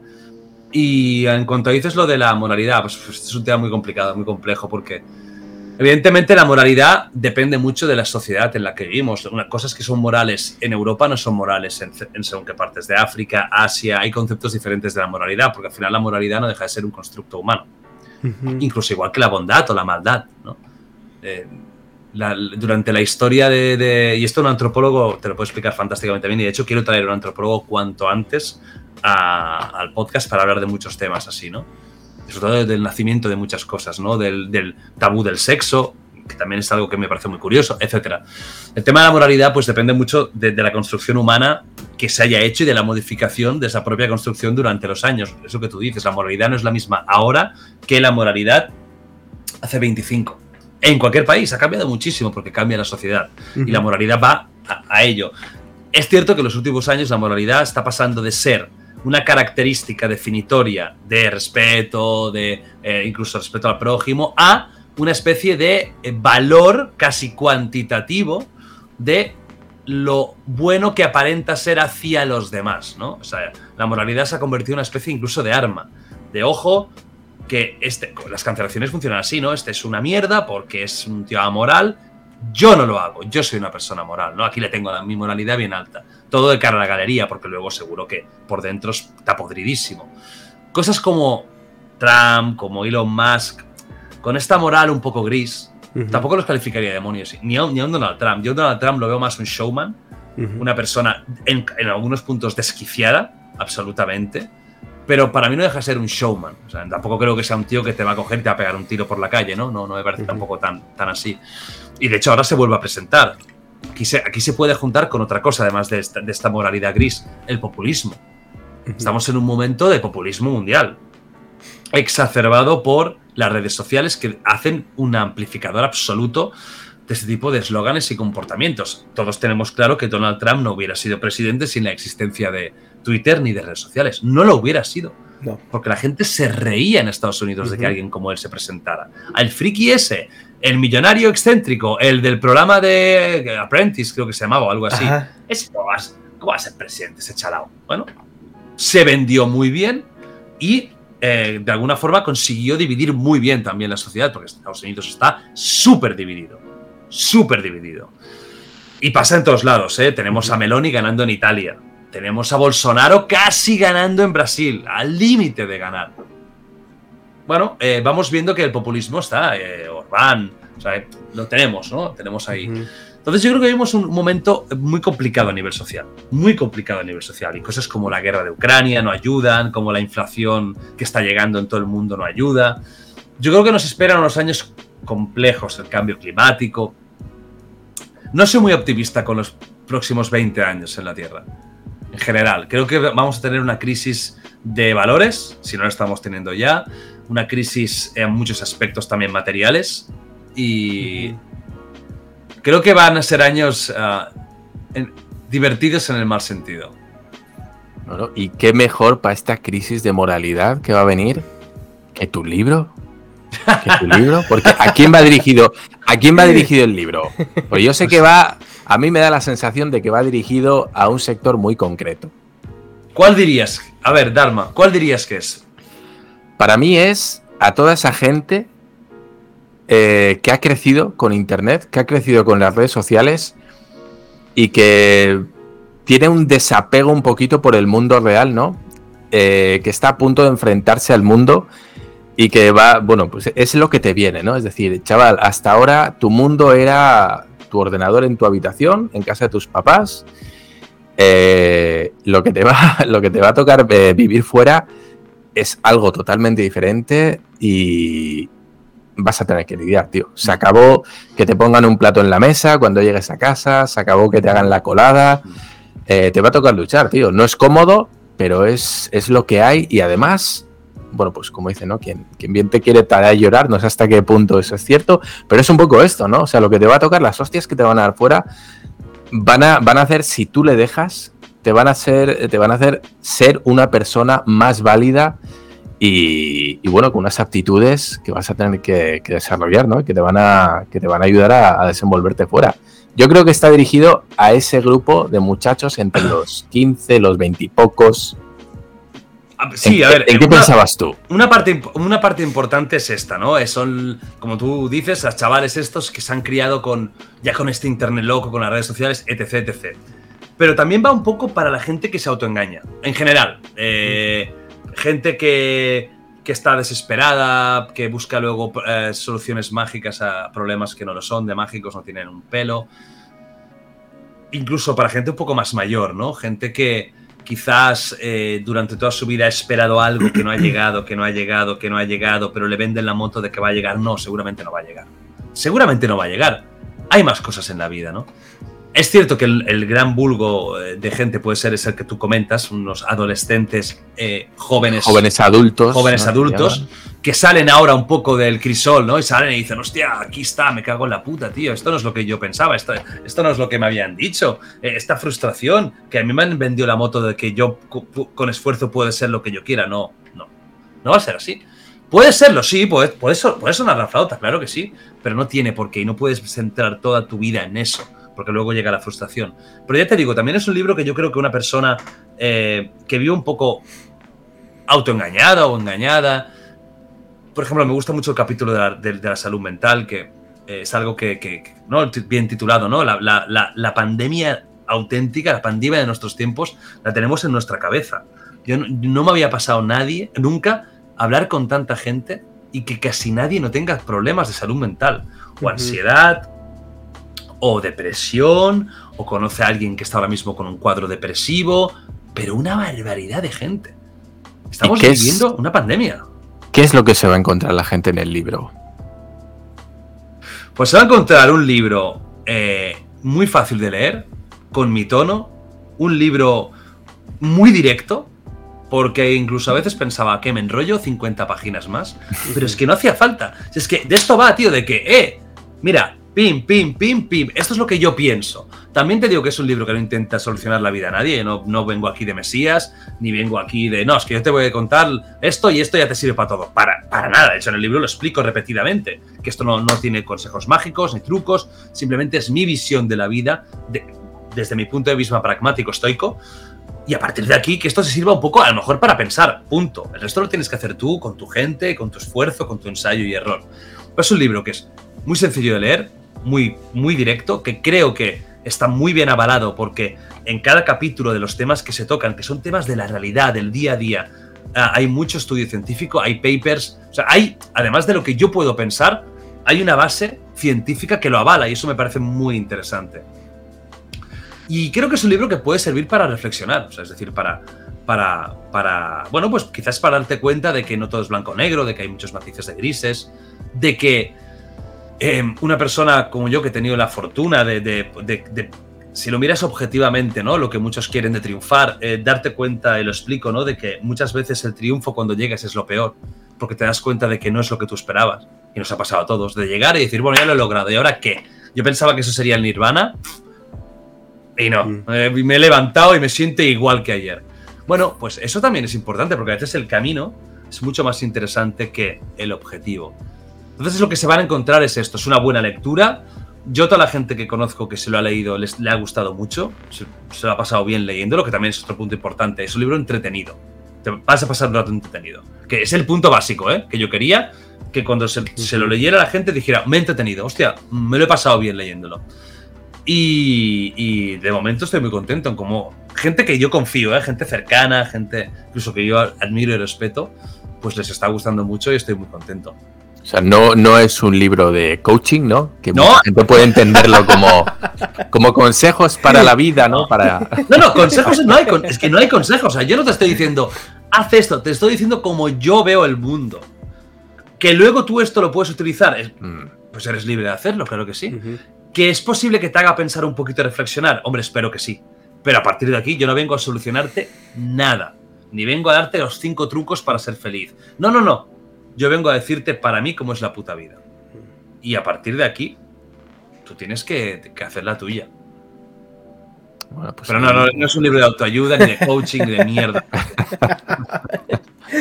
Y en cuanto dices lo de la moralidad, pues, pues es un tema muy complicado, muy complejo, porque Evidentemente la moralidad depende mucho de la sociedad en la que vivimos. Cosas que son morales en Europa no son morales en, según qué partes de África, Asia. Hay conceptos diferentes de la moralidad, porque al final la moralidad no deja de ser un constructo humano. Incluso igual que la bondad o la maldad. Eh, durante la historia de, Y esto un antropólogo te lo puede explicar fantásticamente bien. Y de hecho quiero traer un antropólogo cuanto antes al podcast para hablar de muchos temas así, ¿no? Sobre todo del nacimiento de muchas cosas, ¿no? Del, tabú del sexo, que también es algo que me parece muy curioso, etc. El tema de la moralidad pues depende mucho de, la construcción humana que se haya hecho y de la modificación de esa propia construcción durante los años. Eso que tú dices, la moralidad no es la misma ahora que la moralidad hace 25. En cualquier país ha cambiado muchísimo porque cambia la sociedad y la moralidad va a ello. Es cierto que en los últimos años la moralidad está pasando de ser una característica definitoria de respeto, de eh, incluso respeto al prójimo, a una especie de eh, valor casi cuantitativo de lo bueno que aparenta ser hacia los demás, ¿no? O sea, la moralidad se ha convertido en una especie incluso de arma, de ojo, que este, las cancelaciones funcionan así, ¿no? Este es una mierda porque es un tío amoral, yo no lo hago, yo soy una persona moral, ¿no? Aquí le tengo mi moralidad bien alta. Todo de cara a la galería, porque luego seguro que por dentro está podridísimo. Cosas como Trump, como Elon Musk, con esta moral un poco gris, tampoco los calificaría de demonios, ni a, ni a, un Donald Trump. Yo a Donald Trump lo veo más un showman, una persona en, en algunos puntos desquiciada, absolutamente, pero para mí no deja de ser un showman. O sea, tampoco creo que sea un tío que te va a coger y te va a pegar un tiro por la calle, ¿no? No, no me parece tampoco tan, tan así. Y de hecho ahora se vuelve a presentar. Aquí se, aquí se puede juntar con otra cosa, además de esta, moralidad gris, el populismo. Estamos en un momento de populismo mundial, exacerbado por las redes sociales que hacen un amplificador absoluto de este tipo de eslóganes y comportamientos. Todos tenemos claro que Donald Trump no hubiera sido presidente sin la existencia de Twitter ni de redes sociales. No lo hubiera sido. Porque la gente se reía en Estados Unidos de que alguien como él se presentara. Al friki ese, el millonario excéntrico, el del programa de Apprentice, creo que se llamaba o algo así. Ese ¿cómo, va, a ser presidente ese chalao? Bueno, se vendió muy bien y eh, de alguna forma consiguió dividir muy bien también la sociedad, porque Estados Unidos está súper dividido súper dividido. Y pasa en todos lados, ¿eh? Tenemos a Meloni ganando en Italia. Tenemos a Bolsonaro casi ganando en Brasil, al límite de ganar. Bueno, eh, vamos viendo que el populismo está, eh, Orbán, o sea, lo tenemos, ¿no? Tenemos ahí. Entonces yo creo que vivimos un momento muy complicado a nivel social, muy complicado a nivel social. Y cosas como la guerra de Ucrania no ayudan, como la inflación que está llegando en todo el mundo no ayuda. Yo creo que nos esperan unos años complejos, el cambio climático. No soy muy optimista con los próximos 20 años en la Tierra. En general, creo que vamos a tener una crisis de valores, si no la estamos teniendo ya, una crisis en muchos aspectos también materiales y creo que van a ser años ah, divertidos en el mal sentido. ¿Y qué mejor para esta crisis de moralidad que va a venir que tu libro? ¿Que tu libro? Porque ¿a quién va dirigido? ¿A quién va dirigido el libro? Pues yo sé que va, a mí me da la sensación de que va dirigido a un sector muy concreto. ¿Cuál dirías? A ver, Dharma, ¿cuál dirías que es? Para mí es a toda esa gente eh, que ha crecido con Internet, que ha crecido con las redes sociales y que tiene un desapego un poquito por el mundo real, ¿no? Eh, que está a punto de enfrentarse al mundo y que va, bueno, pues es lo que te viene, ¿no? Es decir, chaval, hasta ahora tu mundo era tu ordenador en tu habitación, en casa de tus papás. Eh, lo, que te va, <laughs> lo que te va a tocar vivir fuera es algo totalmente diferente y vas a tener que lidiar, tío. Se acabó que te pongan un plato en la mesa cuando llegues a casa, se acabó que te hagan la colada. Eh, te va a tocar luchar, tío. No es cómodo, pero es, es lo que hay y además bueno, pues como dice, ¿no? Quien, quien bien te quiere a llorar, no sé hasta qué punto eso es cierto, pero es un poco esto, ¿no? O sea, lo que te va a tocar, las hostias que te van a dar fuera, van a, van a hacer, si tú le dejas, te van a hacer, te van a hacer ser una persona más válida y, bueno, con unas aptitudes que vas a tener que, desarrollar, ¿no? Que te van a, que te van a ayudar a, a desenvolverte fuera. Yo creo que está dirigido a ese grupo de muchachos entre <clears throat> los 15, los 20 y pocos, Sí, a ver. ¿En qué pensabas tú? Una parte, una parte importante es esta, ¿no? Son, como tú dices, los chavales estos que se han criado con ya con este internet loco, con las redes sociales, etc, etc. Pero también va un poco para la gente que se autoengaña. En general. Eh, gente que, que, está desesperada, que busca luego eh, soluciones mágicas a problemas que no lo son, de mágicos no tienen un pelo. Incluso para gente un poco más mayor, ¿no? Gente que, quizás eh, durante toda su vida ha esperado algo que no ha llegado, que no ha llegado, que no ha llegado, pero le venden la moto de que va a llegar. No, seguramente no va a llegar. seguramente no va a llegar. Hay más cosas en la vida, ¿no? Es cierto que el, gran vulgo eh, de gente puede ser ese que tú comentas, unos adolescentes eh, jóvenes. Jóvenes adultos. Jóvenes adultos que salen ahora un poco del crisol, ¿no? Y salen y dicen, hostia, aquí está, me cago en la puta, tío. Esto no es lo que yo pensaba, esto, esto no es lo que me habían dicho. Eh, esta frustración, que a mí me han vendido la moto de que yo con esfuerzo puede ser lo que yo quiera. No, no. No va a ser así. Puede serlo, sí, puede, puede, puede sonar la flauta, claro que sí, pero no tiene por qué y no puedes centrar toda tu vida en eso porque luego llega la frustración. Pero ya te digo, también es un libro que yo creo que una persona eh, que vive un poco autoengañada o engañada, por ejemplo, me gusta mucho el capítulo de la, salud mental, que eh, es algo que, ¿no? bien titulado, ¿no? La, pandemia auténtica, la pandemia de nuestros tiempos, la tenemos en nuestra cabeza. Yo no, me había pasado nadie, nunca, hablar con tanta gente y que casi nadie no tenga problemas de salud mental, o ansiedad, o depresión, o conoce a alguien que está ahora mismo con un cuadro depresivo, pero una barbaridad de gente. Estamos viviendo una pandemia. ¿Qué es lo que se va a encontrar la gente en el libro? Pues se va a encontrar un libro eh, muy fácil de leer, con mi tono, un libro muy directo, porque incluso a veces pensaba que me enrollo 50 páginas más, <laughs> pero es que no hacía falta. Es que de esto va, tío, de que, eh, mira, Pim, pim, pim, pim. Esto es lo que yo pienso. También te digo que es un libro que no intenta solucionar la vida a nadie. No, no vengo aquí de Mesías, ni vengo aquí de. No, es que yo te voy a contar esto y esto ya te sirve para todo. Para, para nada. De hecho, en el libro lo explico repetidamente. Que esto no, no tiene consejos mágicos ni trucos. Simplemente es mi visión de la vida desde mi punto de vista pragmático, estoico. Y a partir de aquí, que esto se sirva un poco, a lo mejor para pensar, punto. El resto lo tienes que hacer tú, con tu gente, con tu esfuerzo, con tu ensayo y error. es un libro que es muy sencillo de leer, muy, muy directo, que creo que está muy bien avalado porque en cada capítulo de los temas que se tocan, que son temas de la realidad, del día a día, ah, hay mucho estudio científico, hay papers, o sea, hay, además de lo que yo puedo pensar, hay una base científica que lo avala y eso me parece muy interesante. Y creo que es un libro que puede servir para reflexionar, o sea, es decir, para, para, para, bueno, pues quizás para darte cuenta de que no todo es blanco o negro, de que hay muchos matices de grises, de que Em, una persona como yo que he tenido la fortuna de, si lo miras objetivamente, ¿no? Lo que muchos quieren de triunfar, eh, darte cuenta, y lo explico, ¿no? De que muchas veces el triunfo cuando llegas es lo peor, porque te das cuenta de que no es lo que tú esperabas. Y nos ha pasado a todos, de llegar y decir, bueno, ya lo he logrado, ¿y ahora qué? Yo pensaba que eso sería el nirvana, y no, mm. eh, me he levantado y me siento igual que ayer. Bueno, pues eso también es importante, porque a veces el camino es mucho más interesante que el objetivo. Entonces lo que se van a encontrar es esto, es una buena lectura. Yo toda la gente que conozco que se lo ha leído les, le ha gustado mucho, se, lo ha pasado bien leyéndolo, que también es otro punto importante. Es un libro entretenido. Te vas a pasar un rato entretenido. Que es el punto básico, ¿eh? Que yo quería que cuando se, lo leyera la gente dijera, me he entretenido, hostia, me lo he pasado bien leyéndolo. Y, de momento estoy muy contento en como gente que yo confío, ¿eh? gente cercana, gente incluso que yo admiro y respeto, pues les está gustando mucho y estoy muy contento. O sea, no, no es un libro de coaching, ¿no? Que mucha gente puede entenderlo como, como consejos para la vida, ¿no? Para... No, no, consejos no hay, es que no hay consejos. O sea, yo no te estoy diciendo, haz esto, te estoy diciendo como yo veo el mundo. Que luego tú esto lo puedes utilizar, mm. pues eres libre de hacerlo, claro que sí. Que es posible que te haga pensar un poquito y reflexionar, hombre, espero que sí. Pero a partir de aquí yo no vengo a solucionarte nada. Ni vengo a darte los cinco trucos para ser feliz. No, no, no yo vengo a decirte para mí cómo es la puta vida. Y a partir de aquí, tú tienes que, hacer la tuya. Pues Pero no, no, es un libro de autoayuda, ni de coaching, ni de mierda.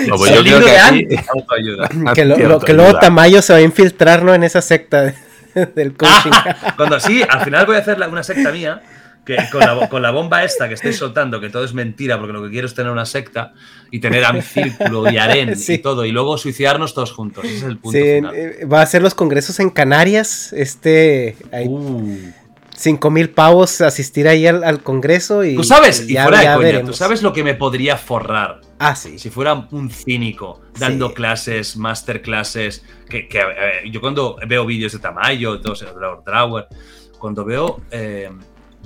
no, pues yo creo que aquí... autoayuda. <laughs> Que, lo, que luego Tamayo se va a infiltrar ¿no? en esa secta <laughs> del coaching. cuando sí, al final voy a hacer una secta mía que con la, bomba esta que estoy soltando, que todo es mentira, porque lo que quiero es tener una secta y tener a mi <laughs> círculo y harén y todo, y luego suicidarnos todos juntos. Ese es el punto. final. Eh, va a ser los congresos en Canarias. Este. Uh. Cinco mil pavos asistir ahí al, congreso y. Tú sabes, y fuera de coña, tú sabes lo que me podría forrar. Ah, sí. Si fuera un cínico dando clases, masterclasses. Que, que yo cuando veo vídeos de Tamayo, todos, de Drawer, cuando veo eh,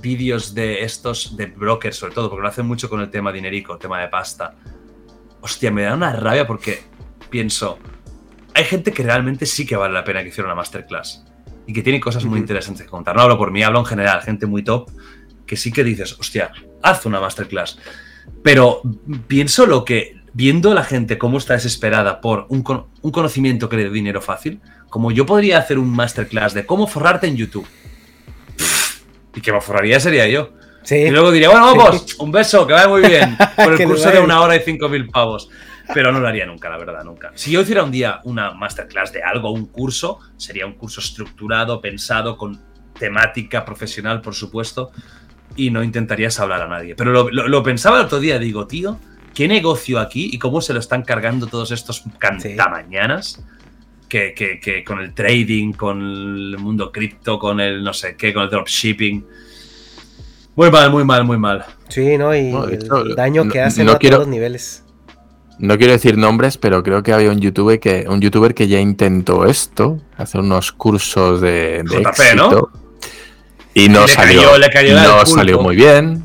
vídeos de estos, de brokers sobre todo, porque lo hacen mucho con el tema dinerico, el tema de pasta. Hostia, me da una rabia porque pienso, hay gente que realmente sí que vale la pena que hiciera una masterclass. y que tiene cosas muy interesantes que contar. No hablo por mí, hablo en general, gente muy top, que sí que dices, hostia, haz una masterclass. Pero pienso lo que, viendo la gente cómo está desesperada por un, conocimiento que le dé dinero fácil, como yo podría hacer un masterclass de cómo forrarte en YouTube. Y que me forraría sería yo. Y luego diría, bueno, vamos, <laughs> un beso, que vaya muy bien. Por el <laughs> curso de una hora y cinco mil pavos. Pero no lo haría nunca, la verdad, nunca. Si yo hiciera un día una masterclass de algo, un curso, sería un curso estructurado, pensado, con temática profesional, por supuesto, y no intentarías hablar a nadie. Pero lo, pensaba el otro día, digo, tío, ¿qué negocio aquí y cómo se lo están cargando todos estos cantamañanas? Que, que, con el trading, con el mundo cripto, con el no sé qué, con el dropshipping. Muy mal, muy mal, muy mal. Sí, ¿no? Y el daño que hacen a todos los niveles. No quiero decir nombres, pero creo que había un youtuber que, un youtuber que ya intentó esto, hacer unos cursos de, de éxito, Y no salió, no salió muy bien.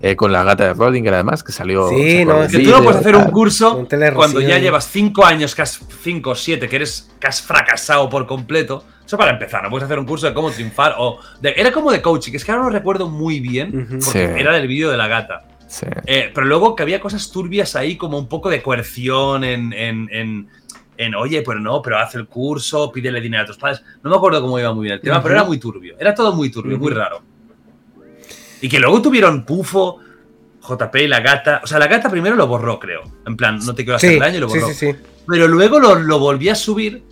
Eh, con la gata de Rodinger, además, que salió. Sí, no, que tú no puedes hacer un curso cuando ya llevas cinco años, que has, cinco o siete, que eres que has fracasado por completo. Eso para empezar, no puedes hacer un curso de cómo triunfar o. era como de coaching, que es que ahora no recuerdo muy bien, porque era del vídeo de la gata. Eh, pero luego que había cosas turbias ahí, como un poco de coerción en, en, en, oye, pues no, pero haz el curso, pídele dinero a tus padres. No me acuerdo cómo iba muy bien el tema, pero era muy turbio. Era todo muy turbio, muy raro. Y que luego tuvieron Pufo, JP y la gata. O sea, la gata primero lo borró, creo. En plan, no te quiero hacer daño y lo borró. pero luego lo, lo volví a subir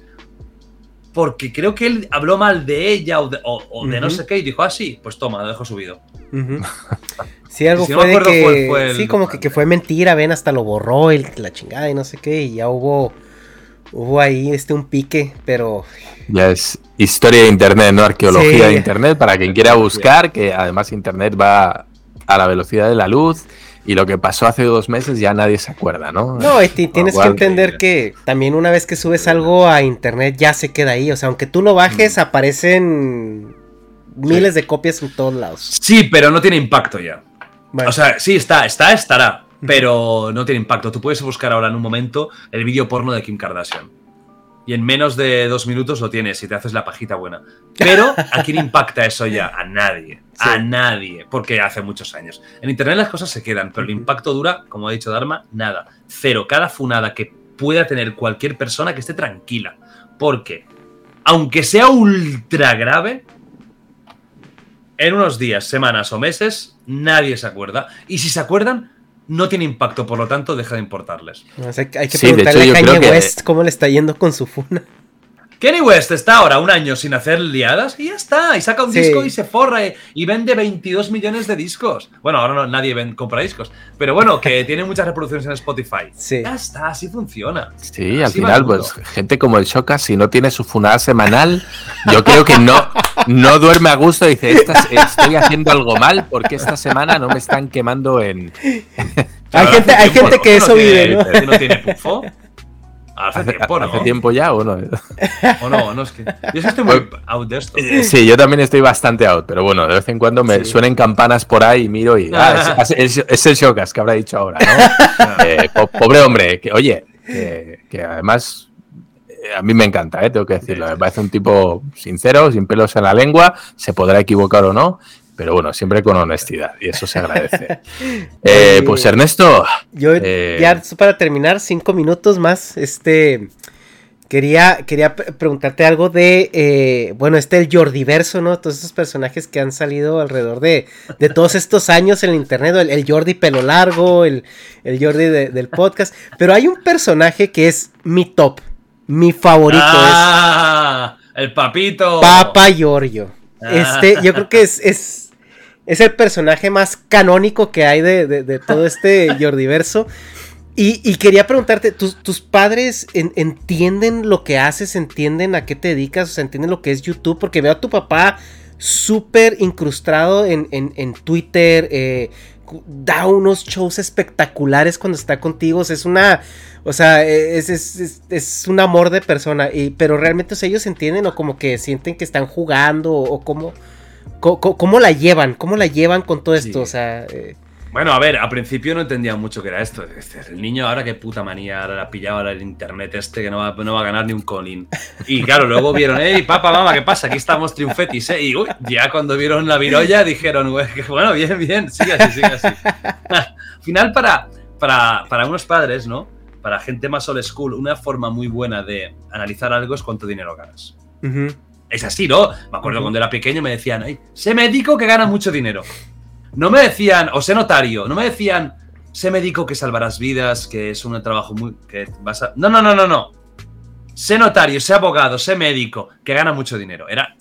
porque creo que él habló mal de ella o de, no sé qué y dijo, ah, sí, pues toma, lo dejo subido. <laughs> Sí, algo fue de que. sí, como que, fue mentira, ven, hasta lo borró y la chingada y no sé qué. Y ya hubo. Hubo ahí este un pique, pero. Ya es historia de internet, ¿no? Arqueología de internet, para quien quiera buscar, que además internet va a la velocidad de la luz. Y lo que pasó hace dos meses ya nadie se acuerda, ¿no? No, y tienes que entender que... también una vez que subes algo a internet ya se queda ahí. O sea, aunque tú lo bajes, mm. aparecen miles de copias en todos lados. Sí, pero no tiene impacto ya. O sea, sí, está, está, estará, pero no tiene impacto. Tú puedes buscar ahora en un momento el vídeo porno de Kim Kardashian. Y en menos de dos minutos lo tienes y te haces la pajita buena. Pero ¿a quién impacta eso ya? A nadie. A nadie. Porque hace muchos años. En Internet las cosas se quedan, pero el impacto dura, como ha dicho Dharma, nada. Cero. Cada funada que pueda tener cualquier persona que esté tranquila. Porque, aunque sea ultra grave, en unos días, semanas o meses, nadie se acuerda. Y si se acuerdan, no tiene impacto, por lo tanto, deja de importarles. hay, que preguntarle a Kanye West cómo le está yendo con su funa. Kenny West está ahora un año sin hacer liadas y ya está. Y saca un disco y se forra y, vende 22 millones de discos. Bueno, ahora no, nadie compra discos. Pero bueno, que <laughs> tiene muchas reproducciones en Spotify. Sí. Ya está, así funciona. Sí, al final, pues gente como el Shoka, si no tiene su funada semanal, yo creo que no, no duerme a gusto. Dice, estoy haciendo algo mal porque esta semana no me están quemando en. <laughs> hay gente, hay gente que eso vive, ¿no? ¿No tiene pufo? Hace, tiempo, ¿no? ¿Hace tiempo ya o no? <laughs> o no, no, es que. Yo estoy muy out de esto. Eh, sí, yo también estoy bastante out, pero bueno, de vez en cuando me suenen campanas por ahí y miro y. <laughs> Ah, es, el Shokas que habrá dicho ahora, ¿no? Eh, pobre hombre, que oye, que, además a mí me encanta, ¿eh? tengo que decirlo. Me parece un tipo sincero, sin pelos en la lengua, se podrá equivocar o no, pero bueno, siempre con honestidad y eso se agradece. <laughs> Eh, pues Ernesto. Yo eh, ya para terminar, cinco minutos más, este... Quería, quería preguntarte algo de, eh, bueno, este el Jordiverso, ¿no? Todos esos personajes que han salido alrededor de, de todos estos años en el internet, el, el Jordi pelo largo, el, el Jordi del podcast, pero hay un personaje que es mi top, mi favorito. Ah, el papito. Papa Giorgio. Este, yo creo que es, es es el personaje más canónico que hay de, todo este Jordiverso. Y, y quería preguntarte, ¿tus, padres entienden lo que haces? ¿Entienden a qué te dedicas? O sea, ¿entienden lo que es YouTube? Porque veo a tu papá súper incrustado en, Twitter. Eh, da unos shows espectaculares cuando está contigo. es una. O sea, es, es, un amor de persona. Y, pero realmente ellos entienden o como que sienten que están jugando o, o cómo. ¿Cómo, la llevan? ¿Cómo la llevan con todo esto? O sea. Eh, Bueno, a ver, al principio no entendía mucho qué era esto. Este, el niño ahora qué puta manía, ahora ha pillado ahora el internet este que no va, no va a ganar ni un colín. Y claro, luego vieron, hey, papá, mamá, ¿qué pasa? Aquí estamos triunfetis, ¿eh? Y uy, ya cuando vieron la virolla dijeron, bueno, bien, bien, sigue así, sigue así. Al <laughs> final, para, para, para unos padres, ¿no? Para gente más old school, una forma muy buena de analizar algo es cuánto dinero ganas. Es así, ¿no? Me acuerdo cuando era pequeño me decían, hey, sé médico que gana mucho dinero. No me decían, o sé notario, no me decían, sé médico que salvarás vidas, que es un trabajo muy. que vas. No, no, no, no, no. Sé notario, sé abogado, sé médico, que gana mucho dinero. Era.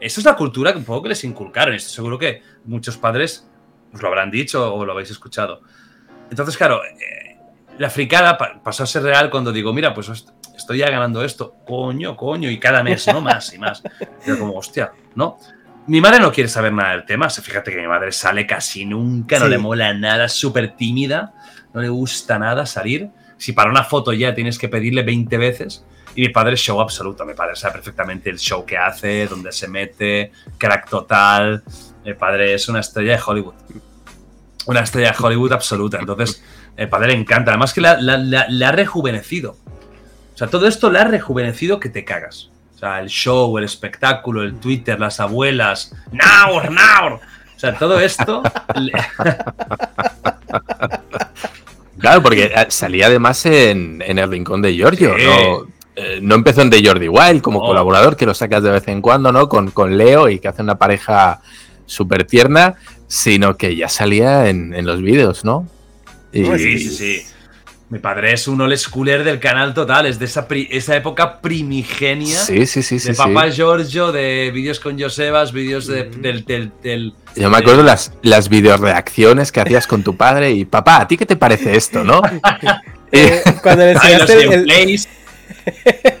Eso es la cultura que un poco que les inculcaron. Esto seguro que muchos padres os lo habrán dicho o lo habéis escuchado. Entonces, claro, eh, la fricada pasó a ser real cuando digo, mira, pues estoy ya ganando esto, coño, coño, y cada mes, ¿no? Más y más. Yo como, hostia, ¿no? Mi madre no quiere saber nada del tema. Fíjate que mi madre sale casi nunca, no le mola nada, súper tímida, no le gusta nada salir. Si para una foto ya tienes que pedirle 20 veces. Y mi padre es show absoluto. Mi padre sabe perfectamente el show que hace, dónde se mete, crack total. Mi padre es una estrella de Hollywood. Una estrella de Hollywood absoluta. Entonces, el padre le encanta. Además que le ha rejuvenecido. O sea, todo esto le ha rejuvenecido que te cagas. O sea, el show, el espectáculo, el Twitter, las abuelas. ¡Naur, Naur! O sea, todo esto. <laughs> claro, porque eh, salía además en, el rincón de Giorgio, ¿no? Eh, no empezó en The Jordi Wild como colaborador, que lo sacas de vez en cuando, ¿no? Con, con Leo y que hace una pareja súper tierna, sino que ya salía en, los vídeos, ¿no? sí, sí, sí. Mi padre es un old schooler del canal total, es de esa, esa época primigenia. Sí, sí, sí. De Papá Giorgio, de vídeos con Josebas, vídeos del, del, Yo me acuerdo las, las videoreacciones que hacías con tu padre y papá, ¿a ti qué te parece esto, no? <laughs> Eh, cuando le <laughs> enseñaste los gameplays,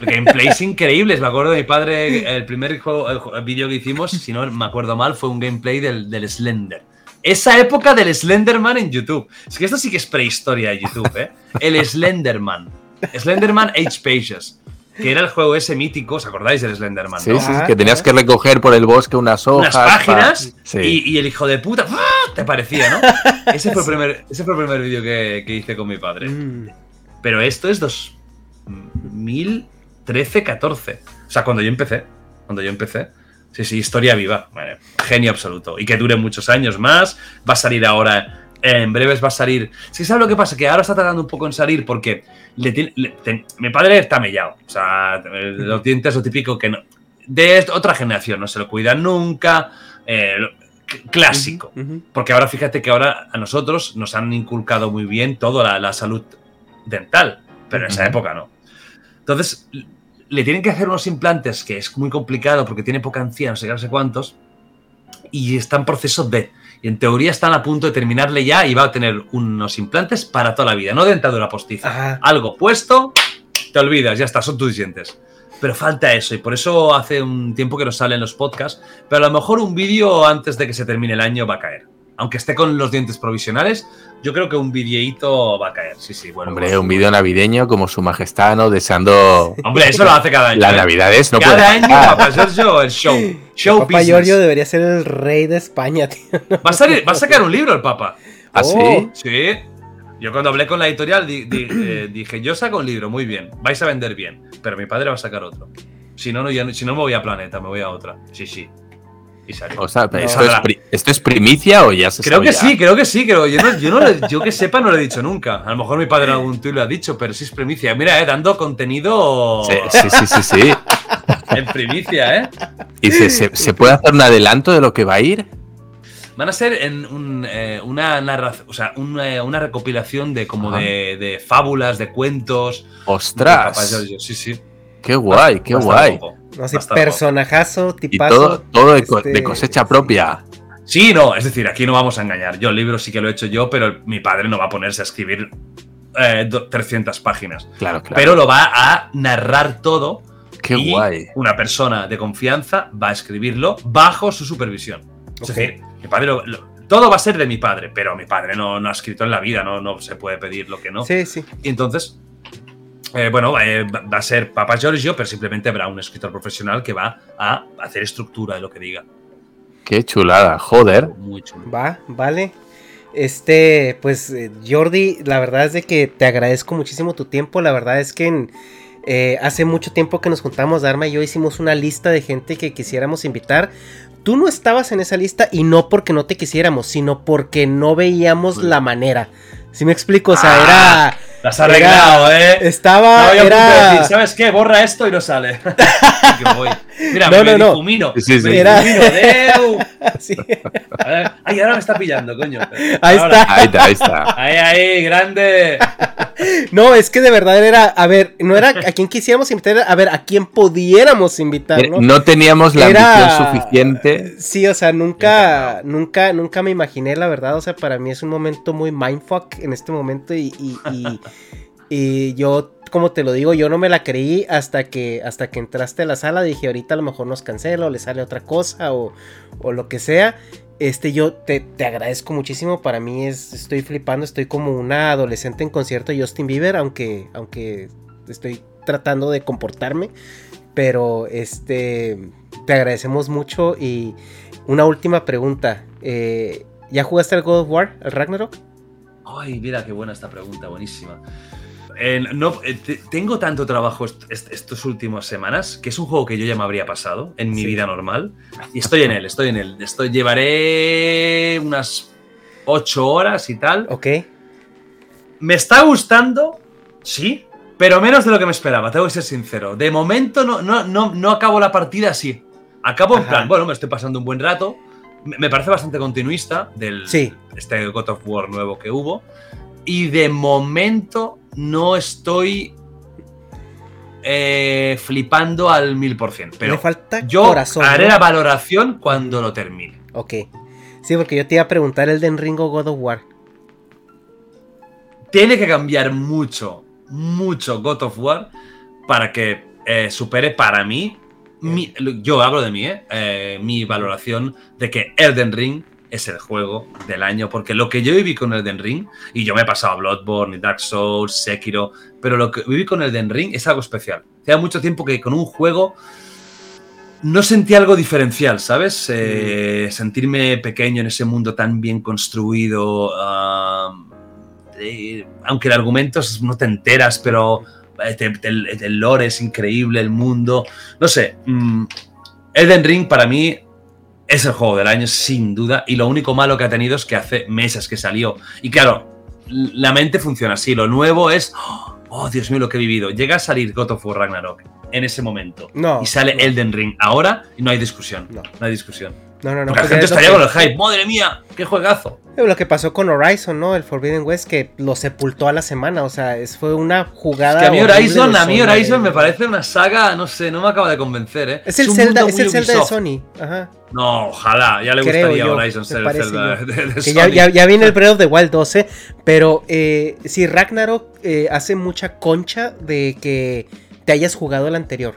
gameplays increíbles. Me acuerdo de mi padre, el primer juego, el vídeo que hicimos, si no me acuerdo mal, fue un gameplay del, del Slender esa época del Slenderman en YouTube. Es que esto sí que es prehistoria de YouTube, ¿eh? El Slenderman. Slenderman H Pages. Que era el juego ese mítico, ¿os acordáis del Slenderman? Sí, sí, que tenías que recoger por el bosque unas hojas. Unas páginas y, el hijo de puta ¡ah! te parecía, ¿no? Ese fue el primer, ese fue el primer vídeo que, que, hice con mi padre. Mm. Pero esto es 2013, 14. O sea, cuando yo empecé. Cuando yo empecé. Sí, sí, historia viva. genio absoluto. Y que dure muchos años más. Va a salir ahora. En breves va a salir. Si sabes lo que pasa, que ahora está tardando un poco en salir porque mi padre está mellado. O sea, los dientes, lo típico que no. De otra generación, no se lo cuidan nunca. Eh, clásico. Porque ahora fíjate que ahora a nosotros nos han inculcado muy bien toda la, salud dental. Pero en esa época no. Entonces, le tienen que hacer unos implantes que es muy complicado porque tiene poca anciana, no sé, no sé cuántos, y está en proceso de. Y en teoría están a punto de terminarle ya y va a tener unos implantes para toda la vida, no dentadura postiza. Algo puesto, te olvidas, ya está, son tus dientes. Pero falta eso, y por eso hace un tiempo que no salen los podcasts, pero a lo mejor un vídeo antes de que se termine el año va a caer aunque esté con los dientes provisionales, yo creo que un videíto va a caer. Sí, sí, bueno. Hombre, un vídeo navideño como su majestad, ¿no? Deseando. Hombre, eso lo hace cada <laughs> año. Las ¿eh? navidades no Cada año Papá Giorgio, el show. <laughs> show Papá Giorgio debería ser el rey de España, tío. <laughs> Va, a sacar un libro el Papa. ¿Ah, sí? Oh. Sí. Yo cuando hablé con la editorial eh, dije, yo saco un libro, muy bien, vais a vender bien, pero mi padre va a sacar otro. Si no, no, si no me voy a Planeta, me voy a otra. Sí, sí. O sea, ¿esto, es primicia o ya se Creo que sí, creo que sí. Creo. Yo, no, yo, que sepa no lo he dicho nunca. A lo mejor mi padre en algún tuit lo ha dicho, pero sí es primicia. Mira, eh, dando contenido. Sí, sí, sí, sí. en primicia, ¿eh? ¿Y se, puede hacer un adelanto de lo que va a ir? Van a ser en eh, una narración, o sea, una, una, recopilación de como de, fábulas, de cuentos. ¡Ostras! sí, sí. Qué guay, qué guay. Así, personajazo, tipazo. Y todo, todo de, este, cosecha propia. Sí, no, es decir, aquí no vamos a engañar. Yo el libro sí que lo he hecho yo, pero mi padre no va a ponerse a escribir 300 eh, páginas. Claro, claro. Pero lo va a narrar todo. Qué guay. Una persona de confianza va a escribirlo bajo su supervisión. Es decir, mi padre todo va a ser de mi padre, pero mi padre no, no ha escrito en la vida, no, no se puede pedir lo que no. Sí, sí. Y entonces, eh, bueno, eh, va a ser Papa Giorgio, pero simplemente habrá un escritor profesional que va a hacer estructura de lo que diga. Qué chulada, joder. Muy chulo. Va, vale. Este, pues eh, Jordi, la verdad es de que te agradezco muchísimo tu tiempo. La verdad es que eh, hace mucho tiempo que nos juntamos, Dharma y yo hicimos una lista de gente que quisiéramos invitar. Tú no estabas en esa lista y no porque no te quisiéramos, sino porque no veíamos la manera. Si me explico, o sea, Ah, era. Las has arreglado, ¿eh? Estaba. De era- decir, ¿sabes qué? Borra esto y no sale. <laughs> Yo voy. Mira, No, me no, no. difumino. Sí, sí. Me Era- difumino. <laughs> Sí. A ver, Ay, ahora me está pillando, coño. Ahí Ahora. está. Ahí está, ahí está. Ahí, ahí, grande. No, es que de verdad era. A ver, no era a quién quisiéramos invitar, era a ver a quién pudiéramos invitar, ¿no? No teníamos la Era- ambición suficiente. Sí, o sea, nunca, nunca, nunca me imaginé, la verdad. O sea, para mí es un momento muy mindfuck en este momento. Y, y, y- y yo, como te lo digo, yo no me la creí hasta que, hasta que entraste a la sala. Dije, ahorita a lo mejor nos cancelo, o le sale otra cosa o, o lo que sea. Este, yo te, te agradezco muchísimo. Para mí es, estoy flipando, estoy como una adolescente en concierto de Justin Bieber, aunque, aunque estoy tratando de comportarme. Pero este, te agradecemos mucho y una última pregunta. eh, ¿Ya jugaste al God of War, al Ragnarok? Ay, mira qué buena esta pregunta, buenísima. Eh, no, eh, te- tengo tanto trabajo est- est- estas últimas semanas que es un juego que yo ya me habría pasado en mi Sí. vida normal y estoy en él, estoy en él. Estoy, llevaré unas ocho horas y tal. Ok. Me está gustando, sí, pero menos de lo que me esperaba, tengo que ser sincero. De momento no, no, no, no acabo la partida así. Acabo en Ajá. plan, bueno, me estoy pasando un buen rato. Me parece bastante continuista del Sí. este God of War nuevo que hubo. Y de momento no estoy eh, flipando al mil por cien. Pero falta yo corazón. haré ¿no? la valoración cuando lo termine. Ok. Sí, porque yo te iba a preguntar el de Ringo God of War. tiene que cambiar mucho, mucho God of War para que eh, supere para mí, mi- yo hablo de mí, eh, eh, mi valoración de que Elden Ring es el juego del año, porque lo que yo viví con Elden Ring, y yo me he pasado a Bloodborne, Dark Souls, Sekiro, pero lo que viví con Elden Ring es algo especial. Hacía mucho tiempo que con un juego no sentí algo diferencial, ¿sabes? Eh, sentirme pequeño en ese mundo tan bien construido. ah, eh, aunque el argumento es- no te enteras, pero eh, te- te- el, el lore es increíble, el mundo. No sé. mm, Elden Ring para mí es el juego del año, sin duda. Y lo único malo que ha tenido es que hace meses que salió. Y claro, la mente funciona así. Lo nuevo es. Oh, Dios mío, lo que he vivido. Llega a salir God of War Ragnarok en ese momento. No. Y sale no, Elden Ring ahora y no hay discusión. No. No, hay discusión. No, no, no. Porque la gente es estaría que- con el hype. ¡Madre mía! ¡Qué juegazo! Lo que pasó con Horizon, ¿no? El Forbidden West, que lo sepultó a la semana. O sea, es, fue una jugada. Es que a mí Horizon, a mí Horizon me parece una saga, no sé, no me acaba de convencer, ¿eh? Es el Zelda, es el Zelda de. Sony. Ajá. No, ojalá, ya le Creo gustaría yo, Horizon ser el Zelda de, de Que Sony. ya, ya, ya viene el Breath of the Wild 12, pero eh, sí, Ragnarok eh, hace mucha concha de que te hayas jugado el anterior.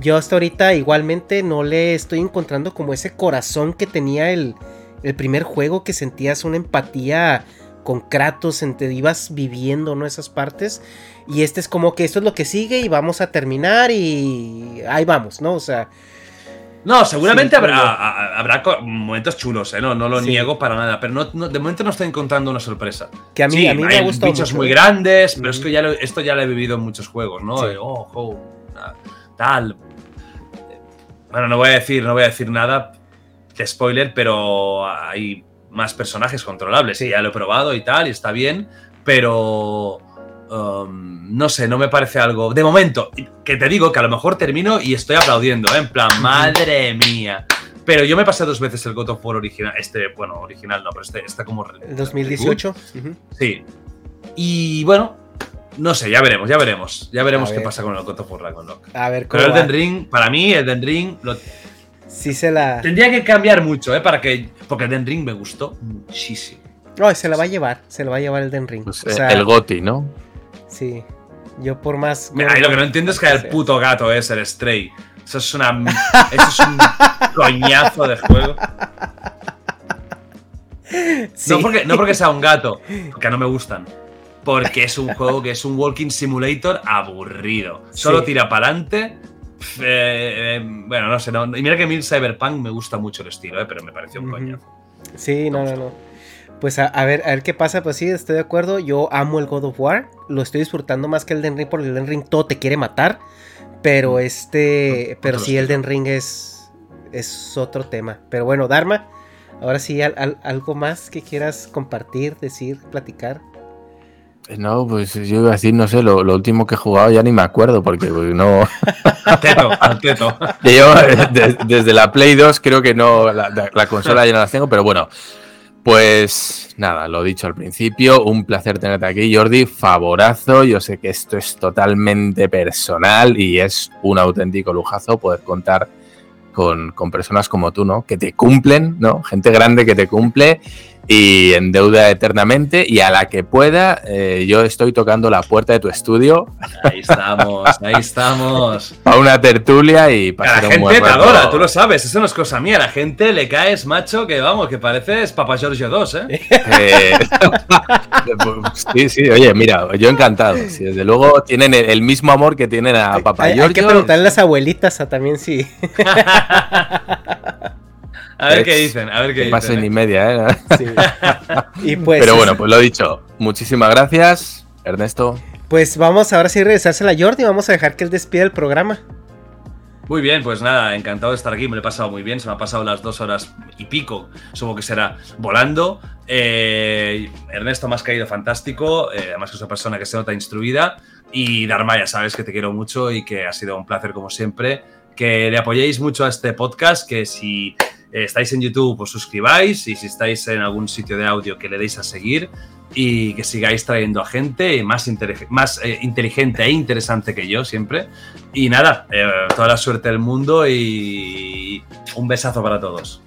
Yo hasta ahorita igualmente no le estoy encontrando como ese corazón que tenía el, el primer juego, que sentías una empatía con Kratos, en- te ibas viviendo, ¿no? Esas partes. Y este es como que esto es lo que sigue y vamos a terminar y ahí vamos, ¿no? O sea, No, seguramente Sí, habrá, a- habrá momentos chulos, ¿eh? No, no lo Sí. niego para nada, pero no, no- de momento no estoy encontrando una sorpresa. que a mí, sí, a mí me hay ha gustado bichos mucho, muy ¿eh? grandes, pero es que ya lo- esto ya lo he vivido en muchos juegos, ¿no? Eh, oh, oh, tal. Bueno, no voy a decir, no voy a decir nada de spoiler, pero hay más personajes controlables. Sí. Ya lo he probado y tal, y está bien, pero um, no sé, no me parece algo. De momento, que te digo que a lo mejor termino y estoy aplaudiendo, ¿eh? en plan, madre mía. Pero yo me pasé dos veces el God of War original, este, bueno, original no, pero este está como. re- El 2018. ujú. Sí. Y bueno, no sé, ya veremos, ya veremos. Ya veremos A qué ver. pasa con el God of War Ragnarok. A ver cómo Pero va. Elden Ring, para mí, Elden Ring lo Sí se la... tendría que cambiar mucho, ¿eh? Para que. Porque Elden Ring me gustó muchísimo. No, se la va a llevar, se la va a llevar el Den Ring. Pues, o sea, el Goti, ¿no? sí. Yo por más. Mira, y lo que no entiendo es que el puto gato es el Stray. Eso es una. Eso es un <laughs> coñazo de juego. Sí. No, porque, no porque sea un gato, que no me gustan. Porque es un <laughs> juego que es un walking simulator aburrido. Solo Sí. tira para adelante. bueno, no sé. No, y mira que a mí el Cyberpunk me gusta mucho el estilo, eh, pero me pareció un coñazo. Sí, no, no, no. Pues a, ver, a ver qué pasa, pues sí, estoy de acuerdo. Yo amo el God of War. Lo estoy disfrutando más que el Den Ring porque el Den Ring todo te quiere matar. Pero este. pero sí, el Den Ring es. Es otro tema. Pero bueno, Dharma. Ahora sí, algo más que quieras compartir, decir, platicar. No, pues yo iba a decir, no sé, lo, último que he jugado ya ni me acuerdo, porque pues, no. Teto, teto. <laughs> Yo desde la Play 2 creo que no, la, consola ya no la tengo, pero bueno. Pues nada, lo dicho al principio, un placer tenerte aquí, Jordi, favorazo. Yo sé que esto es totalmente personal y es un auténtico lujazo poder contar con, con personas como tú, ¿no? Que te cumplen, ¿no? Gente grande que te cumple y en deuda eternamente y a la que pueda eh, yo estoy tocando la puerta de tu estudio. Ahí estamos, ahí estamos. <laughs> A una tertulia y pasar La gente te adora, tú lo sabes, eso no es cosa mía, a la gente le caes macho que vamos, que pareces Papa Giorgio 2, ¿eh? eh <laughs> sí, sí, oye, mira, yo encantado. desde luego tienen el mismo amor que tienen a Papa Giorgio. Hay que preguntarle a las abuelitas a también sí. <laughs> A ver qué dicen, a ver qué dicen. ni ¿eh? media, ¿eh? <laughs> Sí. pues, Pero bueno, pues lo dicho. Muchísimas gracias, Ernesto. Pues vamos ahora sí a regresársela a Jordi. Vamos a dejar que él despida el programa. Muy bien, pues nada, encantado de estar aquí, me lo he pasado muy bien, se me han pasado las dos horas y pico, supongo que será volando. Eh, Ernesto me has caído fantástico, eh, además que es una persona que se nota instruida. Y Dharma, ya sabes que te quiero mucho y que ha sido un placer como siempre. Que le apoyéis mucho a este podcast, que si eh, estáis en YouTube, os suscribáis y si estáis en algún sitio de audio que le deis a seguir y que sigáis trayendo a gente más, más eh, inteligente e interesante que yo siempre. Y nada, eh, toda la suerte del mundo y un besazo para todos.